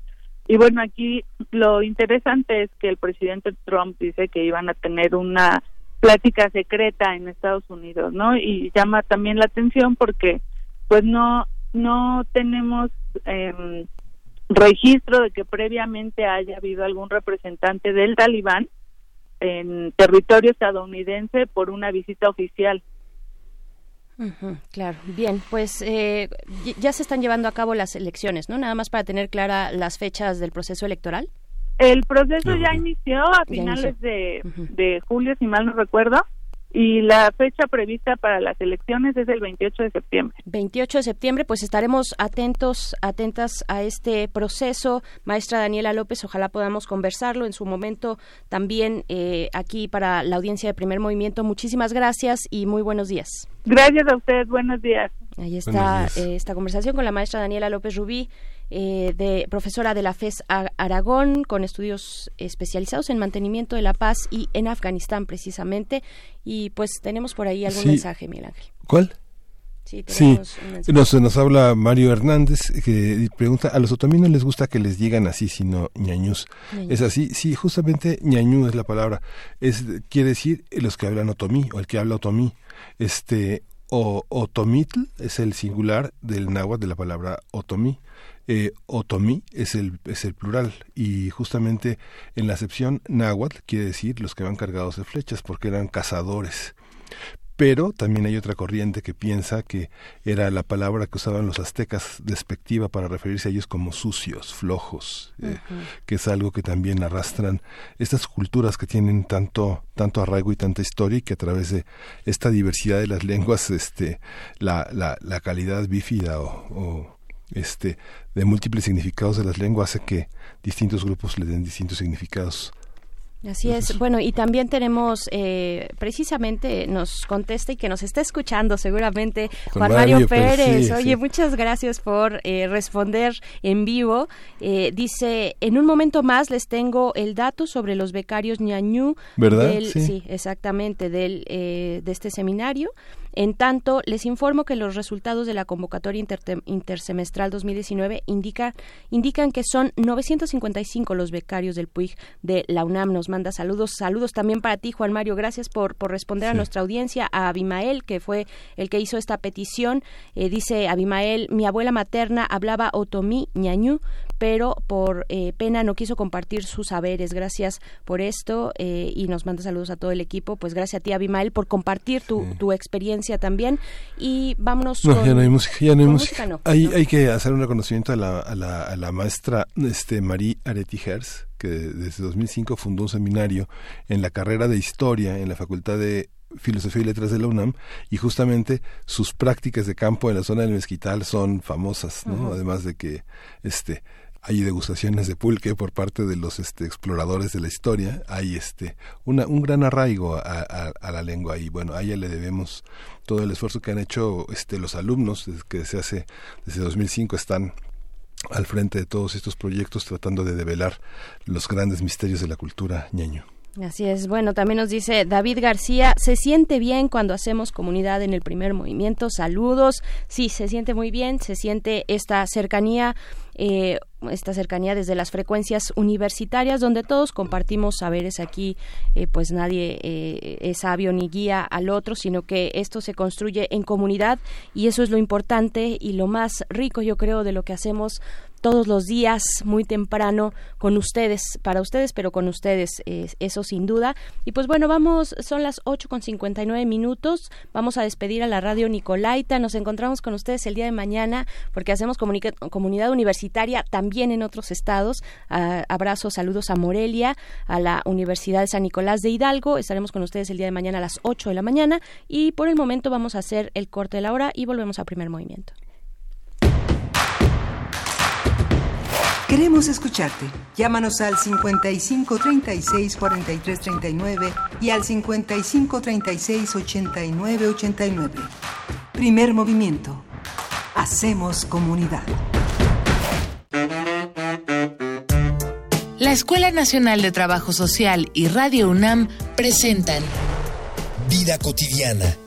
Y bueno, aquí lo interesante es que el presidente Trump dice que iban a tener una plática secreta en Estados Unidos, ¿no? Y llama también la atención porque pues no no tenemos eh, registro de que previamente haya habido algún representante del talibán en territorio estadounidense por una visita oficial. claro, bien, pues eh, ya se están llevando a cabo las elecciones, ¿no? Nada más para tener clara las fechas del proceso electoral. El proceso ya inició a finales De, de julio, si mal no recuerdo y la fecha prevista para las elecciones es el 28 de septiembre. 28 de septiembre, pues estaremos atentos, atentas a este proceso. Maestra Daniela López, ojalá podamos conversarlo en su momento también eh, aquí para la audiencia de Primer Movimiento. Muchísimas gracias y muy buenos días. Gracias a ustedes, buenos días. Ahí está eh, esta conversación con la maestra Daniela López Rubí. Eh, de profesora de la FES Aragón, con estudios especializados en mantenimiento de la paz y en Afganistán precisamente. Y pues tenemos por ahí algún mensaje, Miguel Ángel. ¿Cuál? Sí, nos, nos habla Mario Hernández que pregunta, a los otomíes les gusta que les digan así, sino ñañús. ¿Es así? Sí, justamente ñañú es la palabra. Es, quiere decir los que hablan otomí o el que habla otomí. Este, o otomitl es el singular del náhuatl de la palabra otomí eh, otomí es el, es el plural y justamente en la acepción náhuatl quiere decir los que van cargados de flechas porque eran cazadores. Pero también hay otra corriente que piensa que era la palabra que usaban los aztecas despectiva para referirse a ellos como sucios, flojos, eh, que es algo que también arrastran estas culturas que tienen tanto tanto arraigo y tanta historia y que a través de esta diversidad de las lenguas, este, la, la, la calidad bífida o este, de múltiples significados de las lenguas hace que distintos grupos le den distintos significados Así es. Bueno, y también tenemos, eh, precisamente, nos contesta y que nos está escuchando seguramente Juan Mario, Pérez. Oye, muchas gracias por eh, responder en vivo. Eh, dice, en un momento más les tengo el dato sobre los becarios ñañú. ¿Verdad? sí. exactamente, del, de este seminario. En tanto, les informo que los resultados de la convocatoria intersemestral 2019 indica, indican que son 955 los becarios del PUIG de la UNAM. Nos manda saludos. Saludos también para ti, Juan Mario. Gracias por, por responder a nuestra audiencia. A Abimael, que fue el que hizo esta petición. Eh, dice Abimael, mi abuela materna hablaba otomí ñañú, pero por eh, pena no quiso compartir sus saberes. Gracias por esto eh, y nos manda saludos a todo el equipo. Pues gracias a ti, Abimael, por compartir tu, tu experiencia también. Y vámonos no, ya no hay música, ya no hay música. hay, hay que hacer un reconocimiento a la, a la, a la maestra este, Marie Areti Hers, que desde 2005 fundó un seminario en la carrera de Historia en la Facultad de Filosofía y Letras de la UNAM y justamente sus prácticas de campo en la zona del Mezquital son famosas, ¿no? Además de que este hay degustaciones de pulque por parte de los este, exploradores de la historia, hay este un gran arraigo a, la lengua y bueno, a ella le debemos todo el esfuerzo que han hecho este, los alumnos que se hace desde 2005 están al frente de todos estos proyectos tratando de develar los grandes misterios de la cultura ñeño. Así es. Bueno, también nos dice David García, se siente bien cuando hacemos comunidad en el primer movimiento. Saludos. Sí, se siente muy bien, se siente esta cercanía. Eh, esta cercanía desde las frecuencias universitarias donde todos compartimos saberes. Aquí eh, pues nadie eh, es sabio ni guía al otro sino que esto se construye en comunidad y eso es lo importante y lo más rico yo creo de lo que hacemos todos los días, muy temprano, con ustedes, para ustedes, pero con ustedes, eso sin duda. Y pues bueno, vamos, son las 8 con 59 minutos, vamos a despedir a la radio Nicolaita, nos encontramos con ustedes el día de mañana, porque hacemos comunidad universitaria también en otros estados. abrazos, saludos a Morelia, a la Universidad de San Nicolás de Hidalgo, estaremos con ustedes el día de mañana a las 8 de la mañana y por el momento vamos a hacer el corte de la hora y volvemos a primer movimiento. Queremos escucharte. Llámanos al 55 36 43 39 y al 55 36 89 89. Primer movimiento. Hacemos comunidad. La Escuela Nacional de Trabajo Social y Radio UNAM presentan Vida cotidiana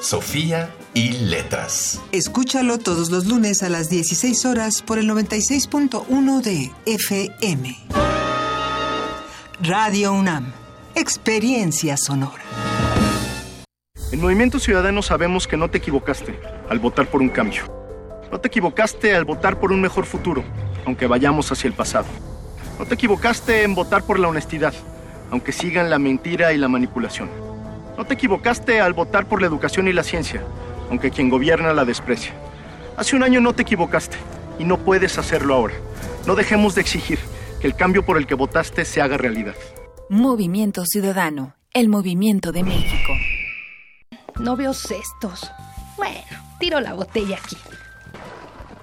Sofía y letras. Escúchalo todos los lunes a las 16 horas por el 96.1 de FM. Radio UNAM. Experiencia sonora. En Movimiento Ciudadano sabemos que no te equivocaste al votar por un cambio. No te equivocaste al votar por un mejor futuro, aunque vayamos hacia el pasado. No te equivocaste en votar por la honestidad, aunque sigan la mentira y la manipulación. No te equivocaste al votar por la educación y la ciencia, aunque quien gobierna la desprecia. Hace un año no te equivocaste y no puedes hacerlo ahora. No dejemos de exigir que el cambio por el que votaste se haga realidad. Movimiento Ciudadano, el movimiento de México. No veo cestos. Bueno, tiro la botella aquí.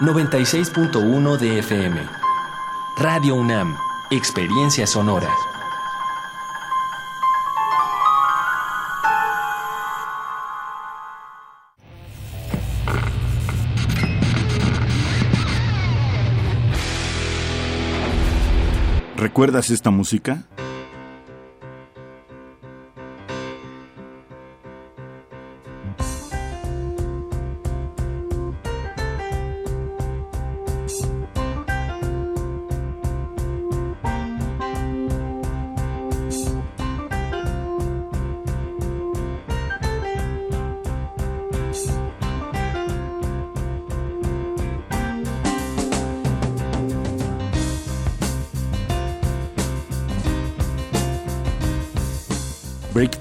96.1 de FM. Radio UNAM, Experiencia Sonora. ¿Recuerdas esta música?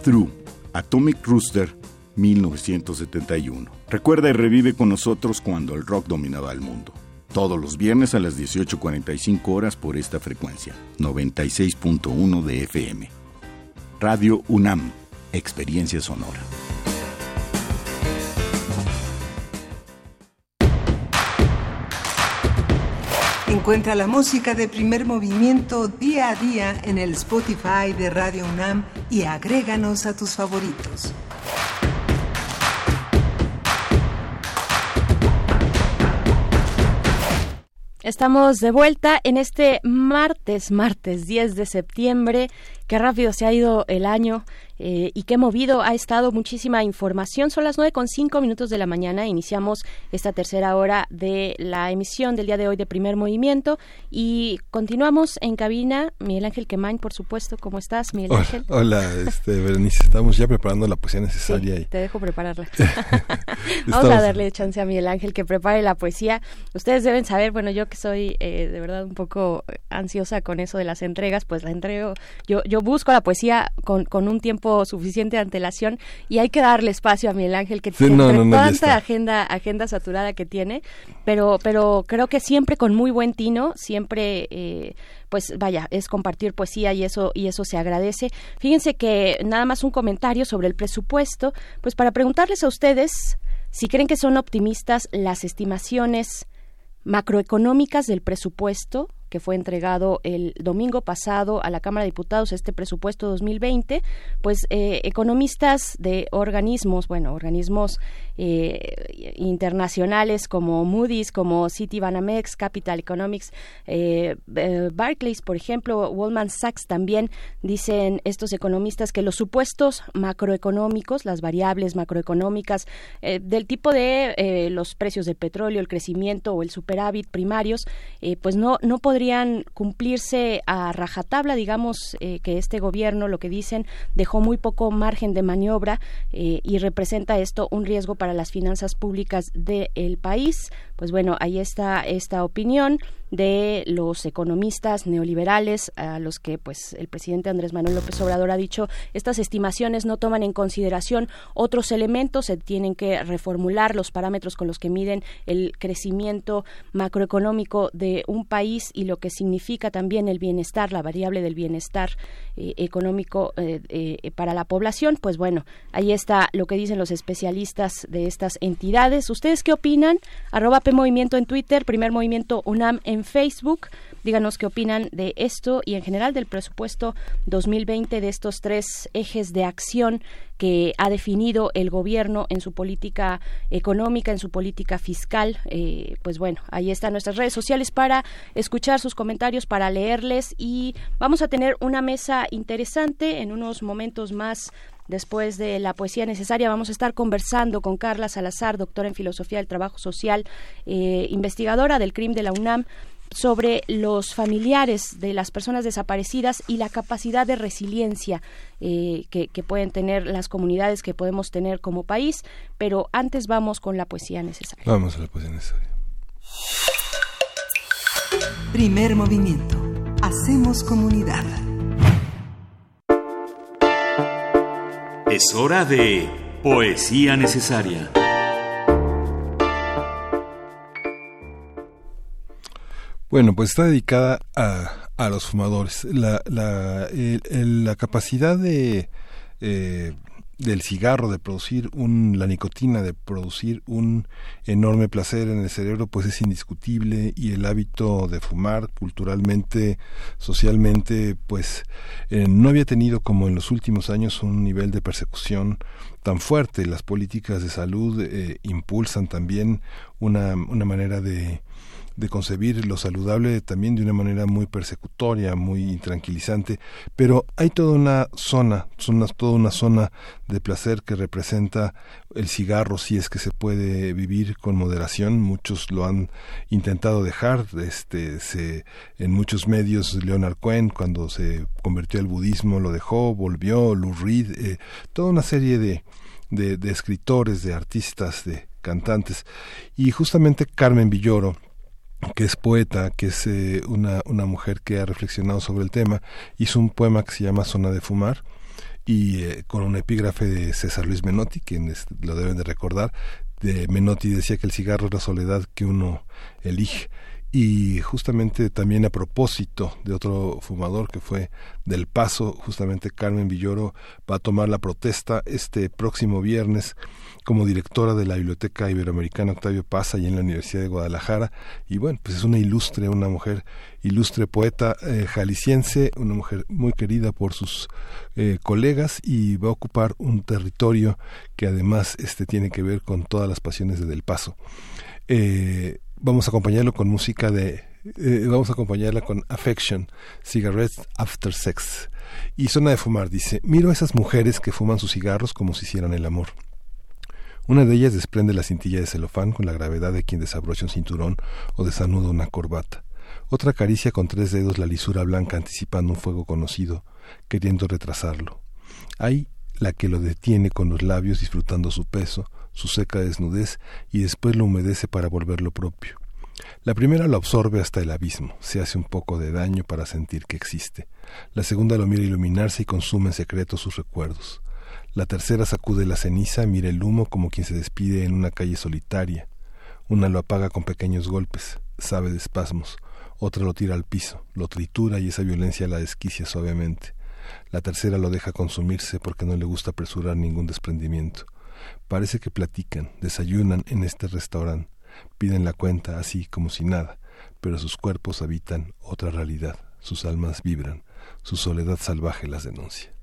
Breakthrough, Atomic Rooster, 1971. Recuerda y revive con nosotros cuando el rock dominaba el mundo. Todos los viernes a las 18.45 horas por esta frecuencia, 96.1 de FM. Radio UNAM, Experiencia Sonora. Encuentra la música de primer movimiento día a día en el Spotify de Radio UNAM y agréganos a tus favoritos. Estamos de vuelta en este martes, martes 10 de septiembre. Qué rápido se ha ido el año. Eh, y qué movido ha estado muchísima información. Son las nueve con cinco minutos de la mañana. Iniciamos esta tercera hora de la emisión del día de hoy de Primer Movimiento y continuamos en cabina. Miguel Ángel Quemain, por supuesto. ¿Cómo estás, Miguel Ángel? Hola, este, Berenice. Estamos ya preparando la poesía necesaria. Te dejo prepararla. (laughs) (laughs) Vamos a darle chance a Miguel Ángel que prepare la poesía. Ustedes deben saber, bueno, yo que soy eh, de verdad un poco ansiosa con eso de las entregas, pues la entrego. Yo, yo busco la poesía con, con un tiempo suficiente antelación y hay que darle espacio a Miguel Ángel que tiene tanta agenda agenda saturada que tiene, pero pero creo que siempre con muy buen tino, siempre eh, pues vaya, es compartir poesía y eso y eso se agradece. Fíjense que nada más un comentario sobre el presupuesto, pues para preguntarles a ustedes si creen que son optimistas las estimaciones macroeconómicas del presupuesto que fue entregado el domingo pasado a la Cámara de Diputados este presupuesto 2020, pues eh, economistas de organismos, bueno, organismos eh, internacionales como Moody's, como Citibanamex, Capital Economics, eh, Barclays, por ejemplo, Goldman Sachs también dicen estos economistas que los supuestos macroeconómicos, las variables macroeconómicas del tipo de los precios del petróleo, el crecimiento o el superávit primarios, pues no no podrían cumplirse a rajatabla, digamos eh, que este gobierno, lo que dicen, dejó muy poco margen de maniobra eh, y representa esto un riesgo para las finanzas públicas del país. Pues bueno, ahí está esta opinión de los economistas neoliberales a los que pues el presidente Andrés Manuel López Obrador ha dicho estas estimaciones no toman en consideración otros elementos se tienen que reformular los parámetros con los que miden el crecimiento macroeconómico de un país y lo que significa también el bienestar la variable del bienestar eh, económico eh, eh, para la población. Pues bueno ahí está lo que dicen los especialistas de estas entidades. Ustedes qué opinan arroba p movimiento en Twitter primer movimiento UNAM en en Facebook. Díganos qué opinan de esto y en general del presupuesto 2020 de estos tres ejes de acción que ha definido el gobierno en su política económica, en su política fiscal. Eh, pues bueno, ahí están nuestras redes sociales para escuchar sus comentarios, para leerles y vamos a tener una mesa interesante en unos momentos más Después de la poesía necesaria vamos a estar conversando con Carla Salazar, doctora en Filosofía del Trabajo Social, eh, investigadora del CRIM de la UNAM sobre los familiares de las personas desaparecidas y la capacidad de resiliencia eh, que, que, pueden tener las comunidades que podemos tener como país. Pero antes vamos con la poesía necesaria. Vamos a la poesía necesaria. Primer movimiento. Hacemos comunidad. Es hora de Poesía Necesaria. Bueno, pues está dedicada a, a los fumadores. La, la, la capacidad de eh, del cigarro, de producir un, la nicotina, de producir un enorme placer en el cerebro, pues es indiscutible y el hábito de fumar culturalmente, socialmente, pues eh, no había tenido como en los últimos años un nivel de persecución tan fuerte. Las políticas de salud eh, impulsan también una, una manera de de concebir lo saludable también de una manera muy persecutoria, muy intranquilizante, pero hay toda una zona, toda una zona de placer que representa el cigarro si es que se puede vivir con moderación, muchos lo han intentado dejar, este se en muchos medios Leonard Cohen cuando se convirtió al budismo lo dejó, volvió, Lou Reed, eh, toda una serie de, de escritores, de artistas, de cantantes. Y justamente Carmen Villoro que es poeta, que es eh, una, una mujer que ha reflexionado sobre el tema, hizo un poema que se llama Zona de Fumar, y eh, con un epígrafe de César Luis Menotti, quienes lo deben de recordar, de Menotti decía que el cigarro es la soledad que uno elige. Y justamente también a propósito de otro fumador que fue del Paso, justamente Carmen Villoro va a tomar la protesta este próximo viernes como directora de la Biblioteca Iberoamericana Octavio Paz y en la Universidad de Guadalajara y bueno, pues es una ilustre, una mujer ilustre poeta eh, jalisciense, una mujer muy querida por sus eh, colegas y va a ocupar un territorio que además este tiene que ver con todas las pasiones de Del Paso. Eh, vamos a acompañarlo con música de eh, vamos a acompañarla con Affection, Cigarettes After Sex. Y Zona de Fumar dice, miro a esas mujeres que fuman sus cigarros como si hicieran el amor. Una de ellas desprende la cintilla de celofán con la gravedad de quien desabrocha un cinturón o desanuda una corbata. Otra acaricia con tres dedos la lisura blanca anticipando un fuego conocido, queriendo retrasarlo. Hay la que lo detiene con los labios disfrutando su peso, su seca desnudez y después lo humedece para volverlo propio. La primera lo absorbe hasta el abismo, se hace un poco de daño para sentir que existe. La segunda lo mira iluminarse y consume en secreto sus recuerdos. La tercera sacude la ceniza, mira el humo como quien se despide en una calle solitaria. Una lo apaga con pequeños golpes, sabe de espasmos. Otra lo tira al piso, lo tritura y esa violencia la desquicia suavemente. La tercera lo deja consumirse porque no le gusta apresurar ningún desprendimiento. Parece que platican, desayunan en este restaurante, piden la cuenta así como si nada, pero sus cuerpos habitan otra realidad, sus almas vibran, su soledad salvaje las denuncia.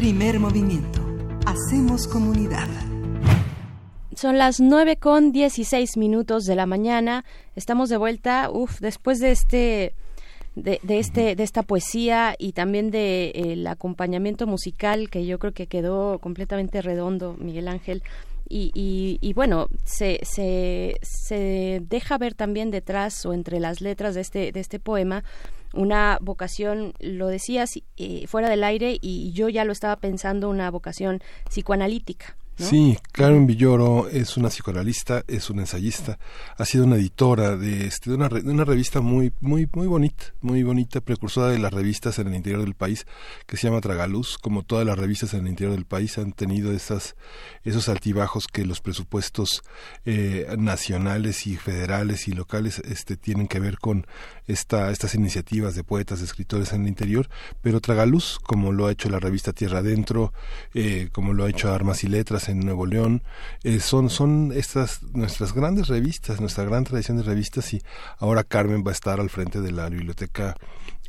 Primer movimiento. Hacemos comunidad. Son las nueve con 16 minutos de la mañana. Estamos de vuelta, uf, después de este de, este de esta poesía y también de el acompañamiento musical que yo creo que quedó completamente redondo Miguel Ángel y, y, bueno se, se, se deja ver también detrás o entre las letras de este de este poema una vocación, lo decías eh, fuera del aire y yo ya lo estaba pensando, una vocación psicoanalítica. Sí, Karen Villoro es una psicoanalista, es una ensayista, ha sido una editora de, este, de, una, de una revista muy, muy, muy bonita, muy bonita, precursora de las revistas en el interior del país, que se llama Tragaluz, como todas las revistas en el interior del país han tenido esas, esos altibajos que los presupuestos eh, nacionales y federales y locales este, tienen que ver con esta, estas iniciativas de poetas, escritores en el interior, pero Tragaluz, como lo ha hecho la revista Tierra Adentro, eh, como lo ha hecho Armas y Letras, en Nuevo León. Eh, son, son estas nuestras grandes revistas, nuestra gran tradición de revistas y ahora Carmen va a estar al frente de la biblioteca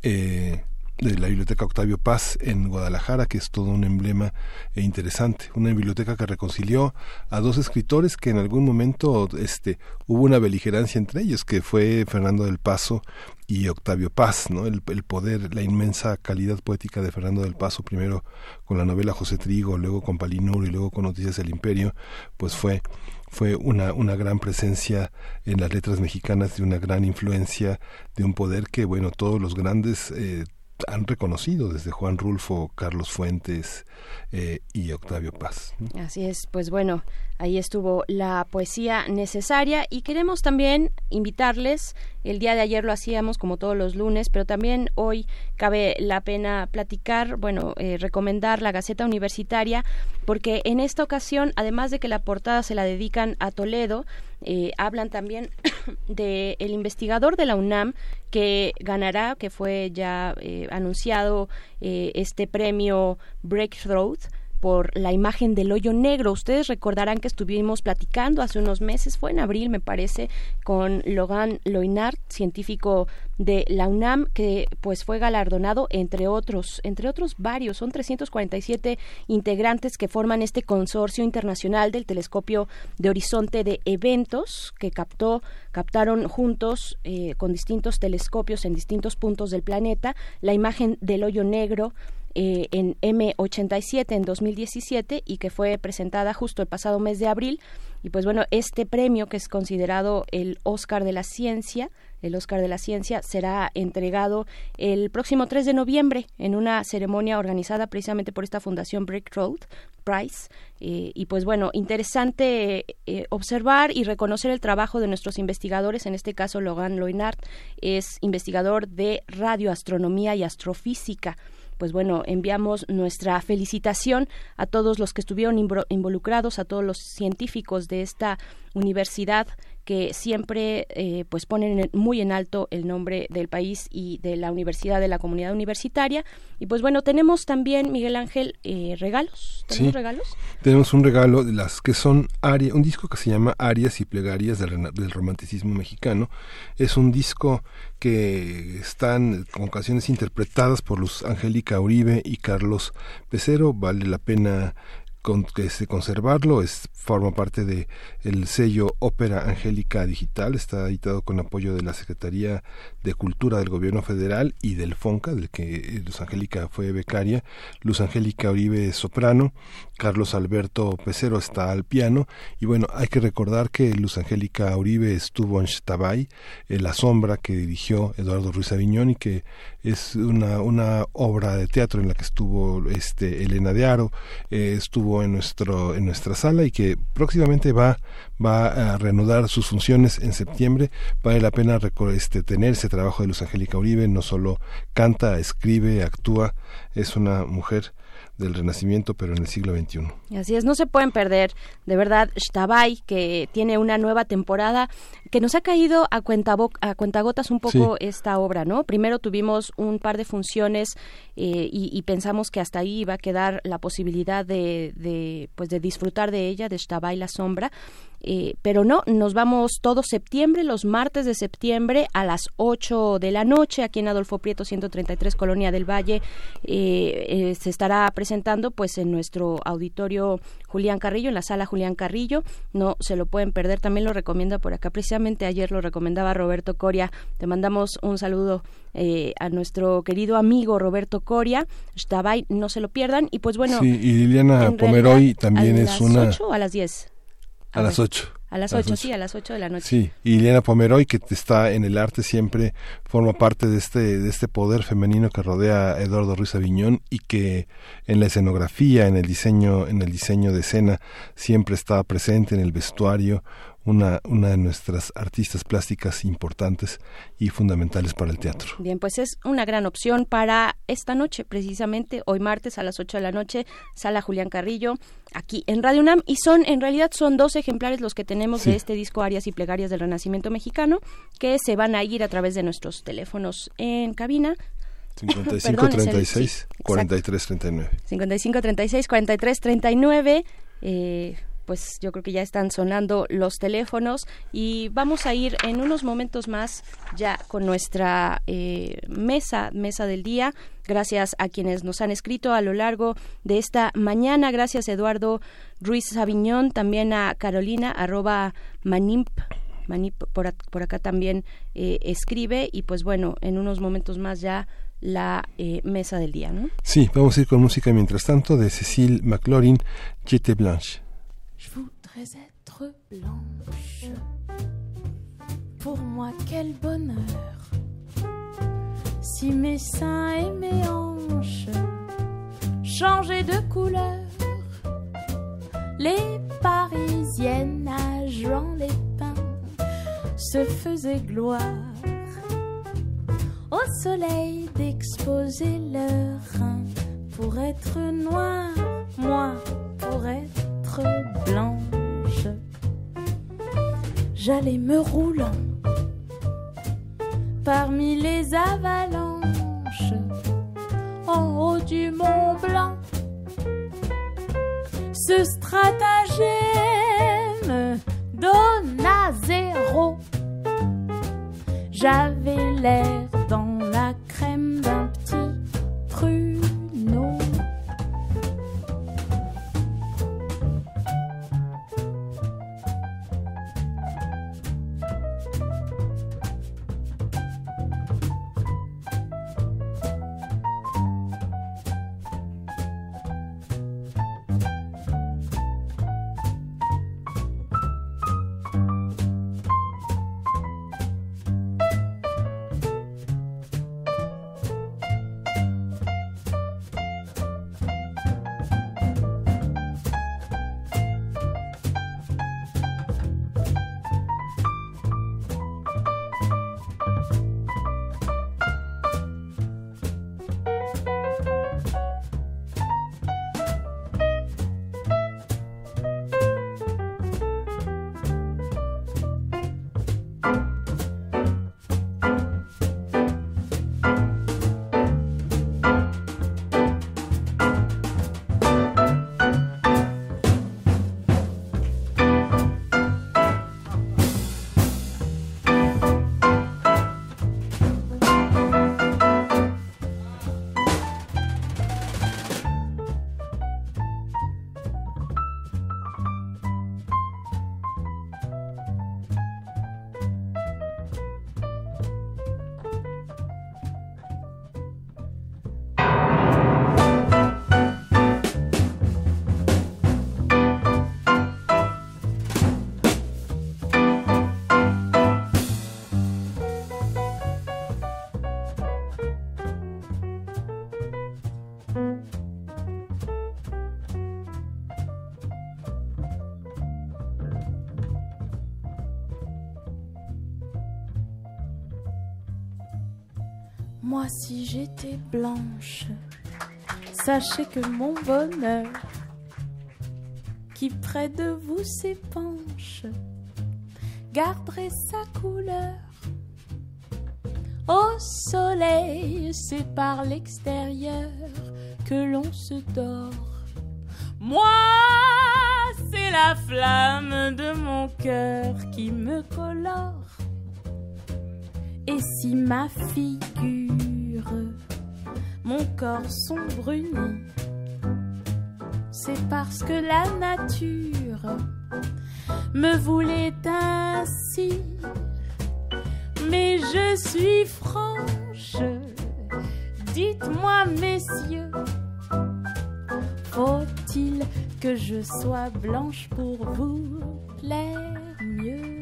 eh, de la Biblioteca Octavio Paz en Guadalajara, que es todo un emblema e interesante, una biblioteca que reconcilió a dos escritores que en algún momento este, hubo una beligerancia entre ellos, que fue Fernando del Paso y Octavio Paz, ¿no? El, poder, la inmensa calidad poética de Fernando del Paso, primero con la novela José Trigo, luego con Palinuro y luego con Noticias del Imperio, pues fue fue una, una gran presencia en las letras mexicanas, de una gran influencia, de un poder que, bueno, todos los grandes eh, han reconocido desde Juan Rulfo, Carlos Fuentes eh, y Octavio Paz. Así es, pues bueno, ahí estuvo la poesía necesaria y queremos también invitarles, el día de ayer lo hacíamos como todos los lunes, pero también hoy cabe la pena platicar, bueno, eh, recomendar la Gaceta Universitaria, porque en esta ocasión, además de que la portada se la dedican a Toledo, eh, hablan también (coughs) de el investigador de la UNAM que ganará, que fue ya eh, anunciado eh, este premio Breakthrough por la imagen del hoyo negro. Ustedes recordarán que estuvimos platicando hace unos meses, fue en abril me parece, con Logan Loinard, científico de la UNAM, que pues fue galardonado entre otros, entre otros varios, son 347 integrantes que forman este consorcio internacional del telescopio de horizonte de eventos que captó, captaron juntos eh, con distintos telescopios en distintos puntos del planeta la imagen del hoyo negro eh, en M87 en 2017 y que fue presentada justo el pasado mes de abril. Y pues bueno, este premio que es considerado el Oscar de la Ciencia, el Oscar de la Ciencia, será entregado el próximo 3 de noviembre en una ceremonia organizada precisamente por esta Fundación Breakthrough Prize. Eh, y pues bueno, interesante eh, observar y reconocer el trabajo de nuestros investigadores, en este caso Logan Loinard es investigador de radioastronomía y astrofísica pues bueno, enviamos nuestra felicitación a todos los que estuvieron involucrados, a todos los científicos de esta universidad que siempre eh, pues ponen muy en alto el nombre del país y de la universidad de la comunidad universitaria. Y pues bueno tenemos también Miguel Ángel eh, regalos. Tenemos regalos tenemos un regalo de las que son arias un disco que se llama Arias y plegarias del, del romanticismo mexicano. Es un disco que están con canciones interpretadas por Luz Angélica Uribe y Carlos Pecero. Vale la pena con, este, conservarlo, es, forma parte de el sello Ópera Angélica Digital, está editado con apoyo de la Secretaría de Cultura del Gobierno Federal y del FONCA, del que Luz Angélica fue becaria, Luz Angélica Uribe soprano, Carlos Alberto Pecero está al piano, y bueno, hay que recordar que Luz Angélica Uribe estuvo en Shtabay, en La Sombra, que dirigió Eduardo Ruiz Aviñón y que es una, una obra de teatro en la que estuvo este Elena de Aro, eh, estuvo en nuestro en nuestra sala y que próximamente va va a reanudar sus funciones en septiembre. Vale la pena este, tener ese trabajo de Luz Angélica Uribe, no solo canta, escribe, actúa, es una mujer del Renacimiento, pero en el siglo XXI. Así es, no se pueden perder, de verdad, Shtabai, que tiene una nueva temporada, que nos ha caído a, cuenta a cuentagotas un poco esta obra, ¿no? Primero tuvimos un par de funciones eh, y, pensamos que hasta ahí iba a quedar la posibilidad de, de, pues de disfrutar de ella, de Shtabai la sombra, eh, pero no, nos vamos todo septiembre, los martes de septiembre a las 8 de la noche, aquí en Adolfo Prieto 133, Colonia del Valle, eh, eh, se estará presentando pues en nuestro auditorio Julián Carrillo, en la sala Julián Carrillo, no se lo pueden perder, también lo recomienda por acá, precisamente ayer lo recomendaba Roberto Coria, te mandamos un saludo a nuestro querido amigo Roberto Coria, no se lo pierdan, y pues bueno. Sí, y Liliana Pomeroy también es una... ¿A las 8 o a las 10? A, las 8. A las 8, sí, a las 8 de la noche. Sí, y Liliana Pomeroy, que está en el arte, siempre forma parte de este, de este poder femenino que rodea a Eduardo Ruiz Aviñón y que en la escenografía, en el diseño, en el diseño de escena, siempre está presente en el vestuario, una, una de nuestras artistas plásticas importantes y fundamentales para el teatro. Bien, pues es una gran opción para esta noche, precisamente hoy martes a las 8 de la noche, Sala Julián Carrillo, aquí en Radio UNAM. Y son, en realidad, son dos ejemplares los que tenemos de este disco Arias y Plegarias del Renacimiento Mexicano, que se van a ir a través de nuestros teléfonos en cabina 55 36 43 39. 55 36 43 39. Eh, pues yo creo que ya están sonando los teléfonos y vamos a ir en unos momentos más ya con nuestra eh, mesa, mesa del día. Gracias a quienes nos han escrito a lo largo de esta mañana. Gracias Eduardo Ruiz Sabiñón, también a Carolina, arroba manimp. Manip por, acá también eh, escribe y pues bueno, en unos momentos más ya la eh, mesa del día, ¿no? Sí, vamos a ir con música mientras tanto de Cecile McLaurin, Jete Blanche. Voudrais être blanche. Pour moi, quel bonheur. Si mes seins et mes hanches changeaient de couleur, les Parisiennes à Jean Lépin se faisaient gloire au soleil d'exposer leurs reins pour être noir, moi pour être blanche. J'allais me roulant parmi les avalanches en haut du Mont Blanc. Ce stratagème donna zéro. J'avais l'air dans la crème d'un petit sachez que mon bonheur, qui près de vous s'épanche, garderait sa couleur. Au soleil, c'est par l'extérieur que l'on se dort. Moi, c'est la flamme de mon cœur qui me colore. Et si ma figure, mon corps sont brunis, c'est parce que la nature me voulait ainsi. Mais je suis franche, dites-moi messieurs, faut-il que je sois blanche pour vous plaire mieux?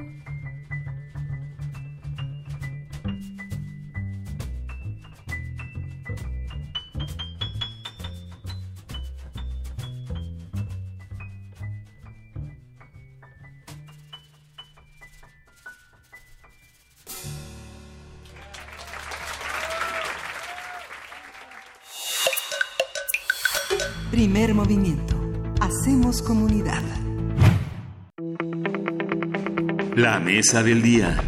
Primer movimiento. Hacemos comunidad. La mesa del día.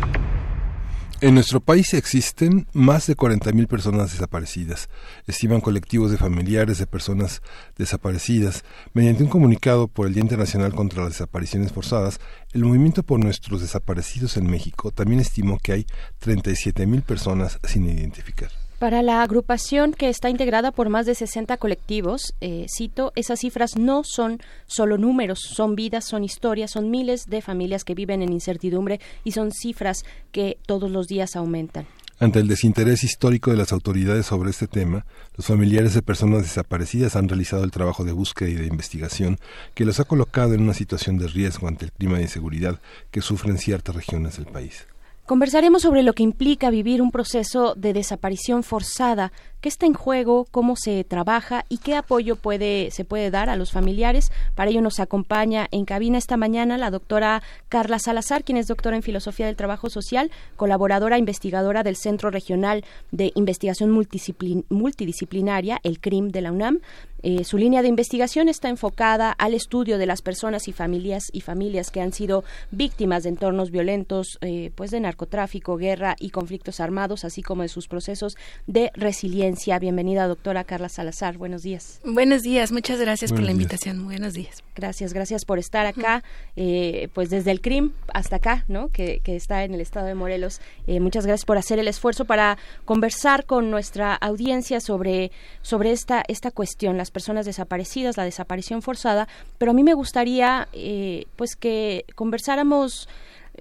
En nuestro país existen más de 40.000 personas desaparecidas. Estiman colectivos de familiares de personas desaparecidas. Mediante un comunicado por el Día Internacional contra las Desapariciones Forzadas, el Movimiento por Nuestros Desaparecidos en México también estimó que hay 37.000 personas sin identificar. Para la agrupación que está integrada por más de 60 colectivos, eh, cito, esas cifras no son solo números, son vidas, son historias, son miles de familias que viven en incertidumbre y son cifras que todos los días aumentan. Ante el desinterés histórico de las autoridades sobre este tema, los familiares de personas desaparecidas han realizado el trabajo de búsqueda y de investigación que los ha colocado en una situación de riesgo ante el clima de inseguridad que sufren ciertas regiones del país. Conversaremos sobre lo que implica vivir un proceso de desaparición forzada, qué está en juego, cómo se trabaja y qué apoyo puede, se puede dar a los familiares. Para ello nos acompaña en cabina esta mañana la doctora Carla Salazar, quien es doctora en Filosofía del Trabajo Social, colaboradora investigadora del Centro Regional de Investigación Multidisciplinaria, el CRIM de la UNAM. Eh, su línea de investigación está enfocada al estudio de las personas y familias y familias que han sido víctimas de entornos violentos, eh, pues de narcotráfico, guerra y conflictos armados, así como de sus procesos de resiliencia. Bienvenida, doctora Carla Salazar. Buenos días. Buenos días. Muchas gracias por la días. invitación. Buenos días. Gracias, gracias por estar acá, eh, pues desde el CRIM hasta acá, ¿no? Que, que está en el estado de Morelos. Eh, muchas gracias por hacer el esfuerzo para conversar con nuestra audiencia sobre, sobre esta, esta cuestión, las personas desaparecidas, la desaparición forzada. Pero a mí me gustaría, eh, pues, que conversáramos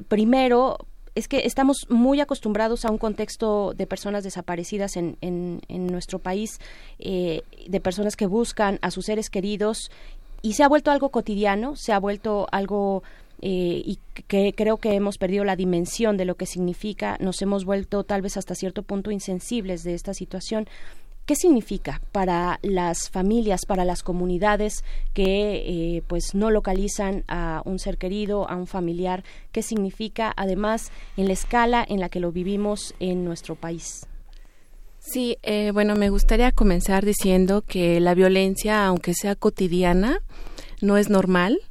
primero es que estamos muy acostumbrados a un contexto de personas desaparecidas en, en, nuestro país, eh, de personas que buscan a sus seres queridos y se ha vuelto algo cotidiano, se ha vuelto algo eh, y que creo que hemos perdido la dimensión de lo que significa, nos hemos vuelto tal vez hasta cierto punto insensibles de esta situación. ¿Qué significa para las familias, para las comunidades que eh, pues no localizan a un ser querido, a un familiar? ¿Qué significa además en la escala en la que lo vivimos en nuestro país? Sí, eh, bueno, me gustaría comenzar diciendo que la violencia, aunque sea cotidiana, no es normal,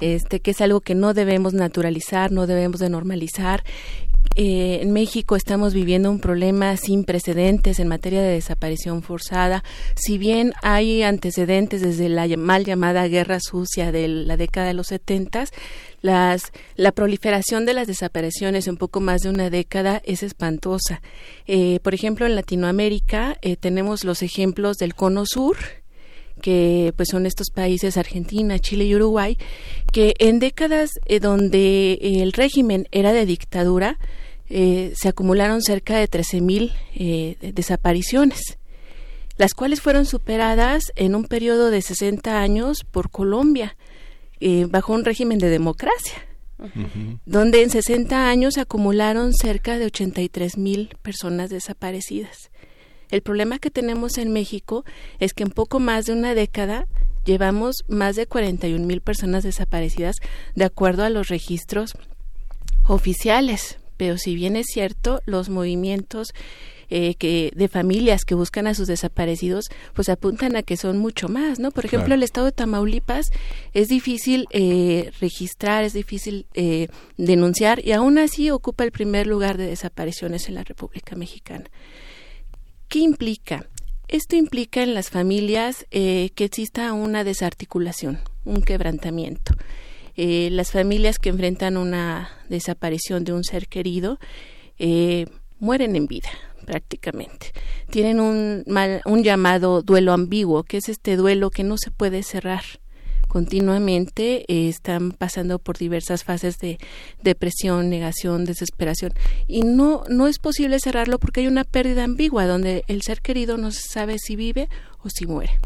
este, que es algo que no debemos naturalizar, no debemos de normalizar. Eh, en México estamos viviendo un problema sin precedentes en materia de desaparición forzada. Si bien hay antecedentes desde la mal llamada guerra sucia de la década de los setentas, las, la proliferación de las desapariciones en poco más de una década es espantosa. Eh, por ejemplo, en Latinoamérica eh, tenemos los ejemplos del Cono Sur, que pues son estos países Argentina, Chile y Uruguay, que en décadas eh, donde el régimen era de dictadura eh, se acumularon cerca de 13.000 eh, de- desapariciones, las cuales fueron superadas en un periodo de 60 años por Colombia, eh, bajo un régimen de democracia donde en 60 años se acumularon cerca de 83 mil personas desaparecidas. El problema que tenemos en México es que en poco más de una década llevamos más de 41 mil personas desaparecidas de acuerdo a los registros oficiales. Pero si bien es cierto, los movimientos eh, que de familias que buscan a sus desaparecidos, pues apuntan a que son mucho más, ¿no? Por ejemplo, Claro. el estado de Tamaulipas es difícil eh, registrar, es difícil eh, denunciar y aún así ocupa el primer lugar de desapariciones en la República Mexicana. ¿Qué implica? Esto implica en las familias eh, que exista una desarticulación, un quebrantamiento. eh, las familias que enfrentan una desaparición de un ser querido eh, mueren en vida prácticamente. Tienen un, mal, un llamado duelo ambiguo, que es este duelo que no se puede cerrar continuamente eh, están pasando por diversas fases de depresión, negación, desesperación y no no es posible cerrarlo porque hay una pérdida ambigua donde el ser querido no sabe si vive o si muere.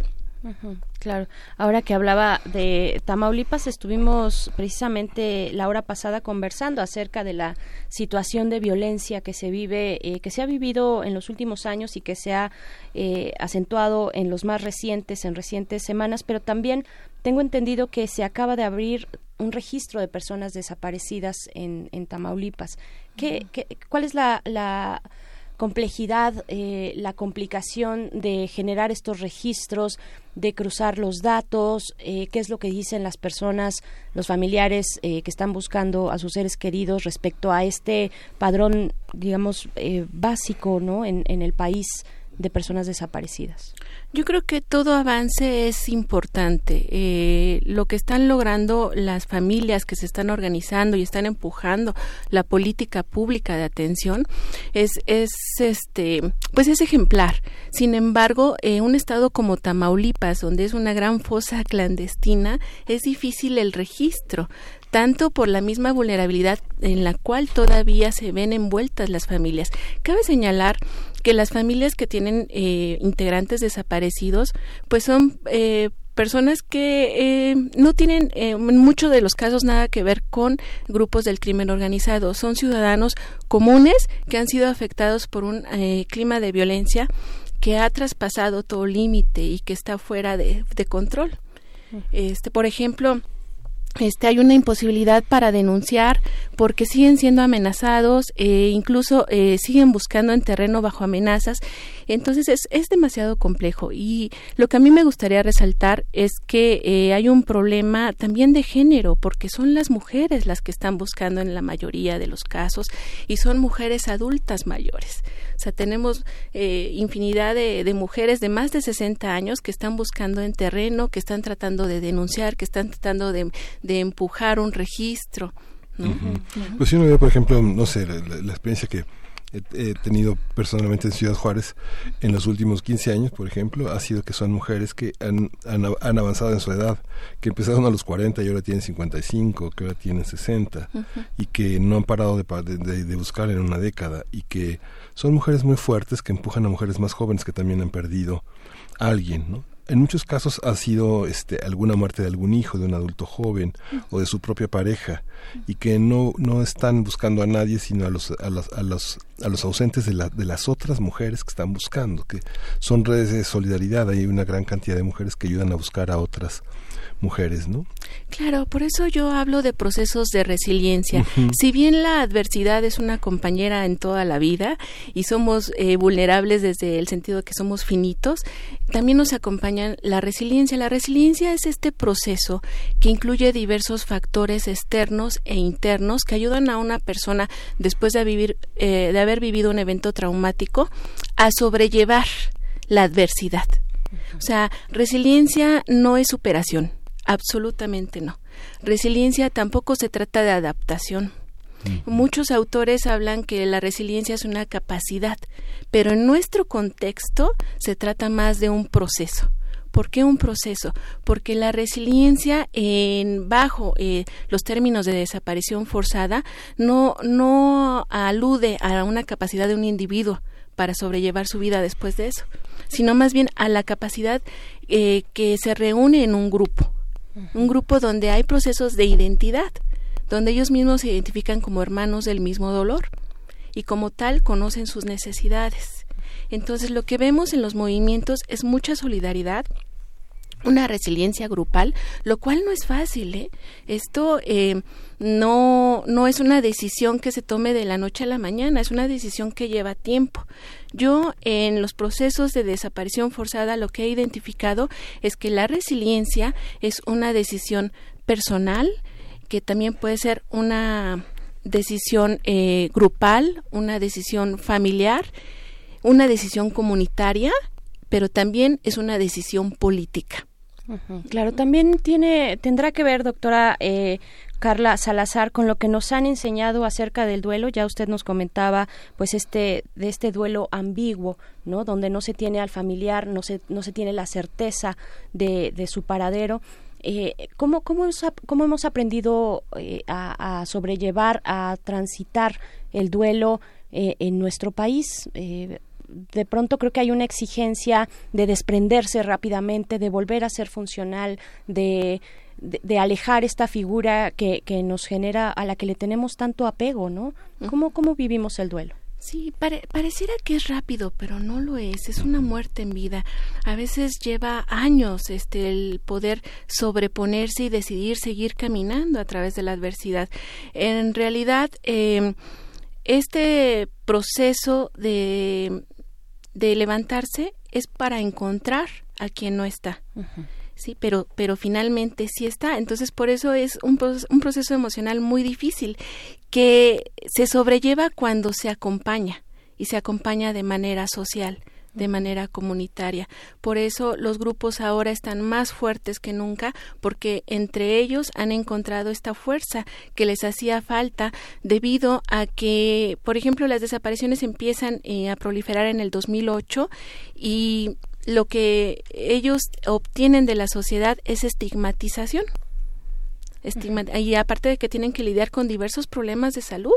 Claro, ahora que hablaba de Tamaulipas, estuvimos precisamente la hora pasada conversando acerca de la situación de violencia que se vive, eh, que se ha vivido en los últimos años y que se ha eh, acentuado en los más recientes, en recientes semanas, pero también tengo entendido que se acaba de abrir un registro de personas desaparecidas en, en Tamaulipas. ¿Qué, qué, ¿Cuál es la, la complejidad, eh, la complicación de generar estos registros, de cruzar los datos, eh, qué es lo que dicen las personas, los familiares eh, que están buscando a sus seres queridos respecto a este padrón, digamos, básico, ¿no? En, en el país de personas desaparecidas. Yo creo que todo avance es importante. Eh, lo que están logrando las familias que se están organizando y están empujando la política pública de atención es, es este, pues es ejemplar. Sin embargo, eh, un estado como Tamaulipas, donde es una gran fosa (laughs) clandestina, es difícil el registro tanto por la misma vulnerabilidad en la cual todavía se ven envueltas las familias. Cabe señalar que las familias que tienen eh, integrantes desaparecidos, pues son eh, personas que eh, no tienen en muchos de los casos nada que ver con grupos del crimen organizado. Son ciudadanos comunes que han sido afectados por un clima de violencia que ha traspasado todo límite y que está fuera de, de control. Este, por ejemplo, este, hay una imposibilidad para denunciar porque siguen siendo amenazados e incluso eh, siguen buscando en terreno bajo amenazas. Entonces es, es, demasiado complejo y lo que a mí me gustaría resaltar es que eh, hay un problema también de género porque son las mujeres las que están buscando en la mayoría de los casos y son mujeres adultas mayores. O sea, tenemos eh, infinidad de, de, mujeres de más de 60 años que están buscando en terreno, que están tratando de denunciar, que están tratando de, de empujar un registro. ¿no? Pues si uno ve, por ejemplo, no sé, la, la experiencia que he, tenido personalmente en Ciudad Juárez en los últimos 15 años, por ejemplo, ha sido que son mujeres que han, han, han avanzado en su edad, que empezaron a los 40 y ahora tienen 55, que ahora tienen 60, uh -huh. y que no han parado de, de, de, buscar en una década, y que son mujeres muy fuertes que empujan a mujeres más jóvenes que también han perdido a alguien, ¿no? En muchos casos ha sido este, alguna muerte de algún hijo, de un adulto joven o de su propia pareja y que no, no están buscando a nadie sino a los, a los, a los, a los ausentes de, la, de las otras mujeres que están buscando, que son redes de solidaridad, hay una gran cantidad de mujeres que ayudan a buscar a otras mujeres, ¿no? Claro, por eso yo hablo de procesos de resiliencia. Uh -huh. Si bien la adversidad es una compañera en toda la vida y somos eh, vulnerables desde el sentido de que somos finitos, también nos acompaña la resiliencia. La resiliencia es este proceso que incluye diversos factores externos e internos que ayudan a una persona después de, vivir, eh, de haber vivido un evento traumático a sobrellevar la adversidad. O sea, resiliencia no es superación Absolutamente no. Resiliencia tampoco se trata de adaptación. Muchos autores hablan que la resiliencia es una capacidad, pero en nuestro contexto se trata más de un proceso. ¿Por qué un proceso? Porque la resiliencia en bajo eh, los términos de desaparición forzada no, no alude a una capacidad de un individuo para sobrellevar su vida después de eso, sino más bien a la capacidad eh, que se reúne en un grupo un grupo donde hay procesos de identidad, donde ellos mismos se identifican como hermanos del mismo dolor y como tal conocen sus necesidades. Entonces lo que vemos en los movimientos es mucha solidaridad, una resiliencia grupal, lo cual no es fácil. ¿eh? Esto eh, no, no es una decisión que se tome de la noche a la mañana, es una decisión que lleva tiempo. Yo en los procesos de desaparición forzada lo que he identificado es que la resiliencia es una decisión personal, que también puede ser una decisión eh, grupal, una decisión familiar, una decisión comunitaria, pero también es una decisión política. Claro, también tiene tendrá que ver, doctora eh, Carla Salazar, con lo que nos han enseñado acerca del duelo. Ya usted nos comentaba, pues este de este duelo ambiguo, ¿no? Donde no se tiene al familiar, no se no se tiene la certeza de, de su paradero. Eh, ¿cómo, cómo, hemos, cómo hemos aprendido eh, a, sobrellevar, a transitar el duelo eh, en nuestro país? De pronto creo que hay una exigencia de desprenderse rápidamente, de volver a ser funcional, de, de, de alejar esta figura que, que, nos genera, a la que le tenemos tanto apego, ¿no? ¿Cómo, cómo vivimos el duelo? Sí, pare, pareciera que es rápido, pero no lo es. Es una muerte en vida. A veces lleva años este el poder sobreponerse y decidir seguir caminando a través de la adversidad. En realidad, eh, este proceso de, de levantarse es para encontrar a quien no está. Uh -huh. Sí, pero, pero finalmente sí está. Entonces, por eso es un, un proceso emocional muy difícil que se sobrelleva cuando se acompaña y se acompaña de manera social de manera comunitaria. Por eso los grupos ahora están más fuertes que nunca porque entre ellos han encontrado esta fuerza que les hacía falta debido a que, por ejemplo, las desapariciones empiezan eh, a proliferar en el 2008 y lo que ellos obtienen de la sociedad es estigmatización. Estigma. Y aparte de que tienen que lidiar con diversos problemas de salud,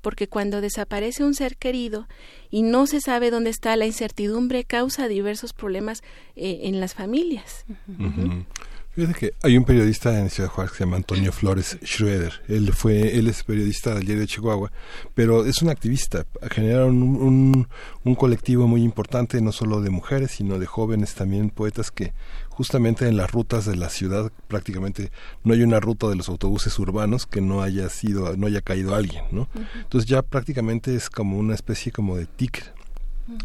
porque cuando desaparece un ser querido y no se sabe dónde está, la incertidumbre causa diversos problemas eh, en las familias. Uh -huh. Uh -huh. Fíjate que hay un periodista en Ciudad Juárez que se llama Antonio Flores Schroeder. Él fue, él es periodista del diario de Chihuahua, pero es un activista. Generaron un, un, un, colectivo muy importante, no solo de mujeres, sino de jóvenes también poetas que justamente en las rutas de la ciudad prácticamente no hay una ruta de los autobuses urbanos que no haya sido, no haya caído alguien, ¿no? Uh -huh. Entonces ya prácticamente es como una especie como de tic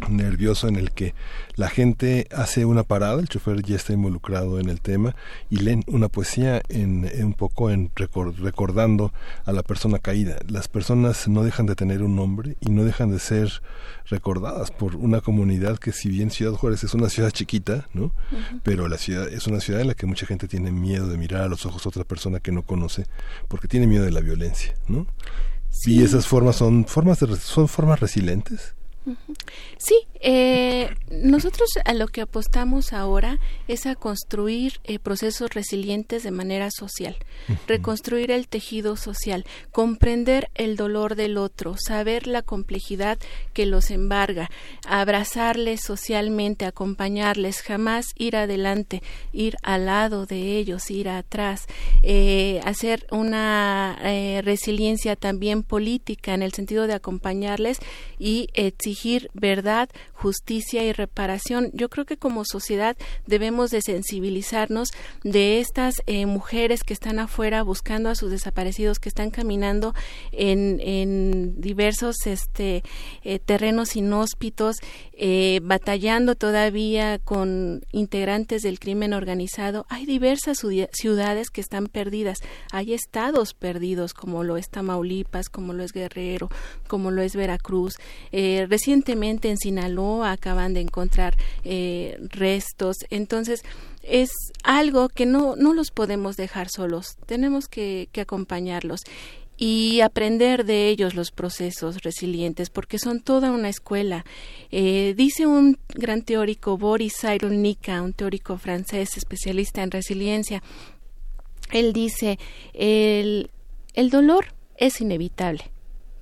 nervioso en el que la gente hace una parada, el chofer ya está involucrado en el tema y leen una poesía en, en un poco en record, recordando a la persona caída. Las personas no dejan de tener un nombre y no dejan de ser recordadas por una comunidad que si bien Ciudad Juárez es una ciudad chiquita, ¿no? Uh -huh. Pero la ciudad es una ciudad en la que mucha gente tiene miedo de mirar a los ojos a otra persona que no conoce porque tiene miedo de la violencia, ¿no? Sí. Y esas formas son formas de, son formas resilientes. Sí, eh, nosotros a lo que apostamos ahora es a construir eh, procesos resilientes de manera social, reconstruir el tejido social, comprender el dolor del otro, saber la complejidad que los embarga, abrazarles socialmente, acompañarles, jamás ir adelante, ir al lado de ellos, ir atrás, eh, hacer una resiliencia también política en el sentido de acompañarles y exigir verdad, justicia y reparación. Yo creo que como sociedad debemos de sensibilizarnos de estas eh, mujeres que están afuera buscando a sus desaparecidos, que están caminando en, en diversos este, eh, terrenos inhóspitos, eh, batallando todavía con integrantes del crimen organizado. Hay diversas ciudades que están perdidas, hay estados perdidos como lo es Tamaulipas, como lo es Guerrero, como lo es Veracruz. Recientemente en Sinaloa acaban de encontrar eh, restos. Entonces, es algo que no, no los podemos dejar solos, tenemos que, acompañarlos y aprender de ellos los procesos resilientes, porque son toda una escuela. Eh, dice un gran teórico, Boris Cyrulnik, un teórico francés especialista en resiliencia, él dice, el, el dolor es inevitable,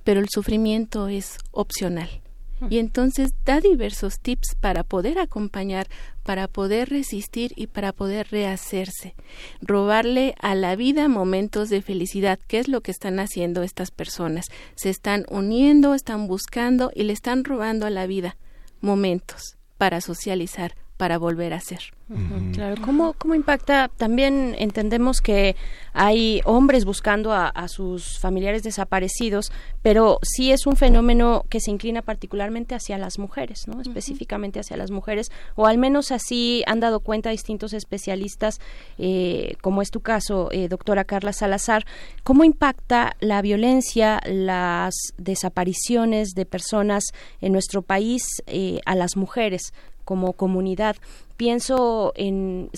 pero el sufrimiento es opcional y entonces da diversos tips para poder acompañar, para poder resistir y para poder rehacerse, robarle a la vida momentos de felicidad, que es lo que están haciendo estas personas. Se están uniendo, están buscando y le están robando a la vida momentos para socializar, para volver a ser. Uh -huh. Claro, ¿Cómo, ¿cómo impacta? También entendemos que hay hombres buscando a, a, sus familiares desaparecidos, pero sí es un fenómeno que se inclina particularmente hacia las mujeres, ¿no? Específicamente hacia las mujeres, o al menos así han dado cuenta distintos especialistas, eh, como es tu caso, eh, doctora Carla Salazar. ¿Cómo impacta la violencia, las desapariciones de personas en nuestro país eh, a las mujeres? Como comunidad. pienso en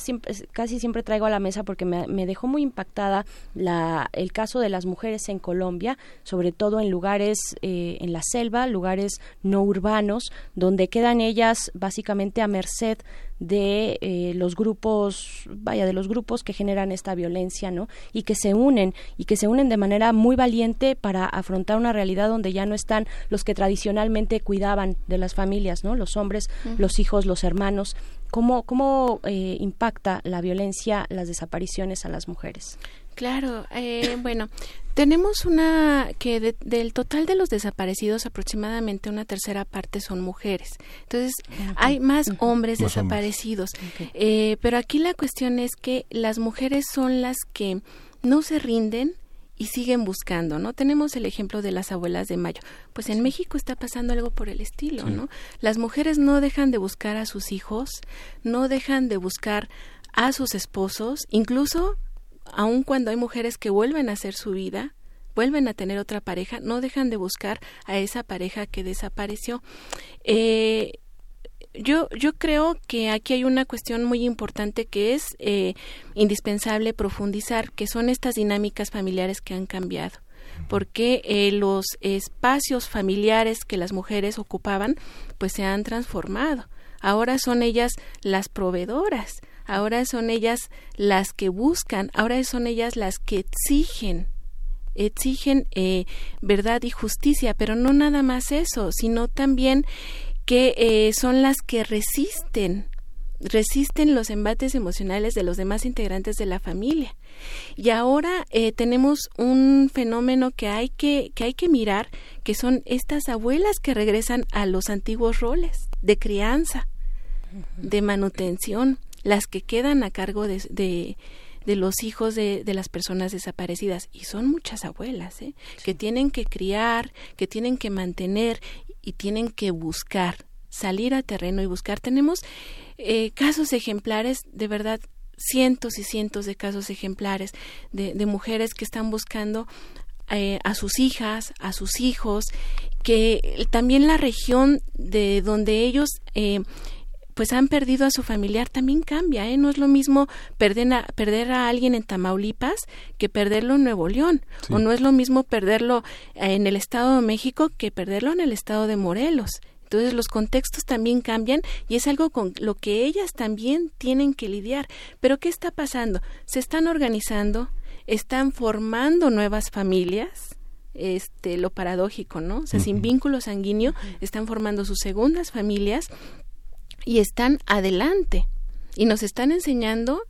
casi siempre traigo a la mesa porque me, dejó muy impactada la, el caso de las mujeres en Colombia, sobre todo en lugares eh, en la selva, lugares no urbanos, donde quedan ellas básicamente a merced de eh, los grupos, vaya, de los grupos que generan esta violencia, ¿no? Y que se unen, y que se unen de manera muy valiente para afrontar una realidad donde ya no están los que tradicionalmente cuidaban de las familias, ¿no? Los hombres, los hijos, los hermanos. ¿Cómo, cómo eh, impacta la violencia, las desapariciones a las mujeres? Claro, eh, bueno, tenemos una que del total de los desaparecidos aproximadamente una tercera parte son mujeres. Entonces hay más hombres desaparecidos. Eh, pero aquí la cuestión es que las mujeres son las que no se rinden y siguen buscando, ¿no? Tenemos el ejemplo de las abuelas de Mayo. Pues en México está pasando algo por el estilo, ¿no? Las mujeres no dejan de buscar a sus hijos, no dejan de buscar a sus esposos, incluso aun cuando hay mujeres que vuelven a hacer su vida, vuelven a tener otra pareja, no dejan de buscar a esa pareja que desapareció. Eh, yo, yo creo que aquí hay una cuestión muy importante que es eh, indispensable profundizar, que son estas dinámicas familiares que han cambiado porque eh, los espacios familiares que las mujeres ocupaban pues se han transformado. Ahora son ellas las proveedoras, ahora son ellas las que buscan, ahora son ellas las que exigen exigen eh, verdad y justicia, pero no nada más eso, sino también que eh, son las que resisten resisten los embates emocionales de los demás integrantes de la familia. Y ahora eh, tenemos un fenómeno que hay que, que hay que mirar, que son estas abuelas que regresan a los antiguos roles de crianza, de manutención, las que quedan a cargo de, de, los hijos de, de, las personas desaparecidas. Y son muchas abuelas, ¿eh? que tienen que criar, que tienen que mantener y tienen que buscar, salir a terreno y buscar. Tenemos eh, casos ejemplares, de verdad, cientos y cientos de casos ejemplares de, de mujeres que están buscando eh, a sus hijas, a sus hijos, que también la región de donde ellos eh, pues han perdido a su familiar también cambia, ¿eh? No es lo mismo perder a, perder a alguien en Tamaulipas que perderlo en Nuevo León, o no es lo mismo perderlo en el Estado de México que perderlo en el Estado de Morelos. Entonces los contextos también cambian y es algo con lo que ellas también tienen que lidiar. Pero ¿qué está pasando? Se están organizando, están formando nuevas familias, este lo paradójico, ¿no? O sea, sin vínculo sanguíneo, están formando sus segundas familias y están adelante y nos están enseñando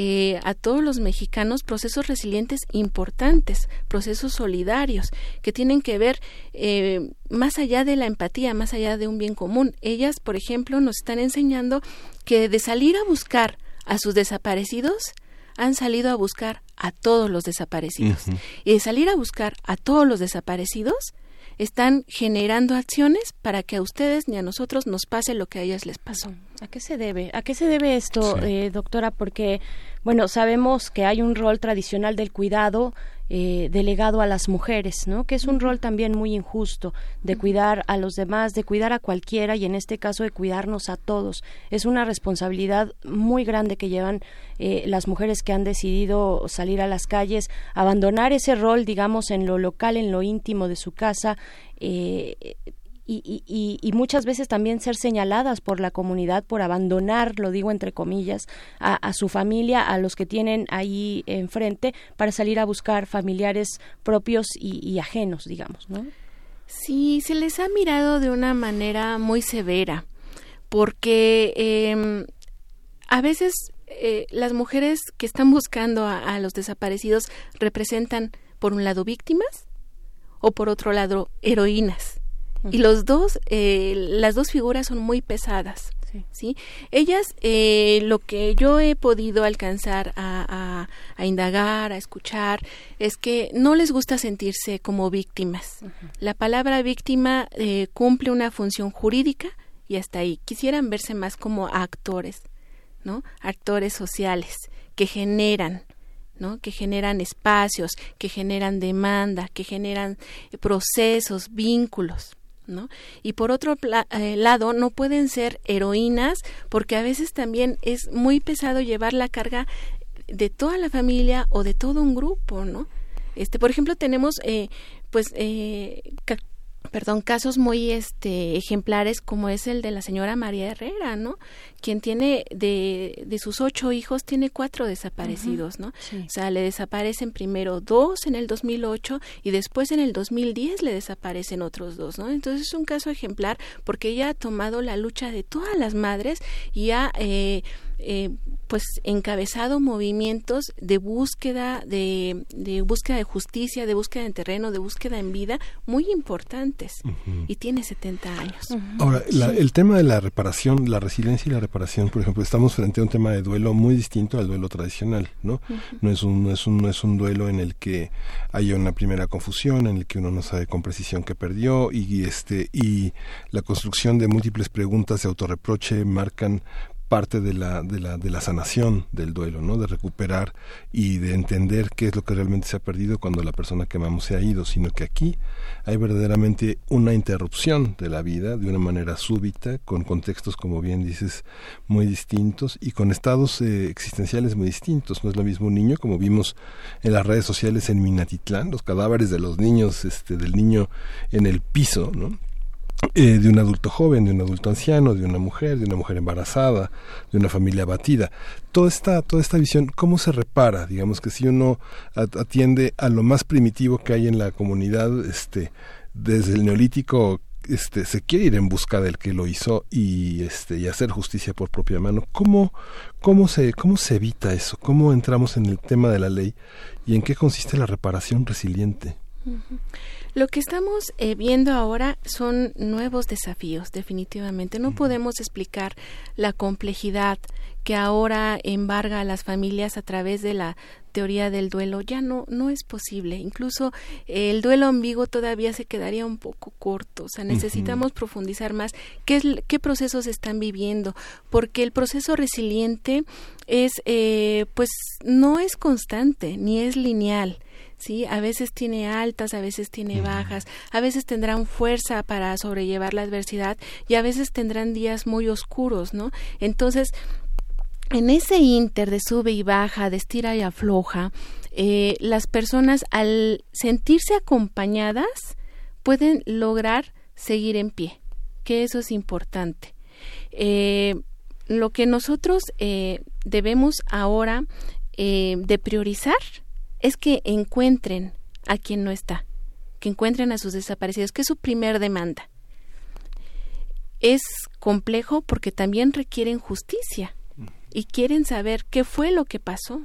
eh, a todos los mexicanos procesos resilientes importantes, procesos solidarios, que tienen que ver eh, más allá de la empatía, más allá de un bien común. Ellas, por ejemplo, nos están enseñando que de salir a buscar a sus desaparecidos, han salido a buscar a todos los desaparecidos. Y de salir a buscar a todos los desaparecidos, están generando acciones para que a ustedes ni a nosotros nos pase lo que a ellas les pasó. ¿A qué se debe? ¿A qué se debe esto, eh, doctora? Porque, bueno, sabemos que hay un rol tradicional del cuidado eh, delegado a las mujeres, ¿no? Que es un rol también muy injusto de cuidar a los demás, de cuidar a cualquiera y en este caso de cuidarnos a todos. Es una responsabilidad muy grande que llevan eh, las mujeres que han decidido salir a las calles, abandonar ese rol, digamos, en lo local, en lo íntimo de su casa. Eh, y, y, y, muchas veces también ser señaladas por la comunidad por abandonar, lo digo entre comillas, a, su familia, a los que tienen ahí enfrente, para salir a buscar familiares propios y, ajenos, digamos, ¿no? Sí, se les ha mirado de una manera muy severa, porque em, a veces eh, las mujeres que están buscando a los desaparecidos representan, por un lado, víctimas o por otro lado, heroínas y los dos, eh, las dos figuras son muy pesadas. Sí. Ellas, eh, lo que yo he podido alcanzar a, a, indagar, a escuchar, es que no les gusta sentirse como víctimas. La palabra víctima eh, cumple una función jurídica y hasta ahí. Quisieran verse más como actores, ¿no? Actores sociales que generan, ¿no? que generan espacios, que generan demanda, que generan procesos, vínculos. ¿No? Y por otro eh, lado, no pueden ser heroínas porque a veces también es muy pesado llevar la carga de toda la familia o de todo un grupo, ¿no? Este, por ejemplo, tenemos eh, pues eh, perdón, casos muy este ejemplares como es el de la señora María Herrera, ¿no? Quien tiene de, de sus ocho hijos tiene cuatro desaparecidos, ¿no? O sea, le desaparecen primero dos en el 2008 y después en el 2010 le desaparecen otros dos, ¿no? Entonces es un caso ejemplar porque ella ha tomado la lucha de todas las madres y ha eh, eh, pues encabezado movimientos de búsqueda de, de, búsqueda de justicia, de búsqueda en terreno, de búsqueda en vida muy importantes. Y tiene 70 años. Ahora, el tema de la reparación, la resiliencia y la reparación, por ejemplo, estamos frente a un tema de duelo muy distinto al duelo tradicional, ¿no? No es un no es un no es un duelo en el que haya una primera confusión, en el que uno no sabe con precisión qué perdió y este y la construcción de múltiples preguntas de autorreproche marcan parte de la, de la, de la sanación del duelo, ¿no? De recuperar y de entender qué es lo que realmente se ha perdido cuando la persona que amamos se ha ido, sino que aquí hay verdaderamente una interrupción de la vida de una manera súbita, con contextos, como bien dices, muy distintos y con estados eh, existenciales muy distintos. No es lo mismo un niño, como vimos en las redes sociales en Minatitlán, los cadáveres de los niños, este, del niño en el piso, ¿no? Eh, de un adulto joven, de un adulto anciano, de una mujer, de una mujer embarazada, de una familia abatida. Toda esta, toda esta visión, ¿cómo se repara? Digamos que si uno atiende a lo más primitivo que hay en la comunidad, este, desde el neolítico este, se quiere ir en busca del que lo hizo y este y hacer justicia por propia mano. ¿Cómo, cómo, se, ¿Cómo se evita eso? ¿Cómo entramos en el tema de la ley y en qué consiste la reparación resiliente? Lo que estamos eh, viendo ahora son nuevos desafíos, definitivamente. No podemos explicar la complejidad que ahora embarga a las familias a través de la teoría del duelo. Ya no, no es posible. Incluso el duelo ambiguo todavía se quedaría un poco corto. O sea, necesitamos profundizar más qué, qué procesos están viviendo, porque el proceso resiliente es, eh, pues, no es constante ni es lineal ¿sí? A veces tiene altas, a veces tiene bajas, a veces tendrán fuerza para sobrellevar la adversidad y a veces tendrán días muy oscuros, ¿no? Entonces, en ese inter de sube y baja, de estira y afloja, eh, las personas al sentirse acompañadas pueden lograr seguir en pie, que eso es importante. Eh, lo que nosotros eh, debemos ahora de priorizar es que encuentren a quien no está, que encuentren a sus desaparecidos, que es su primer demanda. Es complejo porque también requieren justicia y quieren saber qué fue lo que pasó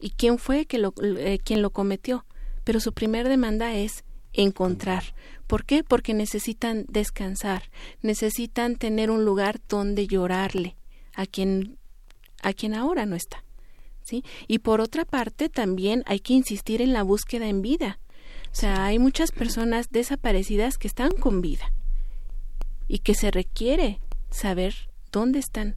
y quién fue que eh, quien lo cometió. Pero su primer demanda es encontrar. ¿Por qué? Porque necesitan descansar, necesitan tener un lugar donde llorarle a quien a quien ahora no está. Y por otra parte, también hay que insistir en la búsqueda en vida. O sea, hay muchas personas desaparecidas que están con vida y que se requiere saber dónde están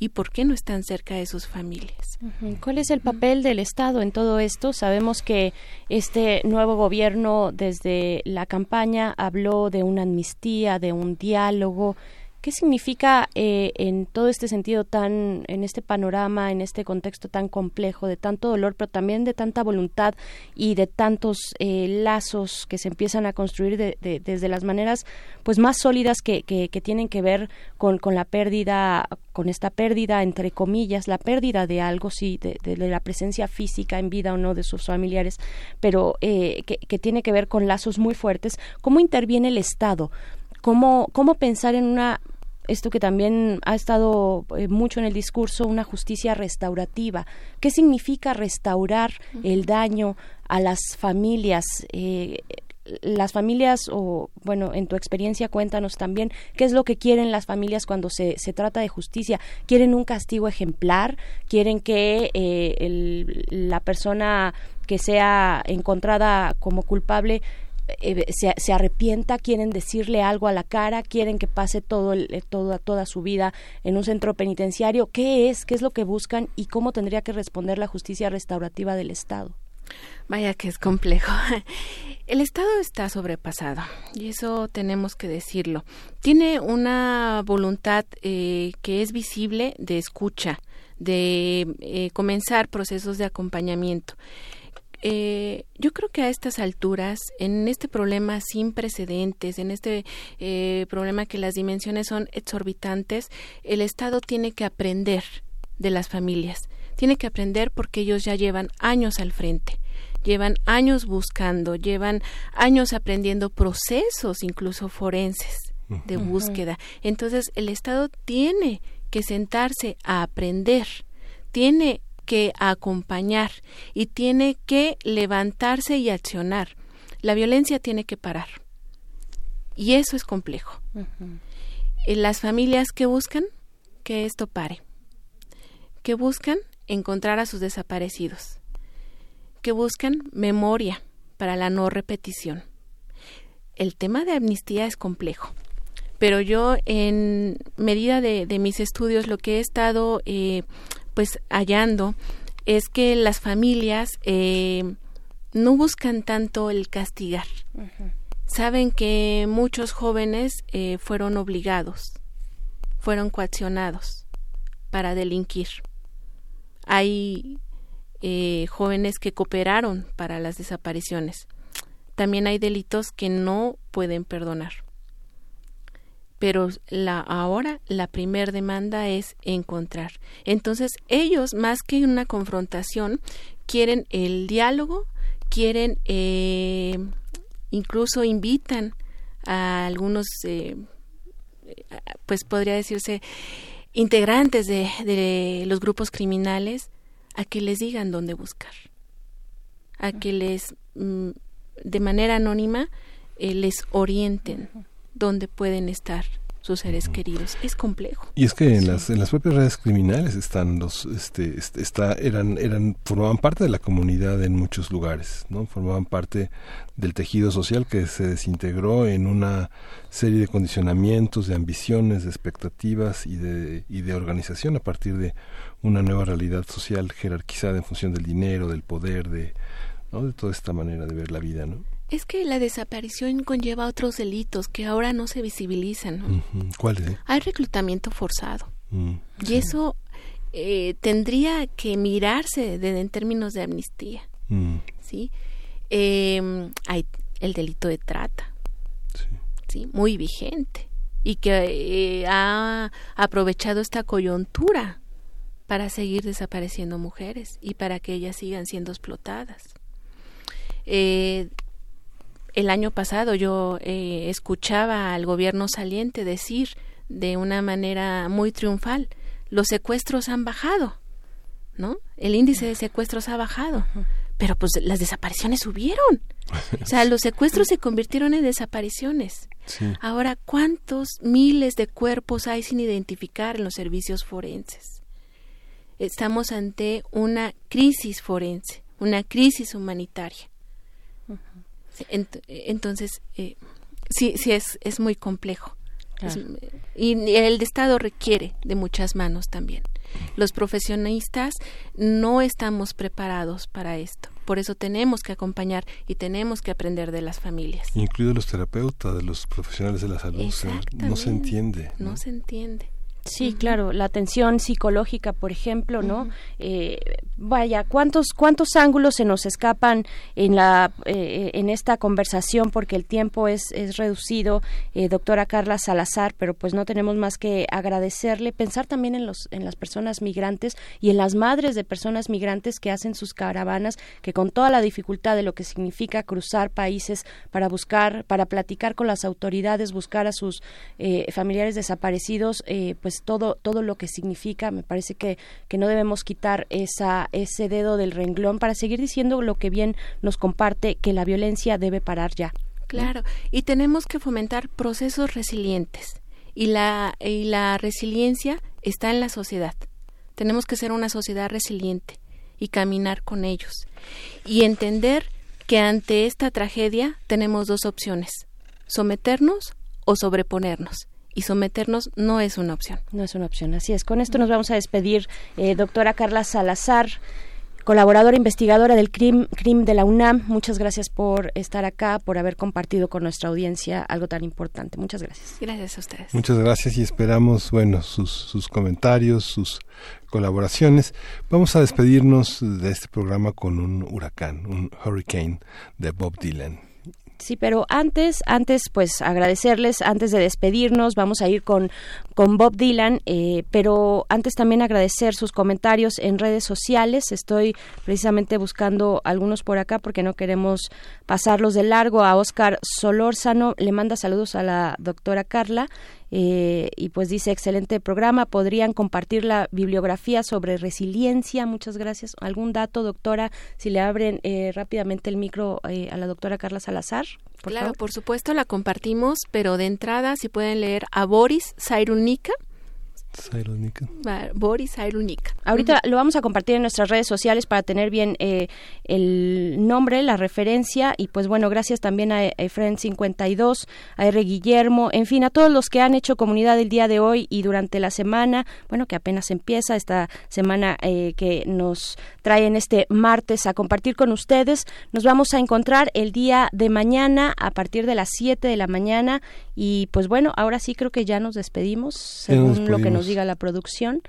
y por qué no están cerca de sus familias. ¿Cuál es el papel del Estado en todo esto? Sabemos que este nuevo gobierno desde la campaña habló de una amnistía, de un diálogo, ¿Qué significa eh, en todo este sentido tan, en este panorama, en este contexto tan complejo, de tanto dolor, pero también de tanta voluntad y de tantos eh, lazos que se empiezan a construir desde las maneras pues más sólidas que, que, tienen que ver con, con, la pérdida, con esta pérdida, entre comillas, la pérdida de algo, sí, de, la presencia física en vida o no de sus familiares, pero eh, que, que tiene que ver con lazos muy fuertes. ¿Cómo interviene el Estado? Cómo, cómo pensar en una esto que también ha estado eh, mucho en el discurso, una justicia restaurativa. ¿Qué significa restaurar el daño a las familias? Eh, las familias, o bueno, en tu experiencia cuéntanos también qué es lo que quieren las familias cuando se, se trata de justicia. ¿Quieren un castigo ejemplar? ¿Quieren que eh, la persona que sea encontrada como culpable eh, se, arrepienta, quieren decirle algo a la cara, quieren que pase todo eh, toda su vida en un centro penitenciario. ¿Qué es? ¿Qué es lo que buscan? ¿Y cómo tendría que responder la justicia restaurativa del Estado? Vaya que es complejo. (laughs) El Estado está sobrepasado y eso tenemos que decirlo. Tiene una voluntad eh, que es visible de escucha, de eh, comenzar procesos de acompañamiento. Eh, yo creo que a estas alturas, en este problema sin precedentes, en este eh, problema que las dimensiones son exorbitantes, el Estado tiene que aprender de las familias. Tiene que aprender porque ellos ya llevan años al frente llevan años buscando, llevan años aprendiendo procesos incluso forenses de búsqueda. Entonces el Estado tiene que sentarse a aprender, tiene que acompañar y tiene que levantarse y accionar. La violencia tiene que parar. Y eso es complejo. Las familias que buscan que esto pare, que buscan encontrar a sus desaparecidos, que buscan memoria para la no repetición. El tema de amnistía es complejo, pero yo en medida de, mis estudios lo que he estado eh, pues hallando es que las familias eh, no buscan tanto el castigar. Saben que muchos jóvenes eh, fueron obligados, fueron coaccionados para delinquir. Hay eh, jóvenes que cooperaron para las desapariciones. También hay delitos que no pueden perdonar. Pero la, ahora la primer demanda es encontrar. Entonces ellos, más que una confrontación, quieren el diálogo, quieren, eh, incluso invitan a algunos, eh, pues podría decirse, integrantes de, de los grupos criminales a que les digan dónde buscar, a que les, mm, de manera anónima, eh, les orienten dónde pueden estar sus seres queridos. Es complejo. Y es que en las en las propias redes criminales están los este, este, está eran eran formaban parte de la comunidad en muchos lugares no formaban parte del tejido social que se desintegró en una serie de condicionamientos de ambiciones de expectativas y de y de organización a partir de una nueva realidad social jerarquizada en función del dinero, del poder, de, ¿no? de toda esta manera de ver la vida, ¿no? Es que la desaparición conlleva otros delitos que ahora no se visibilizan. ¿no? ¿Cuáles? Eh? Hay reclutamiento forzado. Mm, y eso eh, tendría que mirarse en términos de amnistía. Mm. ¿sí? Em, hay el delito de trata. Sí. Muy vigente. Y que eh, ha aprovechado esta coyuntura para seguir desapareciendo mujeres y para que ellas sigan siendo explotadas. Eh, el año pasado yo eh, escuchaba al gobierno saliente decir de una manera muy triunfal, los secuestros han bajado, ¿no? El índice de secuestros ha bajado, pero pues las desapariciones subieron. O sea, los secuestros se convirtieron en desapariciones. Ahora, ¿cuántos miles de cuerpos hay sin identificar en los servicios forenses? estamos ante una crisis forense, una crisis humanitaria. Entonces, eh, sí, sí es, es muy complejo. y el Estado requiere de muchas manos también. Los profesionistas no estamos preparados para esto. Por eso tenemos que acompañar y tenemos que aprender de las familias. Incluidos los terapeutas, de los profesionales de la salud. no se entiende. no se entiende. Sí, claro, la atención psicológica, por ejemplo, ¿no? eh, vaya, ¿cuántos, ¿cuántos ángulos se nos escapan en, la, eh, en esta conversación? Porque el tiempo es, es reducido, eh, doctora Carla Salazar, pero pues no tenemos más que agradecerle, pensar también en, los, en las personas migrantes y en las madres de personas migrantes que hacen sus caravanas, que con toda la dificultad de lo que significa cruzar países para buscar, para platicar con las autoridades, buscar a sus eh, familiares desaparecidos, pues todo todo lo que significa. Me parece que, que no debemos quitar esa ese dedo del renglón para seguir diciendo lo que bien nos comparte que la violencia debe parar ya. Claro y tenemos que fomentar procesos resilientes y la y la resiliencia está en la sociedad. Tenemos que ser una sociedad resiliente y caminar con ellos y entender que ante esta tragedia tenemos dos opciones someternos o sobreponernos y someternos no es una opción. No es una opción, así es. Con esto nos vamos a despedir, eh, doctora Carla Salazar colaboradora investigadora del CRIM, CRIM de la UNAM. Muchas gracias por estar acá, por haber compartido con nuestra audiencia algo tan importante. Muchas gracias. Gracias a ustedes. Muchas gracias y esperamos, bueno, sus, sus comentarios, sus colaboraciones. Vamos a despedirnos de este programa con un huracán, un hurricane de Bob Dylan. Sí, pero antes, antes, pues agradecerles, antes de despedirnos, vamos a ir con, con Bob Dylan, eh, pero antes también agradecer sus comentarios en redes sociales. Estoy precisamente buscando algunos por acá porque no queremos pasarlos de largo. A Oscar Solórzano le manda saludos a la doctora Carla eh, y pues dice, excelente programa, podrían compartir la bibliografía sobre resiliencia, muchas gracias. ¿Algún dato, doctora, si le abren eh, rápidamente el micro eh, a la doctora Carla Salazar? Por claro, por supuesto la compartimos, pero de entrada si pueden leer a Boris Boris Irunik. Ahorita lo vamos a compartir en nuestras redes sociales para tener bien eh, el nombre, la referencia y pues bueno, gracias también a Efren52, a R. Guillermo, en fin, a todos los que han hecho comunidad el día de hoy y durante la semana, bueno, que apenas empieza esta semana eh, que nos traen este martes a compartir con ustedes. Nos vamos a encontrar el día de mañana a partir de las 7 de la mañana y pues bueno, ahora sí creo que ya nos despedimos, según lo que nos diga la producción.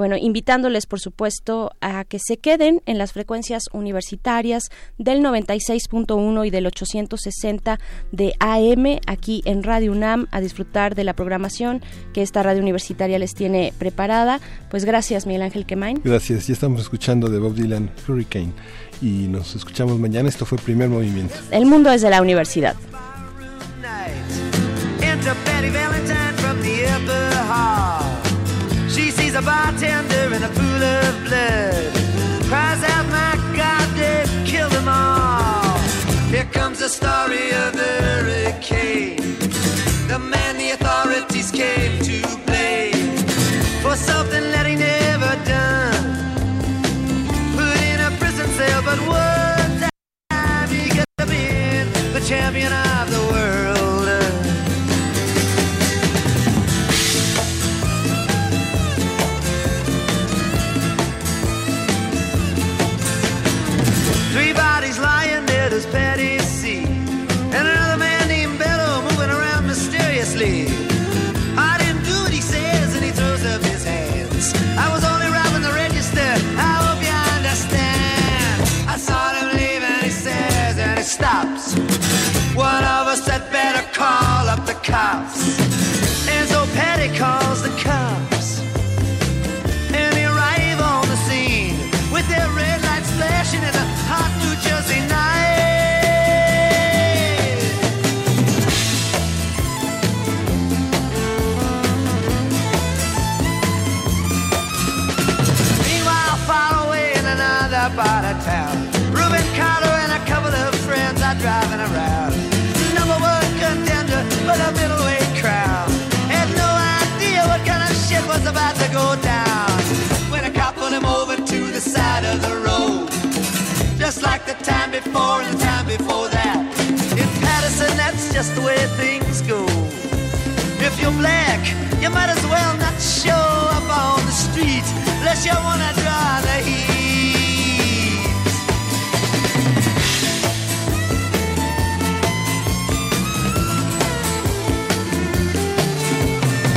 Bueno, invitándoles, por supuesto, a que se queden en las frecuencias universitarias del 96.1 y del 860 de AM aquí en Radio UNAM a disfrutar de la programación que esta radio universitaria les tiene preparada. Pues gracias, Miguel Ángel Quemain. Gracias, ya estamos escuchando de Bob Dylan Hurricane y nos escuchamos mañana. Esto fue Primer Movimiento. El mundo desde la universidad. Sees a bartender in a pool of blood. Cries out, my God, they've killed them all. Here comes the story of the hurricane. The man the authorities came to blame for something that he never done. Put in a prison cell, but one time he could have been the champion cops. Time before and the time before that. In Patterson, that's just the way things go. If you're black, you might as well not show up on the street unless you wanna draw the heat.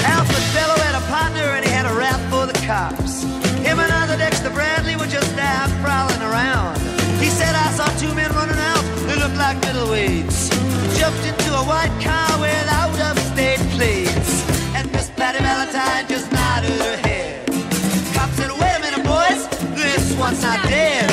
Alfred Bello had a partner and he had a rap for the cops. Him and other Dexter Bradley were just out prowling around. Two men running out. They looked like middleweights. Jumped into a white car with out of state plates. And Miss Patty Valentine just nodded her head. Cop said, wait a minute, boys. This one's not dead.